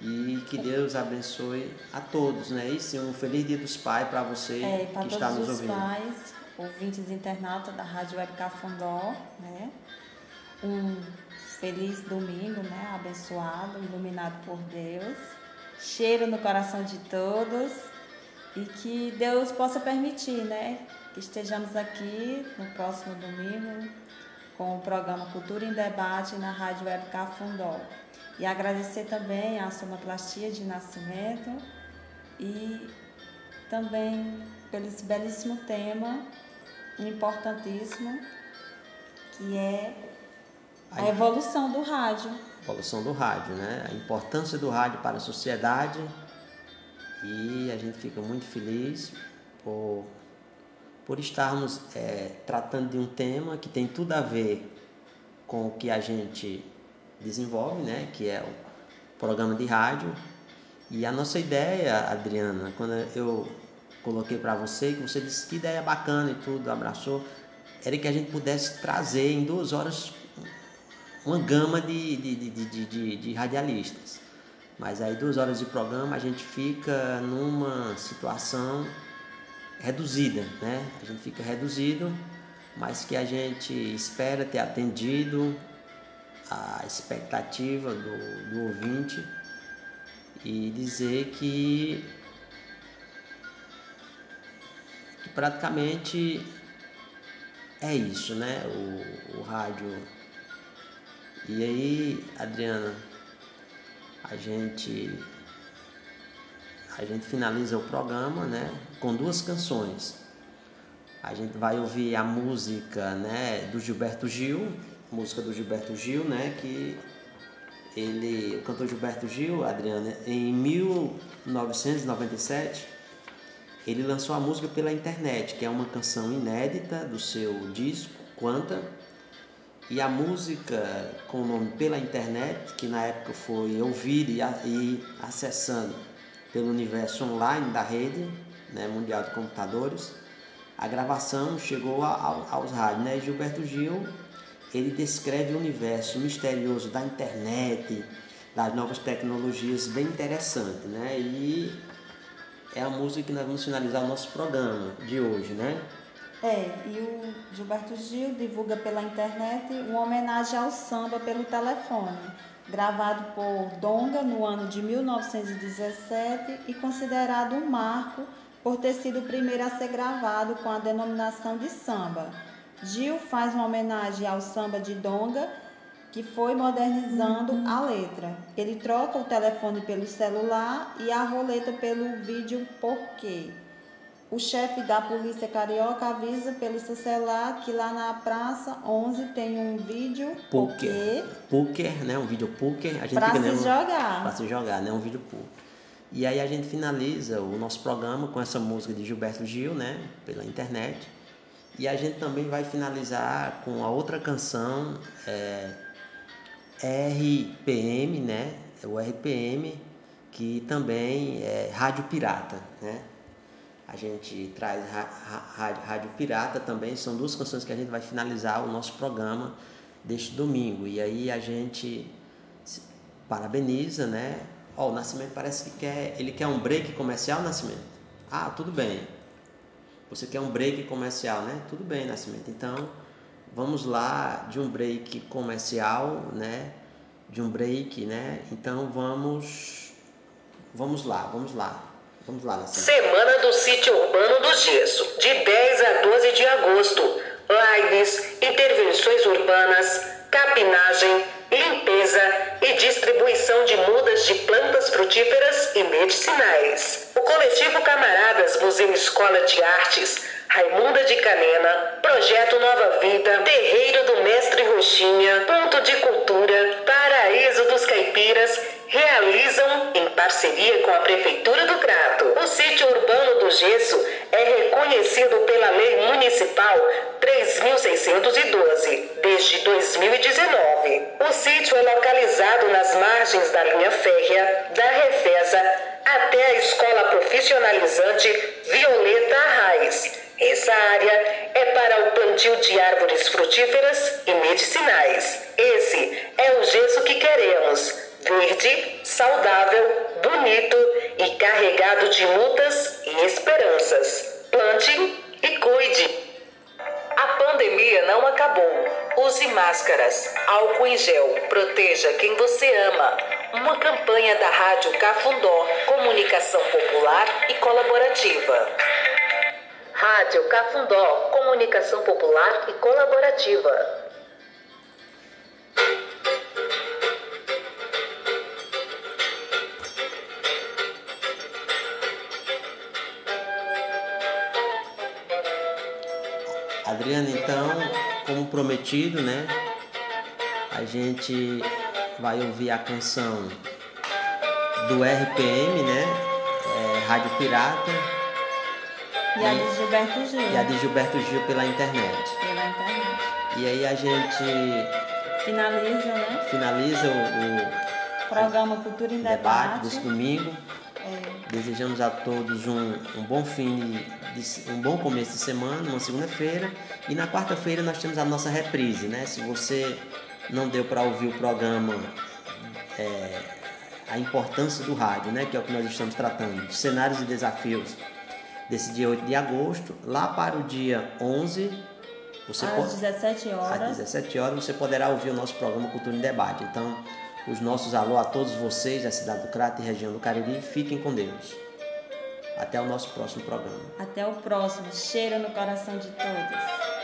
Speaker 2: e que Deus abençoe a todos, né? E sim, um feliz dia dos pais para você
Speaker 1: É, para
Speaker 2: que
Speaker 1: todos
Speaker 2: está nos
Speaker 1: os
Speaker 2: ouvindo.
Speaker 1: pais, ouvintes internautas da Rádio Web Cafundó, né? Um feliz domingo, né? Abençoado, iluminado por Deus. Cheiro no coração de todos e que Deus possa permitir, né? Que estejamos aqui no próximo domingo com o programa Cultura em Debate na Rádio Web Cafundó. E agradecer também à Sonoplastia de Nascimento e também pelo esse belíssimo tema, importantíssimo, que é a
Speaker 2: Aí-
Speaker 1: evolução do rádio.
Speaker 2: evolução do rádio, né? A importância do rádio para a sociedade e a gente fica muito feliz por, por estarmos eh, tratando de um tema que tem tudo a ver com o que a gente desenvolve, né? Que é o programa de rádio. E a nossa ideia, Adriana, quando eu coloquei para você, que você disse que ideia bacana e tudo, abraçou, era que a gente pudesse trazer em duas horas uma gama de, de, de, de, de, radialistas. Mas aí duas horas de programa a gente fica numa situação reduzida, né? A gente fica reduzido, mas que a gente espera ter atendido a expectativa do, do ouvinte e dizer que, que praticamente é isso, né? O, o rádio. E aí, Adriana, a gente a gente finaliza o programa, né, com duas canções. A gente vai ouvir a música, né, do Gilberto Gil, música do Gilberto Gil, né, que ele, o cantor Gilberto Gil, Adriana, em 1997, ele lançou a música pela internet, que é uma canção inédita do seu disco Quanta, E a música com o nome Pela Internet, que na época foi ouvida e, e acessando pelo universo online da rede né, mundial de computadores, a gravação chegou a, aos rádios. Né? Gilberto Gil ele descreve o universo misterioso da internet, das novas tecnologias, bem interessante. Né? E é a música que nós vamos finalizar o nosso programa de hoje, né?
Speaker 1: É, e o Gilberto Gil divulga pela internet uma homenagem ao samba pelo telefone, gravado por Donga no ano de 1917 e considerado um marco por ter sido o primeiro a ser gravado com a denominação de samba. Gil faz uma homenagem ao samba de Donga, que foi modernizando a letra. Ele troca o telefone pelo celular e a roleta pelo vídeo porquê. O chefe da polícia carioca avisa pelo seu celular que lá na praça 11 tem um vídeo
Speaker 2: poker, poker, né? Um vídeo poker.
Speaker 1: A gente pra se jogar.
Speaker 2: Para se jogar, né? Um vídeo poker. E aí a gente finaliza o nosso programa com essa música de Gilberto Gil, né? Pela internet. E a gente também vai finalizar com a outra canção, é, RPM, né? O RPM, que também é Rádio Pirata, né? A gente traz Rádio, Pirata também, são duas canções que a gente vai finalizar o nosso programa deste domingo. E aí a gente parabeniza, né? Ó, oh, o Nascimento parece que quer, ele quer um break comercial, Nascimento. Ah, tudo bem. Você quer um break comercial, né? Tudo bem, Nascimento. Então, vamos lá de um break comercial, né? De um break, né? Então, vamos vamos lá, vamos lá. Vamos lá, Nascimento.
Speaker 9: Semana do Sítio Urbano do Gesso, de 10 a 12 de agosto. Lives, intervenções urbanas, capinagem, limpeza e distribuição de mudas de plantas frutíferas e medicinais. O coletivo Camaradas Museu Escola de Artes, Raimunda de Canena, Projeto Nova Vida, Terreiro do Mestre Roxinha, Ponto de Cultura, Paraíso dos Caipiras realizam, em parceria com a Prefeitura do Crato, o sítio urbano do Gesso é reconhecido pela Lei Municipal 3612 desde 2019. O sítio é localizado nas margens da linha férrea da Refesa até a Escola Profissionalizante Violeta Arraes. Essa área é para o plantio de árvores frutíferas e medicinais. Esse é o gesso que queremos verde, saudável, bonito e carregado de lutas e esperanças. Plante e cuide. A pandemia não acabou. Use máscaras, álcool em gel, proteja quem você ama. Uma campanha da Rádio Cafundó, comunicação popular e colaborativa. Rádio Cafundó, comunicação popular e colaborativa.
Speaker 2: Adriana, então, como prometido, né? A gente vai ouvir a canção do RPM, né? É, Rádio Pirata.
Speaker 1: E, e, a de Gilberto Gil.
Speaker 2: E a de Gilberto Gil pela internet.
Speaker 1: Pela internet.
Speaker 2: E aí a gente
Speaker 1: finaliza, né?
Speaker 2: Finaliza o,
Speaker 1: o programa Cultura em Debate, debate
Speaker 2: desse domingo. Desejamos a todos um, um bom fim de, um bom começo de semana, uma segunda-feira. E na quarta-feira nós temos a nossa reprise, né? Se você não deu para ouvir o programa é, A Importância do Rádio, né? Que é o que nós estamos tratando, de cenários e desafios desse dia 8 de agosto, lá para o dia 11,
Speaker 1: você às pode, 17 horas.
Speaker 2: Às 17 horas você poderá ouvir o nosso programa Cultura em Debate. Então, os nossos alô a todos vocês da cidade do Crato e região do Cariri, fiquem com Deus. Até o nosso próximo programa.
Speaker 1: Até o próximo. Cheiro no coração de todos.